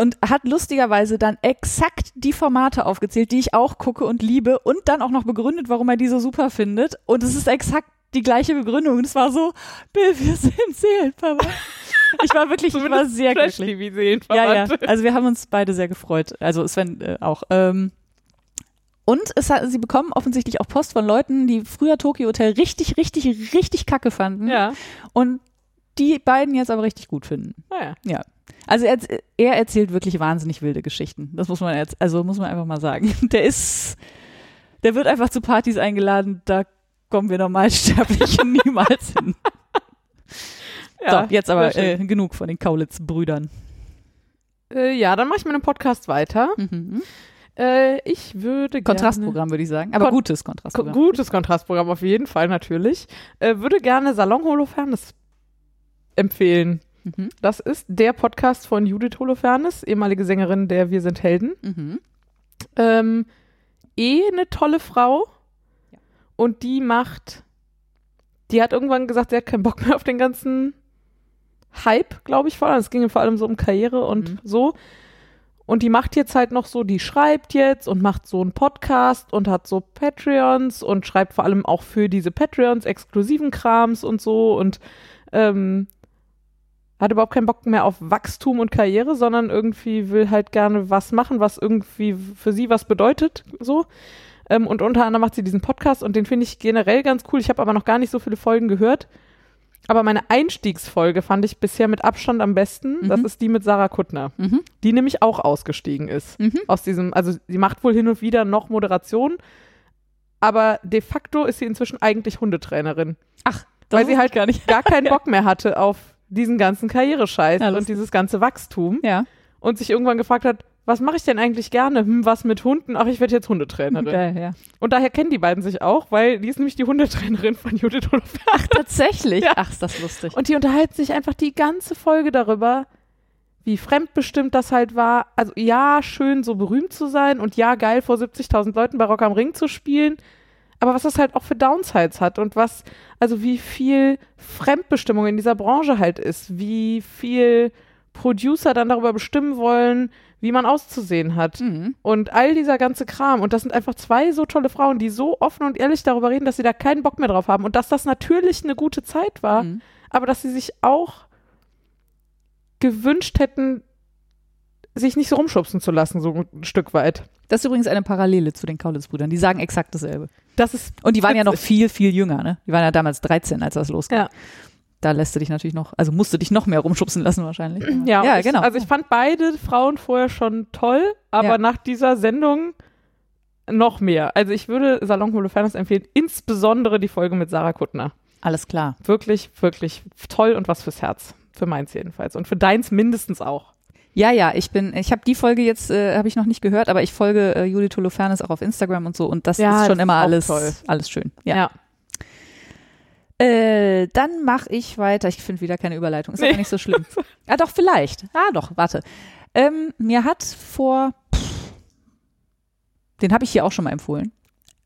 und hat lustigerweise dann exakt die Formate aufgezählt, die ich auch gucke und liebe und dann auch noch begründet, warum er die so super findet. Und es ist exakt die gleiche Begründung. Und es war so, Bill, wir sind Seelenpapa. Ich war wirklich, ich war sehr glücklich. Trash-TV sehen. Ja, ja. Also wir haben uns beide sehr gefreut. Also Sven äh, auch. Ähm, und es hat, sie bekommen offensichtlich auch Post von Leuten, die früher Tokyo Hotel richtig, richtig, richtig kacke fanden. Ja, Und die beiden jetzt aber richtig gut finden. naja. Also er, er erzählt wirklich wahnsinnig wilde Geschichten. Das muss man jetzt, also muss man einfach mal sagen. Der ist, der wird einfach zu Partys eingeladen, da kommen wir Normalsterbliche niemals hin. Ja. so, jetzt aber äh, genug von den Kaulitz-Brüdern. Äh, ja, dann mache ich mit einem Podcast weiter. Mhm. Äh, ich würde gerne... Kontrastprogramm, würde ich sagen. Aber Kon- gutes Ko- Kontrastprogramm. Gutes Kontrastprogramm auf jeden Fall, natürlich. Äh, würde gerne Salon Holofernes empfehlen. Mhm. Das ist der Podcast von Judith Holofernes, ehemalige Sängerin der Wir sind Helden. Mhm. Ähm, eh eine tolle Frau. Ja. Und die macht, die hat irgendwann gesagt, sie hat keinen Bock mehr auf den ganzen Hype, glaube ich, vor allem. Es ging vor allem so um Karriere und Mhm. so. Und die macht jetzt halt noch so, die schreibt jetzt und macht so einen Podcast und hat so Patreons und schreibt vor allem auch für diese Patreons exklusiven Krams und so und ähm, hat überhaupt keinen Bock mehr auf Wachstum und Karriere, sondern irgendwie will halt gerne was machen, was irgendwie für sie was bedeutet, so. Ähm, und unter anderem macht sie diesen Podcast und den finde ich generell ganz cool. Ich habe aber noch gar nicht so viele Folgen gehört. Aber meine Einstiegsfolge fand ich bisher mit Abstand am besten. Das Mhm. ist die mit Sarah Kuttner, Mhm. die nämlich auch ausgestiegen ist. Mhm. Aus diesem, also sie macht wohl hin und wieder noch Moderation, aber de facto ist sie inzwischen eigentlich Hundetrainerin. Ach, Weil das sie halt gar nicht. gar keinen Bock mehr hatte auf diesen ganzen Karrierescheiß Ja, und dieses ganze Wachstum Ja, und sich irgendwann gefragt hat, was mache ich denn eigentlich gerne? Hm, was mit Hunden? Ach, ich werde jetzt Hundetrainerin. geil, ja. Und daher kennen die beiden sich auch, weil die ist nämlich die Hundetrainerin von Judith Holofernes. Ach, tatsächlich? Ja. Ach, ist das lustig. Und die unterhalten sich einfach die ganze Folge darüber, wie fremdbestimmt das halt war. Also ja, schön so berühmt zu sein und ja, geil vor 70.000 Leuten bei Rock am Ring zu spielen. aber was das halt auch für Downsides hat und was, also wie viel Fremdbestimmung in dieser Branche halt ist, wie viel Producer dann darüber bestimmen wollen, wie man auszusehen hat. Mhm. Und all dieser ganze Kram. Und das sind einfach zwei so tolle Frauen, die so offen und ehrlich darüber reden, dass sie da keinen Bock mehr drauf haben. Und dass das natürlich eine gute Zeit war, Mhm. aber dass sie sich auch gewünscht hätten, sich nicht so rumschubsen zu lassen, so ein Stück weit. Das ist übrigens eine Parallele zu den Kaulitz-Brüdern. Die sagen exakt dasselbe. Das ist Und die waren ja noch viel, viel jünger, ne? Die waren ja damals 13, als das losging. Ja. Da lässt du dich natürlich noch, also musst du dich noch mehr rumschubsen lassen wahrscheinlich. Ja, ja ich, genau. Also ich fand beide Frauen vorher schon toll, aber Ja. nach dieser Sendung noch mehr. Also ich würde Salon Holofernes empfehlen, insbesondere die Folge mit Sarah Kuttner. Alles klar. Wirklich, wirklich toll und was fürs Herz. Für meins jedenfalls. Und für deins mindestens auch. Ja, ja, ich bin, ich habe die Folge jetzt, äh, habe ich noch nicht gehört, aber ich folge äh, Judith Holofernes auch auf Instagram und so und das Ja, ist schon das immer ist alles, toll. alles schön. Ja. Ja. Äh, dann mache ich weiter. Ich finde wieder keine Überleitung. Ist Nee. aber nicht so schlimm. ah, doch, vielleicht. Ah, doch, warte. Ähm, mir hat vor, pff, den habe ich hier auch schon mal empfohlen,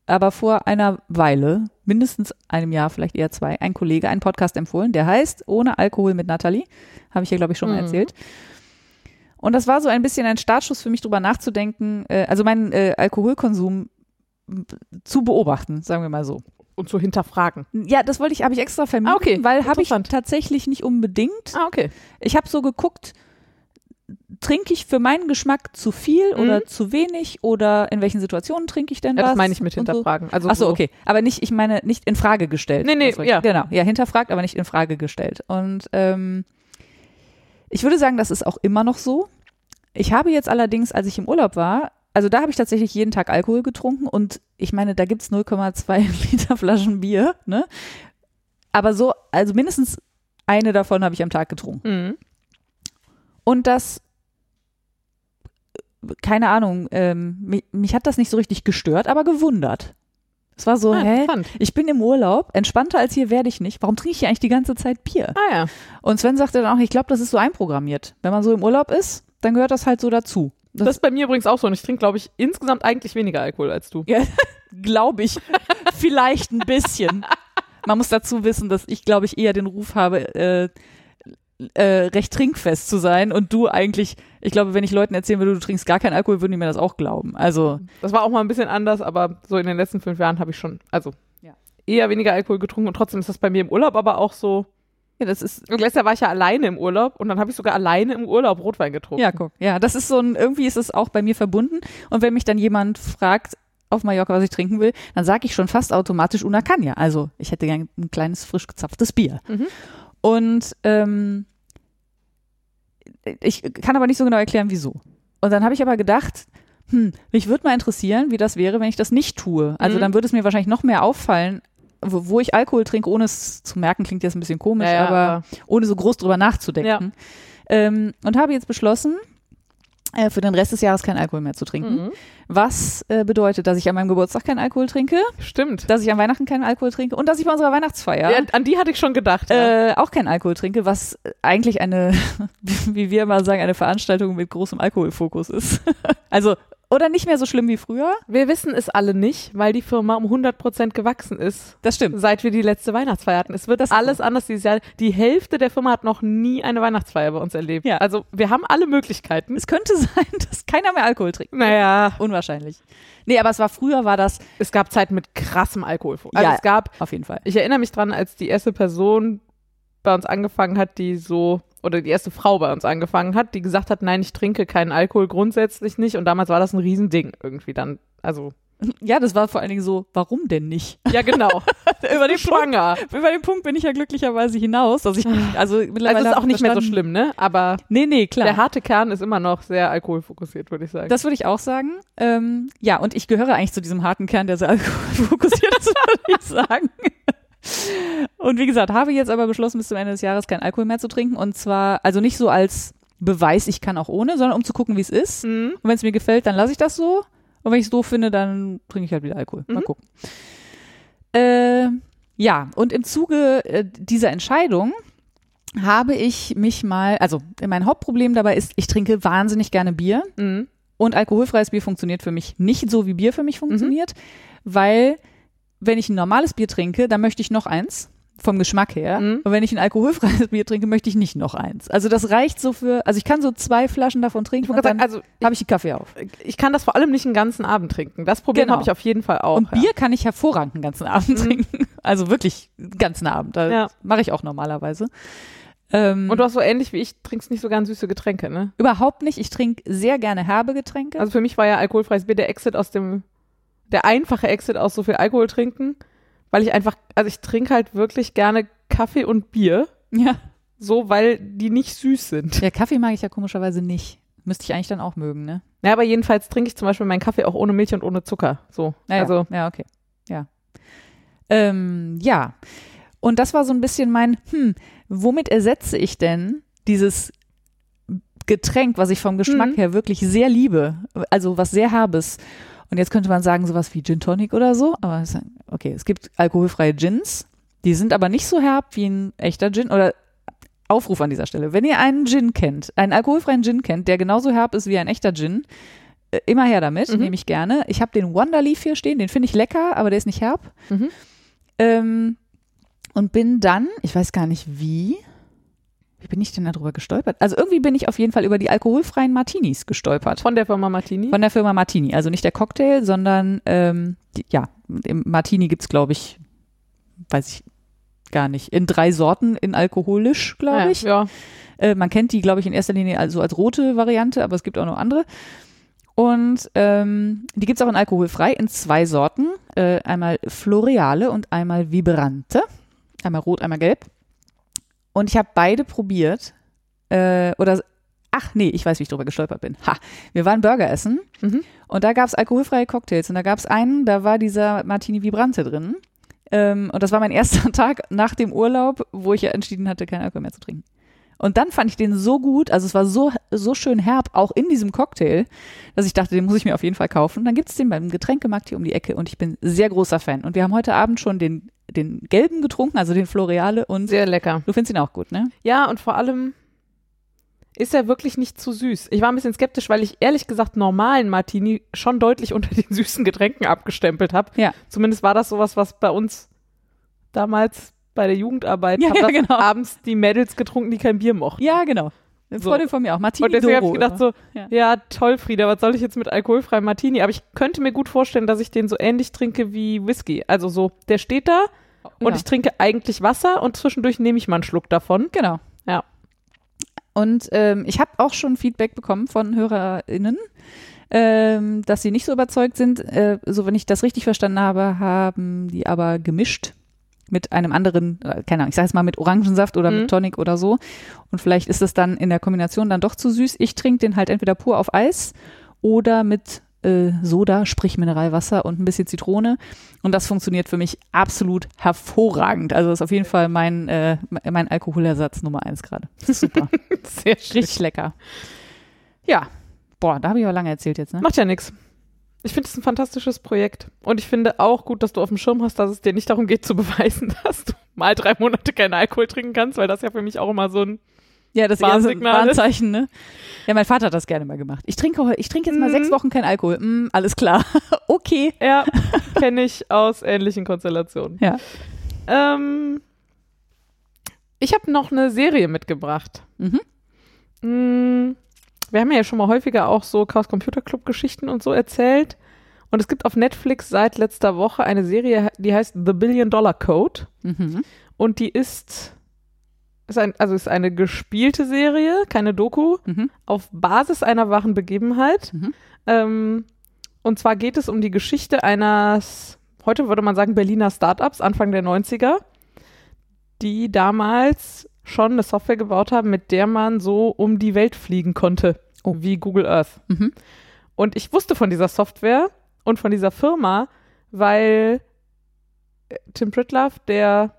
aber vor einer Weile, mindestens einem Jahr, vielleicht eher zwei, ein Kollege einen Podcast empfohlen, der heißt Ohne Alkohol mit Nathalie. Habe ich hier, glaube ich, schon mal Mhm. erzählt. Und das war so ein bisschen ein Startschuss für mich, drüber nachzudenken, äh, also meinen äh, Alkoholkonsum zu beobachten, sagen wir mal so. Und zu hinterfragen. Ja, das wollte ich, habe ich extra vermieden, Ah, okay. weil habe ich tatsächlich nicht unbedingt. Ah, okay. Ich habe so geguckt, trinke ich für meinen Geschmack zu viel Mhm. oder zu wenig oder in welchen Situationen trinke ich denn Ja, was? das meine ich mit und so. hinterfragen. Also Ach so, okay. Aber nicht, ich meine, nicht in Frage gestellt. Nee, nee, ja. Genau, ja, hinterfragt, aber nicht in Frage gestellt. Und ähm, ich würde sagen, das ist auch immer noch so. Ich habe jetzt allerdings, als ich im Urlaub war, also da habe ich tatsächlich jeden Tag Alkohol getrunken und ich meine, da gibt's 0,2 Liter Flaschen Bier, ne? Aber so, also mindestens eine davon habe ich am Tag getrunken. Mhm. Und das, keine Ahnung, ähm, mich, mich hat das nicht so richtig gestört, aber gewundert. Es war so, Ah, hä? Ich bin im Urlaub, entspannter als hier werde ich nicht. Warum trinke ich hier eigentlich die ganze Zeit Bier? Ah ja. Und Sven sagte dann auch, ich glaube, das ist so einprogrammiert. Wenn man so im Urlaub ist, dann gehört das halt so dazu. Das, ist bei mir übrigens auch so. Und ich trinke, glaube ich, insgesamt eigentlich weniger Alkohol als du. Ja, glaube ich. Vielleicht ein bisschen. Man muss dazu wissen, dass ich, glaube ich, eher den Ruf habe, äh, äh, recht trinkfest zu sein und du eigentlich, ich glaube, wenn ich Leuten erzählen würde, du trinkst gar keinen Alkohol, würden die mir das auch glauben. Also, Das war auch mal ein bisschen anders, aber so in den letzten fünf Jahren habe ich schon, also Ja. eher weniger Alkohol getrunken und trotzdem ist das bei mir im Urlaub aber auch so. Ja, das ist, Und letztes Jahr war ich ja alleine im Urlaub und dann habe ich sogar alleine im Urlaub Rotwein getrunken. ja, guck, ja, das ist so ein, irgendwie ist es auch bei mir verbunden und wenn mich dann jemand fragt, auf Mallorca, was ich trinken will, dann sage ich schon fast automatisch Una Cagna. Also, ich hätte gern ein kleines, frisch gezapftes Bier. Mhm. Und ähm, ich kann aber nicht so genau erklären, wieso. Und dann habe ich aber gedacht, hm, mich würde mal interessieren, wie das wäre, wenn ich das nicht tue. Also Mhm. dann würde es mir wahrscheinlich noch mehr auffallen, wo, wo ich Alkohol trinke, ohne es zu merken, klingt jetzt ein bisschen komisch, Ja, ja, aber ohne so groß drüber nachzudenken. Ähm, und habe jetzt beschlossen, äh, für den Rest des Jahres keinen Alkohol mehr zu trinken. Mhm. Was äh, bedeutet, dass ich an meinem Geburtstag keinen Alkohol trinke, Stimmt. dass ich an Weihnachten keinen Alkohol trinke und dass ich bei unserer Weihnachtsfeier Ja, an die hatte ich schon gedacht. ja. äh, auch keinen Alkohol trinke, was eigentlich eine, wie wir immer sagen, eine Veranstaltung mit großem Alkoholfokus ist. also, oder nicht mehr so schlimm wie früher. Wir wissen es alle nicht, weil die Firma um 100 Prozent gewachsen ist, Das stimmt. seit wir die letzte Weihnachtsfeier hatten. Es wird Das alles anders dieses Jahr. Die Hälfte der Firma hat noch nie eine Weihnachtsfeier bei uns erlebt. Ja. Also wir haben alle Möglichkeiten. Es könnte sein, dass keiner mehr Alkohol trinkt. Naja, Unwahrscheinlich. Nee, aber es war früher, war das es gab Zeiten mit krassem Alkohol. Also Ja. es gab auf jeden Fall. Ich erinnere mich dran, als die erste Person bei uns angefangen hat, die so, oder die erste Frau bei uns angefangen hat, die gesagt hat, nein, ich trinke keinen Alkohol grundsätzlich nicht. Und damals war das ein Riesending irgendwie dann. Also, Ja, das war vor allen Dingen so, warum denn nicht? ja, genau. über, den Punkt, Schwanger. über den Punkt bin ich ja glücklicherweise hinaus, dass ich, also mittlerweile Also ist auch ich nicht mehr so schlimm, ne? Aber Nee, nee, klar. der harte Kern ist immer noch sehr alkoholfokussiert, würde ich sagen. Das würde ich auch sagen. Ähm, ja, und ich gehöre eigentlich zu diesem harten Kern, der sehr alkoholfokussiert ist, würde ich sagen. Und wie gesagt, habe jetzt aber beschlossen, bis zum Ende des Jahres kein Alkohol mehr zu trinken. Und zwar, also nicht so als Beweis, ich kann auch ohne, sondern um zu gucken, wie es ist. Mhm. Und wenn es mir gefällt, dann lasse ich das so. Und wenn ich es doof finde, dann trinke ich halt wieder Alkohol. Mal Mhm. gucken. Äh, ja, und im Zuge äh, dieser Entscheidung habe ich mich mal, also mein Hauptproblem dabei ist, ich trinke wahnsinnig gerne Bier. Mhm. Und alkoholfreies Bier funktioniert für mich nicht so, wie Bier für mich funktioniert, weil wenn ich ein normales Bier trinke, dann möchte ich noch eins. Vom Geschmack her. Mhm. Und wenn ich ein alkoholfreies Bier trinke, möchte ich nicht noch eins. Also das reicht so für, also ich kann so zwei Flaschen davon trinken und dann also habe ich die Kaffee auf. ich, kann das vor allem nicht einen ganzen Abend trinken. Das Problem Genau. habe ich auf jeden Fall auch. und ja. Bier kann ich hervorragend den ganzen Abend Mhm. trinken. Also wirklich den ganzen Abend. Das Ja. mache ich auch normalerweise. Ähm, Und du hast so ähnlich wie ich, trinkst nicht so gern süße Getränke, ne? überhaupt nicht. Ich trinke sehr gerne herbe Getränke. Also für mich war ja alkoholfreies Bier der Exit aus dem, der einfache Exit aus so viel Alkohol trinken, weil ich einfach, also ich trinke halt wirklich gerne Kaffee und Bier, ja. so, weil die nicht süß sind. ja, Kaffee mag ich ja komischerweise nicht. Müsste ich eigentlich dann auch mögen, ne? Ja, aber jedenfalls trinke ich zum Beispiel meinen Kaffee auch ohne Milch und ohne Zucker. So. Ja, also, ja, ja okay. Ja. Ähm, ja. Und das war so ein bisschen mein, hm, womit ersetze ich denn dieses Getränk, was ich vom Geschmack Mhm. her wirklich sehr liebe, also was sehr herbes. Und jetzt könnte man sagen, sowas wie Gin Tonic oder so, aber es- okay, es gibt alkoholfreie Gins, die sind aber nicht so herb wie ein echter Gin oder Aufruf an dieser Stelle. Wenn ihr einen Gin kennt, einen alkoholfreien Gin kennt, der genauso herb ist wie ein echter Gin, äh, immer her damit, Mhm. nehme ich gerne. Ich habe den Wonderleaf hier stehen, den finde ich lecker, aber der ist nicht herb. Mhm. Ähm, und bin dann, ich weiß gar nicht wie, wie bin ich denn darüber gestolpert? Also irgendwie bin ich auf jeden Fall über die alkoholfreien Martinis gestolpert. von der Firma Martini. Von der Firma Martini. Also nicht der Cocktail, sondern ähm, die, ja, im Martini gibt's glaube ich, weiß ich gar nicht, in drei Sorten in alkoholisch, glaube ich. Ja, ja. Äh, man kennt die, glaube ich, in erster Linie also als rote Variante, aber es gibt auch noch andere. Und ähm, die gibt's auch in alkoholfrei in zwei Sorten. Äh, einmal Floreale und einmal Vibrante. Einmal rot, einmal gelb. Und ich habe beide probiert. Äh, oder, ach nee, ich weiß, wie ich drüber gestolpert bin. Ha, wir waren Burger essen Mhm. und da gab's alkoholfreie Cocktails. Und da gab's einen, da war dieser Martini Vibrante drin. Ähm, und das war mein erster Tag nach dem Urlaub, wo ich ja entschieden hatte, keinen Alkohol mehr zu trinken. Und dann fand ich den so gut, also es war so, so schön herb, auch in diesem Cocktail, dass ich dachte, den muss ich mir auf jeden Fall kaufen. Und dann gibt's den beim Getränkemarkt hier um die Ecke und ich bin sehr großer Fan. Und wir haben heute Abend schon den, den gelben getrunken, also den Floreale und Sehr lecker. du findest ihn auch gut, ne? Ja, und vor allem ist er wirklich nicht zu süß. Ich war ein bisschen skeptisch, weil ich ehrlich gesagt normalen Martini schon deutlich unter den süßen Getränken abgestempelt habe. Ja. Zumindest war das sowas, was bei uns damals bei der Jugendarbeit Ja, ja, genau. abends die Mädels getrunken, die kein Bier mochten. Ja, genau. Eine So. Freundin von mir auch, Martini Und deswegen habe ich gedacht so, Ja. ja. toll, Frieda, was soll ich jetzt mit alkoholfreiem Martini? Aber ich könnte mir gut vorstellen, dass ich den so ähnlich trinke wie Whisky. Also so, der steht da und Ja. ich trinke eigentlich Wasser und zwischendurch nehme ich mal einen Schluck davon. Genau. Ja. Und ähm, ich habe auch schon Feedback bekommen von HörerInnen, ähm, dass sie nicht so überzeugt sind. Äh, so, wenn ich das richtig verstanden habe, haben die aber gemischt mit einem anderen, äh, keine Ahnung, ich sage es mal mit Orangensaft oder Mhm. mit Tonic oder so. Und vielleicht ist es dann in der Kombination dann doch zu süß. Ich trinke den halt entweder pur auf Eis oder mit äh, Soda, sprich Mineralwasser und ein bisschen Zitrone. Und das funktioniert für mich absolut hervorragend. Also das ist auf jeden Fall mein, äh, mein Alkoholersatz Nummer eins gerade. Super. Sehr schön. Richtig lecker. Ja. Boah, da habe ich aber lange erzählt jetzt, ne? Macht ja nichts. Ich finde es ein fantastisches Projekt. Und ich finde auch gut, dass du auf dem Schirm hast, dass es dir nicht darum geht zu beweisen, dass du mal drei Monate keinen Alkohol trinken kannst, weil das ja für mich auch immer so ein Ja, das ein Warnsignal ist. Warnzeichen, ne? Ja, mein Vater hat das gerne mal gemacht. Ich trinke, ich trinke jetzt mal Mhm. sechs Wochen kein Alkohol. Mm, alles klar. okay. Ja, kenne ich aus ähnlichen Konstellationen. Ja. Ähm, ich habe noch eine Serie mitgebracht. Mhm. Wir haben ja schon mal häufiger auch so Chaos Computer Club Geschichten und so erzählt. Und es gibt auf Netflix seit letzter Woche eine Serie, die heißt The Billion Dollar Code. Mhm. Und die ist, ist ein, also ist eine gespielte Serie, keine Doku, Mhm. auf Basis einer wahren Begebenheit. Mhm. Ähm, und zwar geht es um die Geschichte eines, heute würde man sagen, Berliner Startups, Anfang der 90er, die damals schon eine Software gebaut haben, mit der man so um die Welt fliegen konnte, Oh. wie Google Earth. Mhm. Und ich wusste von dieser Software und von dieser Firma, weil äh, Tim Pritlove, der,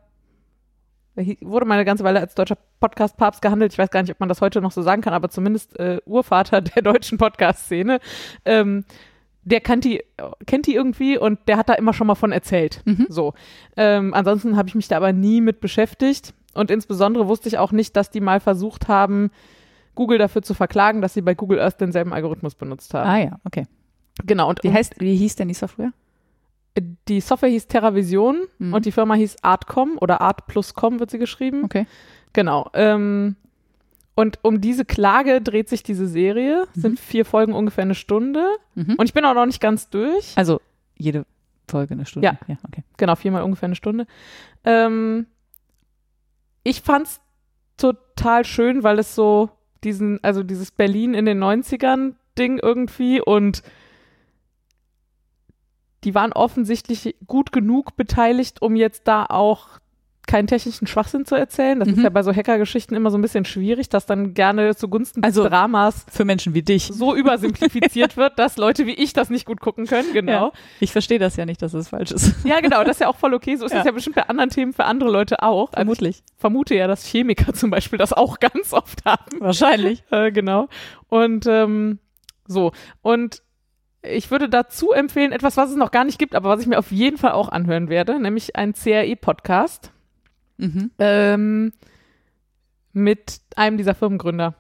der wurde mal eine ganze Weile als deutscher Podcast-Papst gehandelt. Ich weiß gar nicht, ob man das heute noch so sagen kann, aber zumindest äh, Urvater der deutschen Podcast-Szene. Ähm, der kennt die, kennt die irgendwie und der hat da immer schon mal von erzählt. Mhm. So. Ähm, ansonsten habe ich mich da aber nie mit beschäftigt. Und insbesondere wusste ich auch nicht, dass die mal versucht haben, Google dafür zu verklagen, dass sie bei Google Earth denselben Algorithmus benutzt haben. Ah ja, okay. Genau, und Wie heißt, wie hieß denn die Software? die Software hieß TerraVision Mhm. und die Firma hieß Artcom oder Art plus Com wird sie geschrieben. Okay. Genau. Ähm, und um diese Klage dreht sich diese Serie. Mhm. Sind vier Folgen ungefähr eine Stunde. Mhm. Und ich bin auch noch nicht ganz durch. Also jede Folge eine Stunde. Ja. ja okay. Genau, viermal ungefähr eine Stunde. Ähm, ich fand's total schön, weil es so diesen, also dieses Berlin in den 90ern Ding irgendwie und die waren offensichtlich gut genug beteiligt, um jetzt da auch keinen technischen Schwachsinn zu erzählen. Das ist Mhm. ja bei so Hacker-Geschichten immer so ein bisschen schwierig, dass dann gerne zugunsten des Also- Dramas Für Menschen wie dich. so übersimplifiziert wird, dass Leute wie ich das nicht gut gucken können. Genau. Ich verstehe das ja nicht, dass es falsch ist. Ja, genau, das ist ja auch voll okay. So ist Ja. es ja bestimmt bei anderen Themen für andere Leute auch. Also Vermutlich. ich vermute ja, dass Chemiker zum Beispiel das auch ganz oft haben. Wahrscheinlich. Äh, genau. Und ähm, so. Und ich würde dazu empfehlen, etwas, was es noch gar nicht gibt, aber was ich mir auf jeden Fall auch anhören werde, nämlich ein CRE-Podcast Mhm. ähm, mit einem dieser Firmengründer.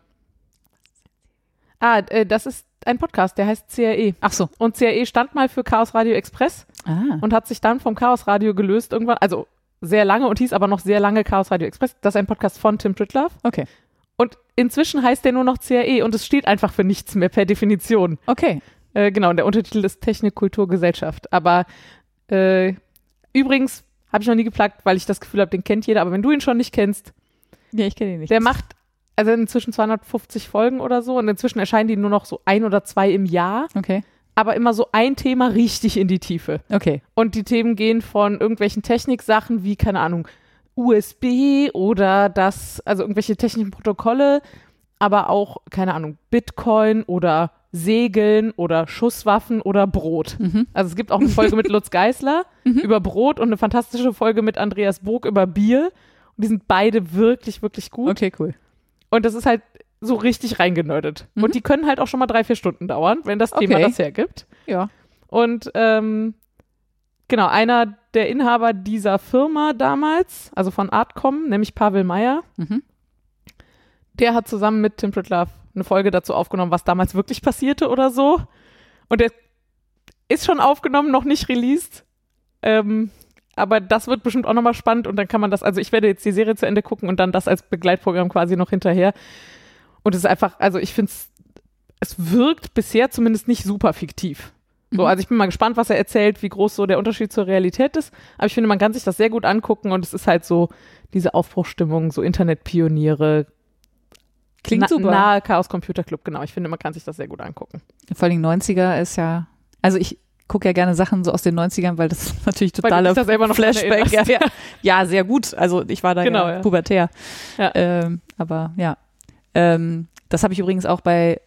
Ah, äh, das ist ein Podcast, der heißt CRE. Ach so. Und CRE stand mal für Chaos Radio Express Ah. und hat sich dann vom Chaos Radio gelöst irgendwann, also sehr lange und hieß aber noch sehr lange Chaos Radio Express. Das ist ein Podcast von Tim Pritloff. Okay. Und inzwischen heißt der nur noch CRE und es steht einfach für nichts mehr per Definition. Okay. Äh, genau, und der Untertitel ist Technik, Kultur, Gesellschaft. Aber äh, übrigens habe ich noch nie geplagt, weil ich das Gefühl habe, den kennt jeder. Aber wenn du ihn schon nicht kennst, Nee, ich kenne ihn nicht. der macht also inzwischen 250 Folgen oder so und inzwischen erscheinen die nur noch so ein oder zwei im Jahr, Okay. aber immer so ein Thema richtig in die Tiefe. Okay. Und die Themen gehen von irgendwelchen Techniksachen wie, keine Ahnung, USB oder das, also irgendwelche technischen Protokolle, aber auch, keine Ahnung, Bitcoin oder Segeln oder Schusswaffen oder Brot. Mhm. Also es gibt auch eine Folge mit Lutz Geißler Mhm. über Brot und eine fantastische Folge mit Andreas Burg über Bier. Und die sind beide wirklich, wirklich gut. Okay, cool. Und das ist halt so richtig reingenördet. Mhm. Und die können halt auch schon mal drei, vier Stunden dauern, wenn das Thema Okay. das hergibt. Ja. Und ähm, genau, einer der Inhaber dieser Firma damals, also von Artcom, nämlich Pavel Meyer, Mhm. Der hat zusammen mit Tim Pritloff eine Folge dazu aufgenommen, was damals wirklich passierte oder so. Und der ist schon aufgenommen, noch nicht released. Ähm, aber das wird bestimmt auch nochmal spannend und dann kann man das, also ich werde jetzt die Serie zu Ende gucken und dann das als Begleitprogramm quasi noch hinterher. Und es ist einfach, also ich finde es, es wirkt bisher zumindest nicht super fiktiv. So, Mhm. also ich bin mal gespannt, was er erzählt, wie groß so der Unterschied zur Realität ist. Aber ich finde, man kann sich das sehr gut angucken und es ist halt so diese Aufbruchstimmung, so Internetpioniere, Klingt na, super. Nahe Chaos Computer Club, genau. Ich finde, man kann sich das sehr gut angucken. Vor allem 90er ist ja, also ich gucke ja gerne Sachen so aus den 90ern, weil das ist natürlich totaler Flashback. Ja, ja. ja, sehr gut. Also ich war da Genau, ja, ja. pubertär. Ja. Ähm, aber ja. Ähm, das habe ich übrigens auch bei,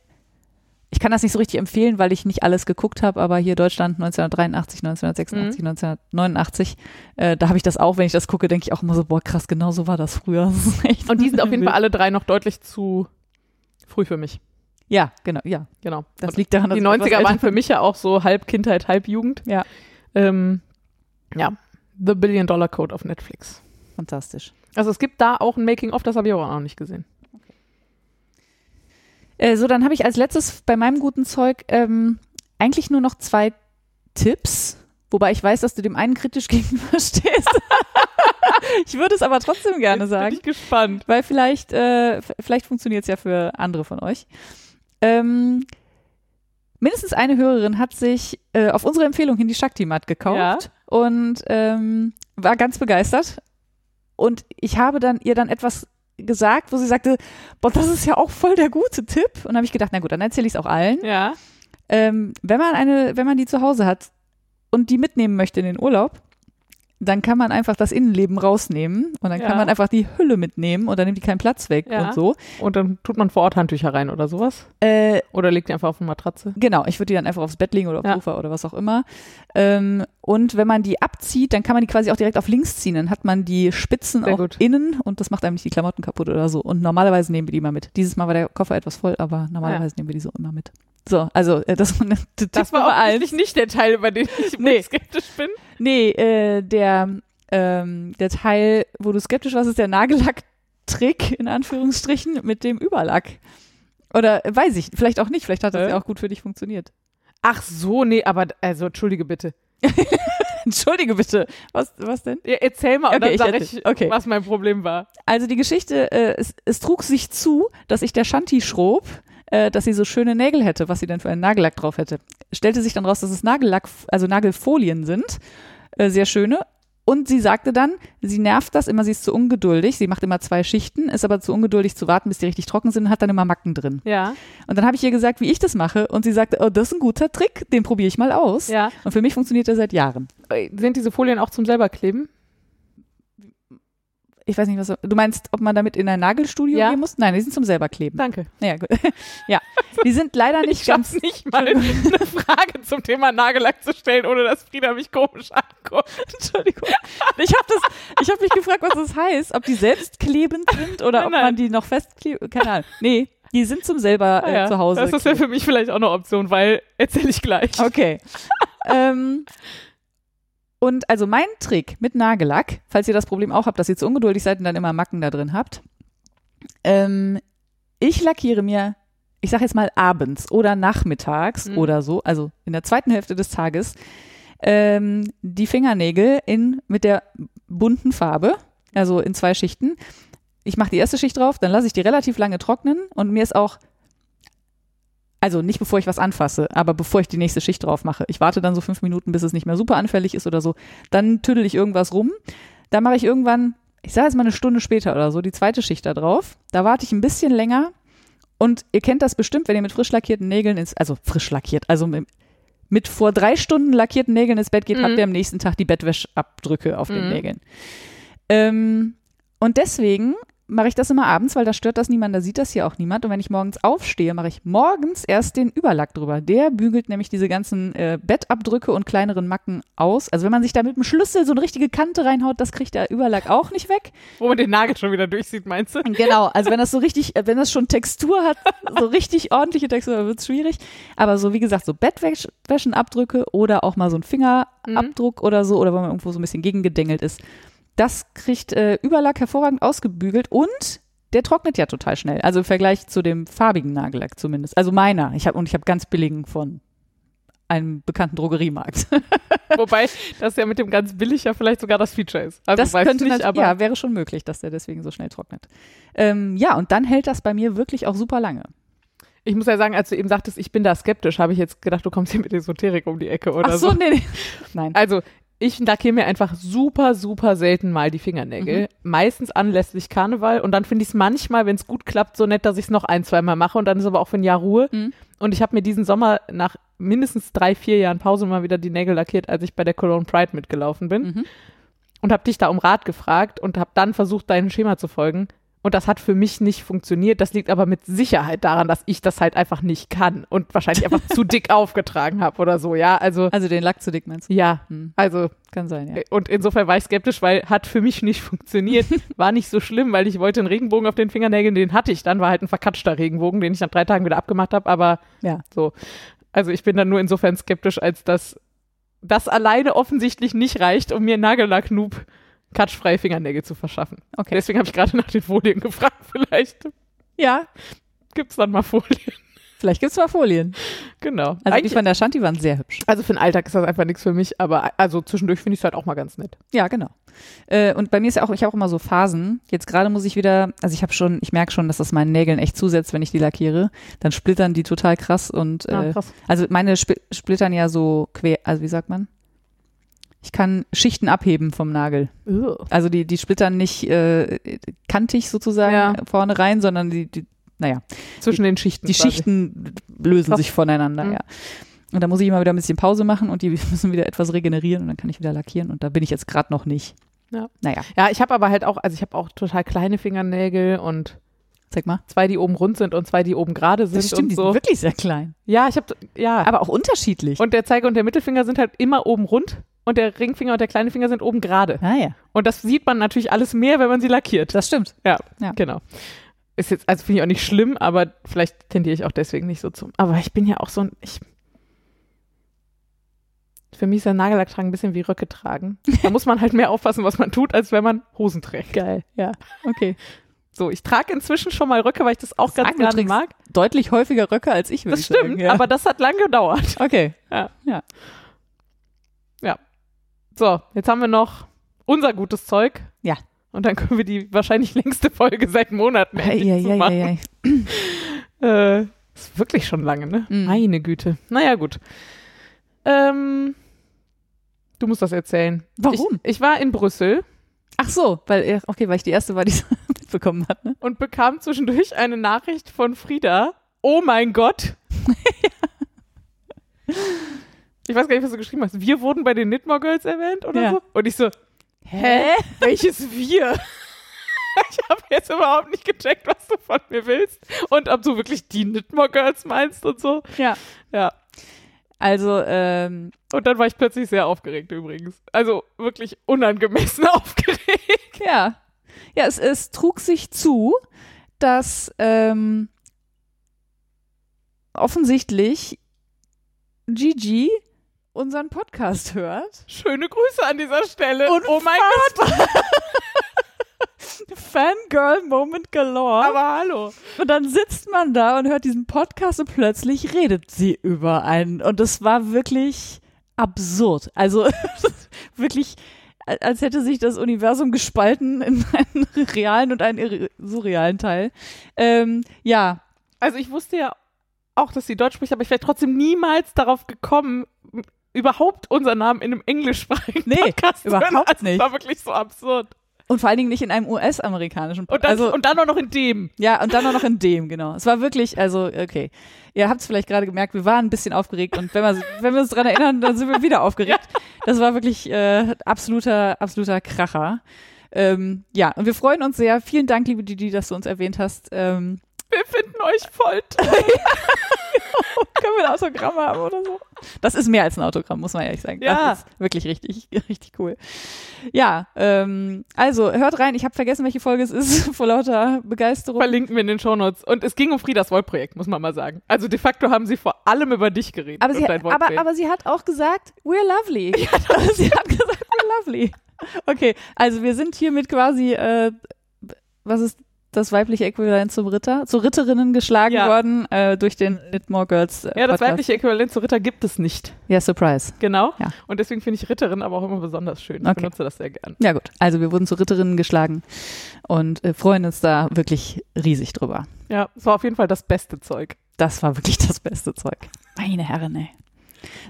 ich kann das nicht so richtig empfehlen, weil ich nicht alles geguckt habe, aber hier Deutschland 1983, 1986, 1989, äh, da habe ich das auch, wenn ich das gucke, denke ich auch immer so, boah, krass, genau so war das früher. Das Und die sind auf jeden Fall alle drei noch deutlich zu früh für mich. Ja, genau, ja. Genau. Das Und liegt daran, dass die ich etwas 90er waren für mich ja auch so halb Kindheit, halb Jugend. Ja. Ähm, ja. The Billion Dollar Code auf Netflix. Fantastisch. Also es gibt da auch ein Making-of, das habe ich aber auch noch nicht gesehen. Äh, so, dann habe ich als letztes bei meinem guten Zeug ähm, eigentlich nur noch zwei Tipps, wobei ich weiß, dass du dem einen kritisch gegenüberstehst. ich würde es aber trotzdem gerne Jetzt sagen, Bin ich gespannt. weil vielleicht, äh, vielleicht funktioniert es ja für andere von euch. Ähm, mindestens eine Hörerin hat sich äh, auf unsere Empfehlung hin die Shakti-Mat gekauft Ja. und ähm, war ganz begeistert. Und ich habe dann ihr dann etwas gesagt, wo sie sagte, boah, das ist ja auch voll der gute Tipp. Und dann habe ich gedacht, na gut, dann erzähle ich es auch allen. Ja. Ähm, wenn man eine, wenn man die zu Hause hat und die mitnehmen möchte in den Urlaub, dann kann man einfach das Innenleben rausnehmen und dann Ja. kann man einfach die Hülle mitnehmen und dann nimmt die keinen Platz weg Ja. und so. Und dann tut man vor Ort Handtücher rein oder sowas. Äh, Oder legt die einfach auf eine Matratze. Genau, ich würde die dann einfach aufs Bett legen oder aufs Ja. Sofa oder was auch immer. Ähm, und wenn man die abzieht, dann kann man die quasi auch direkt auf links ziehen. Dann hat man die Spitzen Sehr auch gut. innen und das macht einem nicht die Klamotten kaputt oder so. Und normalerweise nehmen wir die immer mit. Dieses Mal war der Koffer etwas voll, aber normalerweise nehmen wir die so immer mit. So, also äh, das, das, Das war offensichtlich nicht der Teil, über den ich Nee. skeptisch bin. Nee, äh, der, ähm, der Teil, wo du skeptisch warst, ist der Nagellack-Trick, in Anführungsstrichen, mit dem Überlack. Oder äh, weiß ich, vielleicht auch nicht, vielleicht hat das Hä? ja auch gut für dich funktioniert. Ach so, nee, aber also entschuldige bitte. Entschuldige bitte. Was, was denn? Ja, erzähl mal, und Okay, dann ich sag erzähl- ich, okay. was mein Problem war. Also die Geschichte, äh, es, es trug sich zu, dass ich der Shanti schrob, äh, dass sie so schöne Nägel hätte, was sie denn für einen Nagellack drauf hätte. Stellte sich dann raus, dass es Nagellack, also Nagelfolien sind, äh, sehr schöne. Und sie sagte dann, sie nervt das immer, sie ist zu ungeduldig, sie macht immer zwei Schichten, ist aber zu ungeduldig zu warten, bis die richtig trocken sind und hat dann immer Macken drin. Ja, Und dann habe ich ihr gesagt, wie ich das mache und sie sagte, oh, das ist ein guter Trick, den probiere ich mal aus. ja. Und für mich funktioniert er seit Jahren. Äh, Sind diese Folien auch zum selber kleben? Ich weiß nicht, was du meinst, ob man damit in ein Nagelstudio Ja. gehen muss? Nein, die sind zum selber kleben. Danke. Ja, gut. ja, die sind leider nicht Ich ganz nicht mal, eine Frage zum Thema Nagellack zu stellen, ohne dass Frieda mich komisch anguckt. Entschuldigung. Ich habe das, ich habe mich gefragt, was das heißt, ob die selbst klebend sind oder Nein, ob nein. man die noch festkleben, keine Ahnung. Nee, die sind zum selber äh, ja, zu Hause. Das ist ja für mich vielleicht auch eine Option, weil erzähle ich gleich. Okay. ähm, und also mein Trick mit Nagellack, falls ihr das Problem auch habt, dass ihr zu ungeduldig seid und dann immer Macken da drin habt, ähm, ich lackiere mir, ich sage jetzt mal abends oder nachmittags Mhm. oder so, also in der zweiten Hälfte des Tages, ähm, die Fingernägel in mit der bunten Farbe, also in zwei Schichten. Ich mache die erste Schicht drauf, dann lasse ich die relativ lange trocknen und mir ist auch also nicht bevor ich was anfasse, aber bevor ich die nächste Schicht drauf mache. Ich warte dann so fünf Minuten, bis es nicht mehr super anfällig ist oder so. Dann tüdel ich irgendwas rum. Dann mache ich irgendwann, ich sage jetzt mal eine Stunde später oder so, die zweite Schicht da drauf. Da warte ich ein bisschen länger. Und ihr kennt das bestimmt, wenn ihr mit frisch lackierten Nägeln ins, also frisch lackiert, also mit, mit vor drei Stunden lackierten Nägeln ins Bett geht, Mhm. habt ihr am nächsten Tag die Bettwäschabdrücke auf den Mhm. Nägeln. Ähm, und deswegen mache ich das immer abends, weil da stört das niemand, da sieht das hier auch niemand. Und wenn ich morgens aufstehe, mache ich morgens erst den Überlack drüber. Der bügelt nämlich diese ganzen äh, Bettabdrücke und kleineren Macken aus. Also wenn man sich da mit dem Schlüssel so eine richtige Kante reinhaut, das kriegt der Überlack auch nicht weg. Wo man den Nagel schon wieder durchsieht, meinst du? Genau, also wenn das so richtig, äh, wenn das schon Textur hat, so richtig ordentliche Textur, wird es schwierig. Aber so wie gesagt, so Bettwäschenabdrücke oder auch mal so ein Fingerabdruck oder so, oder wenn man irgendwo so ein bisschen gegengedengelt ist, das kriegt äh, Überlack hervorragend ausgebügelt und der trocknet ja total schnell. Also im Vergleich zu dem farbigen Nagellack zumindest. Also meiner. Ich habe und ich habe ganz billigen von einem bekannten Drogeriemarkt. Wobei das ja mit dem ganz billig ja vielleicht sogar das Feature ist. Also das könnte nicht, aber ja, wäre schon möglich, dass der deswegen so schnell trocknet. Ähm, ja, und dann hält das bei mir wirklich auch super lange. ich muss ja sagen, als du eben sagtest, ich bin da skeptisch, habe ich jetzt gedacht, du kommst hier mit Esoterik um die Ecke oder Ach so, so. nee, nee. Nein. Also, ich lackiere mir einfach super, super selten mal die Fingernägel. Mhm. Meistens anlässlich Karneval. Und dann finde ich es manchmal, wenn es gut klappt, so nett, dass ich es noch ein, zweimal mache. Und dann ist aber auch für ein Jahr Ruhe. Mhm. Und ich habe mir diesen Sommer nach mindestens drei, vier Jahren Pause mal wieder die Nägel lackiert, als ich bei der Cologne Pride mitgelaufen bin. Mhm. Und habe dich da um Rat gefragt und habe dann versucht, deinem Schema zu folgen. Und das hat für mich nicht funktioniert. Das liegt aber mit Sicherheit daran, dass ich das halt einfach nicht kann und wahrscheinlich einfach zu dick aufgetragen habe oder so. Ja, also Also den Lack zu dick meinst du? ja, Hm. also Kann sein, ja. und insofern war ich skeptisch, weil hat für mich nicht funktioniert. War nicht so schlimm, weil ich wollte einen Regenbogen auf den Fingernägeln, den hatte ich dann, war halt ein verkatschter Regenbogen, den ich nach drei Tagen wieder abgemacht habe, aber Ja. so. Also ich bin dann nur insofern skeptisch, als dass das alleine offensichtlich nicht reicht, um mir Nagellack-Noob katschfreie Fingernägel zu verschaffen. Okay. Deswegen habe ich gerade nach den Folien gefragt. Vielleicht Ja, gibt's dann mal Folien. vielleicht gibt's mal Folien. Genau. Also die Eigentlich, von der Shanti waren sehr hübsch. also für den Alltag ist das einfach nichts für mich, aber also zwischendurch finde ich es halt auch mal ganz nett. Ja, genau. Äh, und bei mir ist ja auch, ich habe auch immer so Phasen. Jetzt gerade muss ich wieder, also ich habe schon, ich merke schon, dass das meinen Nägeln echt zusetzt, wenn ich die lackiere. Dann splittern die total krass und Ah, äh, krass. also meine Sp splittern ja so quer, also wie sagt man? Ich kann Schichten abheben vom Nagel. Ugh. Also die, die splittern nicht äh, kantig sozusagen Ja. vorne rein, sondern die, die naja, Zwischen den Schichten. die quasi. Schichten lösen Krass. sich voneinander, Mhm. ja. Und da muss ich immer wieder ein bisschen Pause machen und die müssen wieder etwas regenerieren und dann kann ich wieder lackieren und da bin ich jetzt gerade noch nicht. Ja. Naja, Ja, ich habe aber halt auch, also ich habe auch total kleine Fingernägel und sag mal. zwei, die oben rund sind und zwei, die oben gerade sind Das stimmt, und die so. sind wirklich sehr klein. Ja, ich habe, ja. Aber auch unterschiedlich. und der Zeige und der Mittelfinger sind halt immer oben rund und der Ringfinger und der kleine Finger sind oben gerade. ah ja, Und das sieht man natürlich alles mehr, wenn man sie lackiert. das stimmt. Ja, Ja. genau. Ist jetzt, also finde ich auch nicht schlimm, aber vielleicht tendiere ich auch deswegen nicht so zum. Aber ich bin ja auch so ein, ich, für mich ist der Nagellacktragen ein bisschen wie Röcke tragen. Da muss man halt mehr aufpassen, was man tut, als wenn man Hosen trägt. Geil, ja. Okay. So, ich trage inzwischen schon mal Röcke, weil ich das auch ganz Sagen, du gerne mag. Deutlich häufiger Röcke als ich, Das ich stimmt, sagen. Ja. aber das hat lange gedauert. okay. So, jetzt haben wir noch unser gutes Zeug. Ja. Und dann können wir die wahrscheinlich längste Folge seit Monaten endlich Ja, ja, ja, zumachen. ja, ja. Äh, ist wirklich schon lange, ne? Mhm. Meine Güte. Naja, gut. Ähm, du musst das erzählen. Warum? Ich, ich war in Brüssel Ach so, weil, okay, weil ich die erste war, die es mitbekommen hat, ne? und bekam zwischendurch eine Nachricht von Frieda. Oh mein Gott. ich weiß gar nicht, was du geschrieben hast. Wir wurden bei den Knitmore Girls erwähnt oder Ja. so? Und ich so, hä? Welches wir? ich habe jetzt überhaupt nicht gecheckt, was du von mir willst und ob du wirklich die Knitmore Girls meinst und so. Ja. Ja. Also, ähm, Und dann war ich plötzlich sehr aufgeregt übrigens. Also wirklich unangemessen aufgeregt. ja. Ja, es, es trug sich zu, dass ähm, offensichtlich Gigi unseren Podcast hört. Schöne Grüße an dieser Stelle. Und oh mein Gott. Fangirl-Moment galore. Aber hallo. Und dann sitzt man da und hört diesen Podcast und plötzlich redet sie über einen. Und das war wirklich absurd. Also wirklich, als hätte sich das Universum gespalten in einen realen und einen surrealen Teil. Ähm, ja, Also ich wusste ja auch, dass sie Deutsch spricht, aber ich wäre trotzdem niemals darauf gekommen, überhaupt unseren Namen in einem englischsprachigen Nee, Podcast hören. überhaupt also nicht. Das war wirklich so absurd. und vor allen Dingen nicht in einem US-amerikanischen Und dann, Also, und dann auch noch in dem. ja, und dann auch noch in dem, genau. Es war wirklich, also, okay. Ihr habt es vielleicht gerade gemerkt, wir waren ein bisschen aufgeregt und wenn wir, wenn wir uns dran erinnern, dann sind wir wieder aufgeregt. Das war wirklich äh, absoluter, absoluter Kracher. Ähm, ja, und wir freuen uns sehr. Vielen Dank, liebe Didi, dass du uns erwähnt hast. Ähm, Wir finden euch voll toll. können wir ein Autogramm haben oder so? Das ist mehr als ein Autogramm, muss man ehrlich sagen. Ja. Das ist wirklich richtig, richtig cool. Ja, ähm, also hört rein. Ich habe vergessen, welche Folge es ist, vor lauter Begeisterung. Verlinken wir in den Shownotes. Und es ging um Friedas Wollprojekt, muss man mal sagen. Also de facto haben sie vor allem über dich geredet. Aber sie, dein aber, aber sie hat auch gesagt, we're lovely. sie hat gesagt, we're lovely. Okay, also wir sind hiermit quasi, äh, was ist das weibliche Äquivalent zum Ritter? Zu Ritterinnen geschlagen Ja. worden äh, durch den Knitmore Girls äh, ja, das Podcast. weibliche Äquivalent zu Ritter gibt es nicht. Ja, Surprise. Genau. Ja. Und deswegen finde ich Ritterin aber auch immer besonders schön. Ich Okay. benutze das sehr gern. Ja gut, also wir wurden zu Ritterinnen geschlagen und äh, freuen uns da wirklich riesig drüber. Ja, es war auf jeden Fall das beste Zeug. Das war wirklich das beste Zeug. Meine Herren, ey.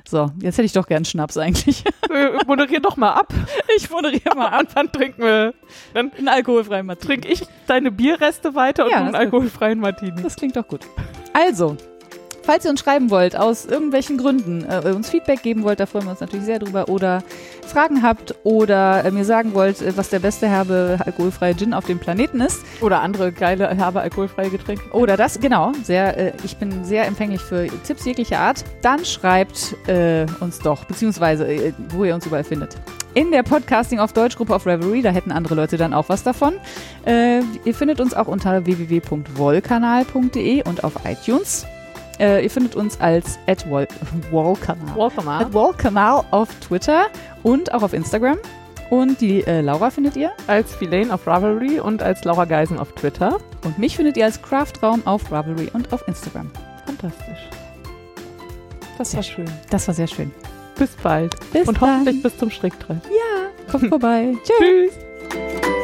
So, jetzt hätte ich doch gern Schnaps eigentlich. Äh, Moderier doch mal ab. Ich moderiere mal ab. Und dann trinken wir, dann Einen alkoholfreien Martini. trinke ich deine Bierreste weiter und Ja, einen alkoholfreien Martini. Das klingt doch gut. Also, falls ihr uns schreiben wollt, aus irgendwelchen Gründen, äh, uns Feedback geben wollt, da freuen wir uns natürlich sehr drüber, oder Fragen habt oder äh, mir sagen wollt, äh, was der beste herbe alkoholfreie Gin auf dem Planeten ist, Oder andere geile, herbe, alkoholfreie Getränke. oder das, genau, sehr, äh, ich bin sehr empfänglich für Tipps jeglicher Art, dann schreibt äh, uns doch, beziehungsweise wo ihr uns überall findet. In der Podcasting auf Deutsch Gruppe auf Reverie, da hätten andere Leute dann auch was davon. Äh, ihr findet uns auch unter www.wollkanal.de und auf iTunes. Äh, ihr findet uns als at Wollkanal auf Twitter und auch auf Instagram. Und die äh, Laura findet ihr. Als Filane auf Ravelry und als Laura Geisen auf Twitter. Und mich findet ihr als Craftraum auf Ravelry und auf Instagram. Fantastisch. Das Sehr war schön. Das war sehr schön. Bis bald. Bis und dann. hoffentlich bis zum Stricktrell. Kommt vorbei. Tschüss. Tschüss.